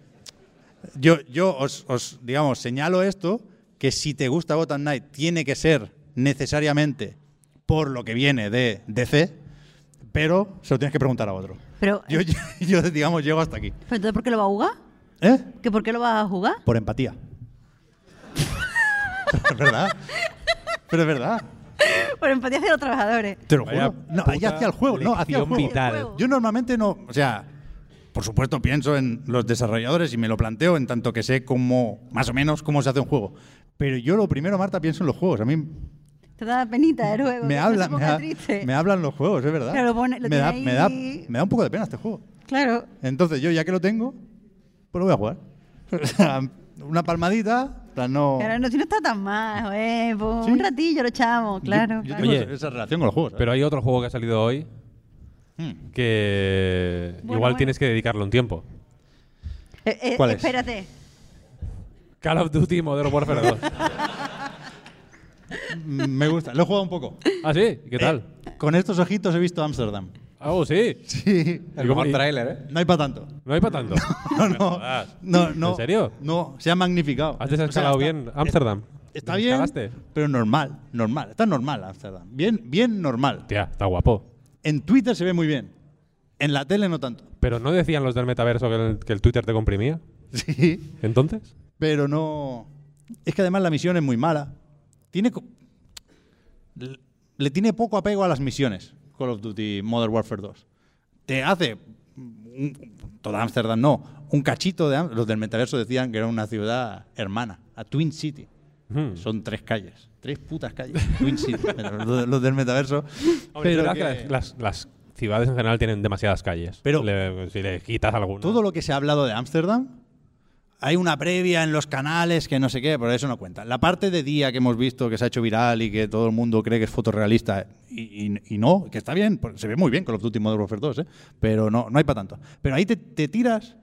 yo, yo os, os, digamos, señalo esto, que si te gusta Gotham Knight tiene que ser necesariamente por lo que viene de DC, pero se lo tienes que preguntar a otro. Pero, Yo, yo, yo, digamos, llego hasta aquí. ¿pero entonces por qué lo va a jugar? ¿Eh? ¿Que ¿Por qué lo vas a jugar? Por empatía. Es verdad. Pero es verdad. Por empatía hacia los trabajadores. Te lo Vaya juro. No, puta ahí hacia el juego. No, hacia el lección juego. vital. Yo normalmente no. O sea, por supuesto pienso en los desarrolladores y me lo planteo en tanto que sé cómo, más o menos, cómo se hace un juego. Pero yo lo primero, Marta, pienso en los juegos. A mí Te da penita el juego. me, habla, me, ha- triste. me hablan los juegos, es verdad. Claro, lo pone- lo me, da, tiene me, da, ahí. me da un poco de pena este juego. Claro. Entonces yo, ya que lo tengo, pues lo voy a jugar. O sea, Una palmadita, en plan, no. Claro, no, si no está tan mal, eh, pues ¿Sí? un ratillo lo echamos, claro. Yo, yo claro. tengo Oye, esa- relación con los juegos. ¿sabes? Pero hay otro juego que ha salido hoy Hmm. que Bueno, igual bueno. tienes que dedicarle un tiempo. Eh, eh, ¿Cuál es? Espérate. Call of Duty Modern Warfare 2. Mm, Me gusta, lo he jugado un poco. ¿Ah, sí? ¿Qué tal? Eh, con estos ojitos he visto Ámsterdam. Oh, sí. Sí. ¿Y cómo- y- trailer, ¿eh? No hay para tanto. No hay para tanto. No, no, jodas. no, no. ¿En serio? No, se ha magnificado. ¿Has desescalado O sea, está- bien Ámsterdam? Está bien, pero normal, normal. Está normal Ámsterdam. Bien, bien normal. Tía, está guapo. En Twitter se ve muy bien. En la tele no tanto. Pero ¿no decían los del metaverso que el, que el Twitter te comprimía? Sí. ¿Entonces? Pero no. Es que además la misión es muy mala. Tiene. le tiene poco apego a las misiones. Call of Duty Modern Warfare 2. Te hace. un- toda Ámsterdam no. Un cachito de. Los del metaverso decían que era una ciudad hermana. A Twin City. Hmm. Son tres calles. Tres putas calles. Twin City. Los, los del metaverso. Hombre, pero que las, las ciudades en general tienen demasiadas calles. Pero- Le- si le quitas alguna. todo lo que se ha hablado de Ámsterdam, hay una previa en los canales que no sé qué, pero eso no cuenta. La parte de día que hemos visto que se ha hecho viral y que todo el mundo cree que es fotorrealista y, y- y no, que está bien, se ve muy bien con los Duty Modern Warfare 2, ¿eh? pero no, no hay para tanto. Pero ahí te, te tiras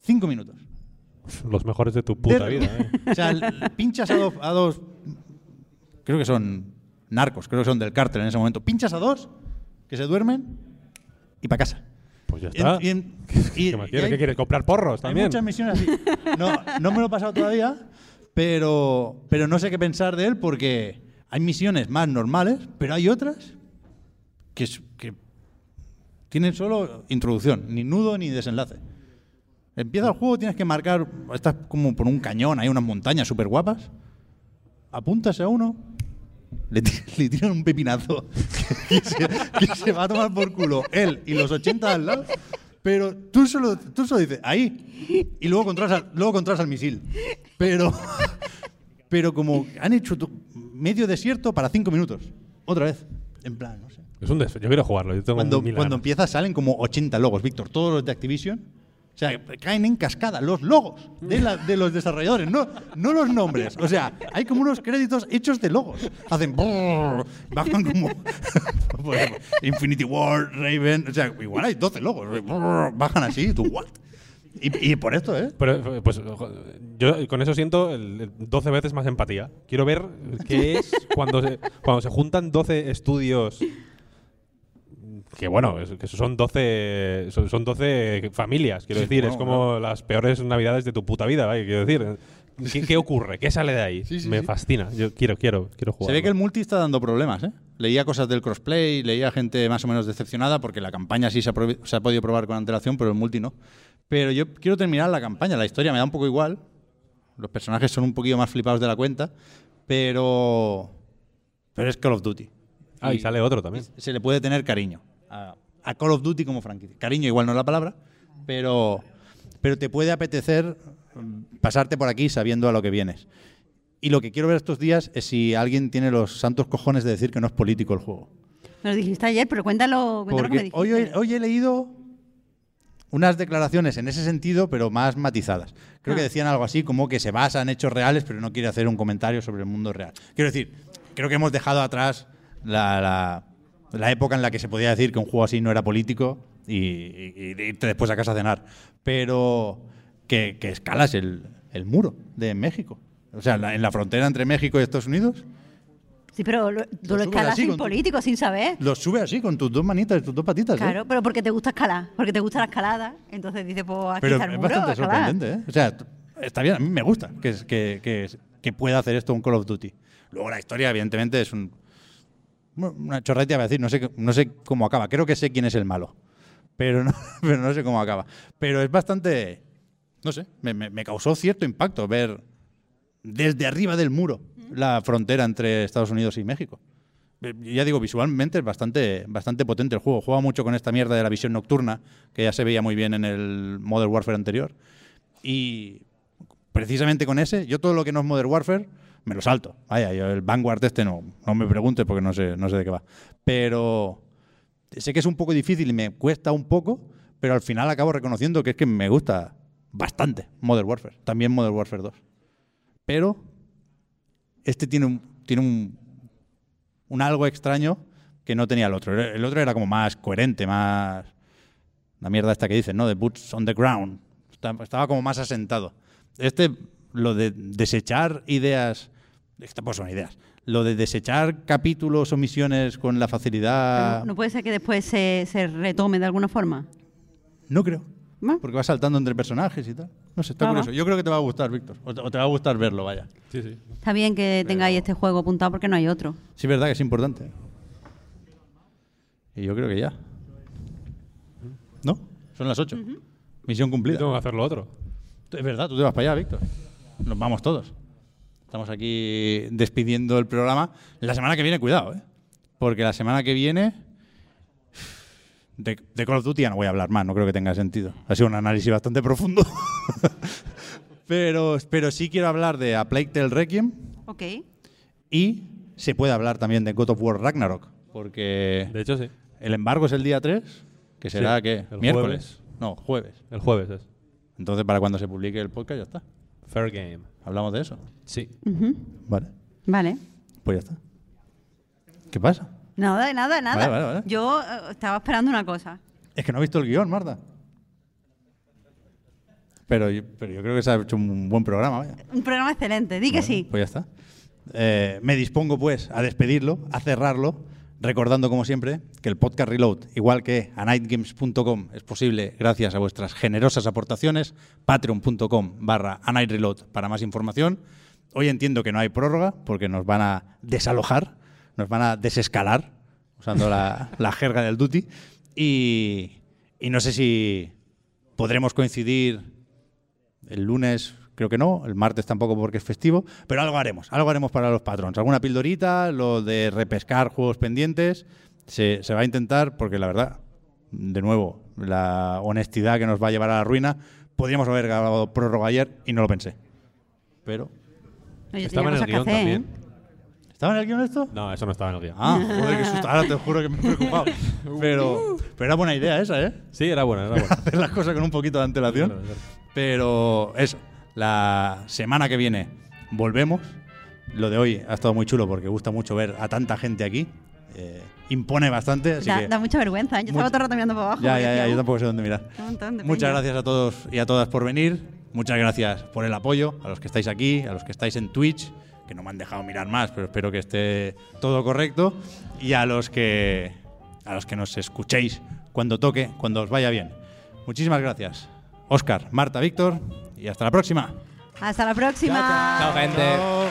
cinco minutos. Los mejores de tu puta De- vida. ¿eh? O sea, pinchas a dos, a dos, creo que son narcos, creo que son del cártel en ese momento. Pinchas a dos que se duermen y para casa. Pues ya está. y en- y- ¿Qué más y quieres? hay- ¿Qué quieres? ¿Comprar porros hay también? muchas misiones así. No, no me lo he pasado todavía, pero, pero no sé qué pensar de él porque hay misiones más normales, pero hay otras que, que tienen solo introducción, ni nudo ni desenlace. Empieza el juego, tienes que marcar, estás como por un cañón, hay unas montañas súper guapas, apuntas a uno, le, ti- le tiran un pepinazo que se, que se va a tomar por culo él y los 80 de al lado, pero tú solo, tú solo dices, ahí, y luego controlas, al- luego controlas al misil. Pero, pero como han hecho medio desierto para cinco minutos, otra vez, en plan, no sé. Es un des- Yo quiero jugarlo. Yo tengo Cuando, cuando ganas. empiezas salen como 80 logos, Víctor, todos los de Activision sea, caen en cascada los logos de, la- de los desarrolladores, no, no los nombres. O sea, hay como unos créditos hechos de logos. Hacen. brrr, bajan como. por ejemplo, Infinity War, Raven. O sea, igual hay 12 logos. brrr, bajan así, y tú, ¿what? Y, y por esto, ¿eh? Pero, pues yo con eso siento el- el 12 veces más empatía. Quiero ver qué es cuando se, cuando se juntan 12 estudios. Que bueno, que son 12, son, son 12 familias, quiero Sí, decir. bueno, es como las peores navidades de tu puta vida, ¿vale? quiero decir. ¿Qué, qué ocurre? ¿Qué sale de ahí? Sí, sí, Me sí. fascina. Yo quiero, quiero, quiero jugar. Se ve que el multi está dando problemas, ¿eh? Leía cosas del crossplay, leía gente más o menos decepcionada porque la campaña sí se ha, probi- se ha podido probar con antelación, pero el multi no. Pero yo quiero terminar la campaña, la historia me da un poco igual. Los personajes son un poquillo más flipados de la cuenta, pero pero es Call of Duty. Ah, y sale otro también. Se le puede tener cariño a, a Call of Duty como franquicia. Cariño igual no es la palabra, pero pero te puede apetecer mm, pasarte por aquí sabiendo a lo que vienes. Y lo que quiero ver estos días es si alguien tiene los santos cojones de decir que no es político el juego. Me lo dijiste ayer, pero cuéntalo, cuéntalo que me hoy, he- hoy he leído unas declaraciones en ese sentido, pero más matizadas. Creo que Ah. decían algo así como que se basa en hechos reales, pero no quiere hacer un comentario sobre el mundo real. Quiero decir, creo que hemos dejado atrás la, la- la época en la que se podía decir que un juego así no era político y, y- y irte después a casa a cenar. Pero que, que escalas el, el muro de México. O sea, la- en la frontera entre México y Estados Unidos, Sí, pero lo- tú Lo lo subes escalas sin tu- político, sin saber. lo sube así con tus dos manitas y tus dos patitas. ¿eh? Claro, pero porque te gusta escalar, porque te gusta la escalada. Entonces dice, pues aquí Pero está el es bastante escalar. sorprendente, ¿eh? O sea, está bien, a mí me gusta que, que, que, que pueda hacer esto un Call of Duty. Luego la historia, evidentemente, es un, una chorreta, iba a decir, no sé, no sé cómo acaba. Creo que sé quién es el malo, pero no, pero no sé cómo acaba. Pero es bastante, no sé, me, me- causó cierto impacto ver desde arriba del muro la frontera entre Estados Unidos y México. Eh, Ya digo, visualmente es bastante, bastante potente el juego. Juega mucho con esta mierda de la visión nocturna, que ya se veía muy bien en el Modern Warfare anterior. Y precisamente con ese, yo todo lo que no es Modern Warfare me lo salto. Vaya, yo el Vanguard este no, no me preguntes porque no sé, no sé de qué va. Pero sé que es un poco difícil y me cuesta un poco, pero al final acabo reconociendo que es que me gusta bastante Modern Warfare. También Modern Warfare 2. Pero este tiene un, tiene un, un algo extraño que no tenía el otro. El otro era como más coherente, más... La mierda esta que dicen, ¿no? De boots on the ground. Estaba como más asentado. Este, lo de desechar ideas... Esto pues son ideas. Lo de desechar capítulos o misiones con la facilidad... No, puede ser que después se, se retome de alguna forma. No creo. ¿No? Porque va saltando entre personajes y tal. No sé, está Ah, curioso. Yo creo que te va a gustar, Víctor. O te, va a gustar verlo, vaya. Sí, sí. Está bien que tengáis este juego apuntado porque no hay otro. Sí, es verdad que es importante. Y yo creo que ya. ¿No? Son las 8. Misión Yo cumplida. tengo que hacer lo otro. Es verdad, tú te vas para allá, Víctor. Nos vamos todos. Estamos aquí despidiendo el programa. La semana que viene, cuidado, ¿eh? Porque la semana que viene. De, de Call of Duty ya no voy a hablar más, no creo que tenga sentido. Ha sido un análisis bastante profundo. pero, pero sí quiero hablar de A Plague Tale Requiem Ok. y se puede hablar también de God of War Ragnarok. Porque De hecho, sí. el embargo es el día 3, que será Sí, que el miércoles. No, jueves. El jueves es. Entonces, para cuando se publique el podcast, ya está. Fair game. Hablamos de eso. Sí. Vale. Vale. Pues ya está. ¿Qué pasa? Nada, nada, nada. Vale, vale, vale. Yo eh, estaba esperando una cosa. Es que no he visto el guion, Marta. Pero yo, pero yo creo que se ha hecho un buen programa, vaya. Un programa excelente, di que Bueno, sí. Pues ya está. Eh, me dispongo, pues, a despedirlo, a cerrarlo, recordando, como siempre, que el podcast Reload, igual que a nightgames.com, es posible gracias a vuestras generosas aportaciones. Patreon.com barra a Night Reload para más información. Hoy entiendo que no hay prórroga porque nos van a desalojar, nos van a desescalar, usando la, la jerga del duty. Y no sé si podremos coincidir el lunes creo que no, el martes tampoco porque es festivo, pero algo haremos, algo haremos para los patrons. Alguna pildorita, lo de repescar juegos pendientes, se, se va a intentar porque la verdad, de nuevo, la honestidad que nos va a llevar a la ruina, podríamos haber grabado prórroga ayer y no lo pensé. Pero No, yo Estaba en el guion hacer, también. ¿eh? ¿Estaba en el guion esto? No, eso no estaba en el guion. Ah, joder, qué susto. Ahora te juro que me he preocupado. Pero, pero era buena idea esa, ¿eh? Sí, era buena, era buena. Hacer las cosas con un poquito de antelación. Claro, claro. Pero eso, la semana que viene volvemos. Lo de hoy ha estado muy chulo porque gusta mucho ver a tanta gente aquí. Eh, impone bastante, así Da, que... da mucha vergüenza. ¿eh? Yo estaba todo el rato mirando para abajo. Ya, ya, ya, yo "Uh, tampoco sé dónde mirar. Muchas peña". gracias a todos y a todas por venir. Muchas gracias por el apoyo, a los que estáis aquí, a los que estáis en Twitch, que no me han dejado mirar más, pero espero que esté todo correcto. Y a los que a los que nos escuchéis cuando toque, cuando os vaya bien. Muchísimas gracias. Oscar, Marta, Víctor, y hasta la próxima. Hasta la próxima. Chao, gente. Chao.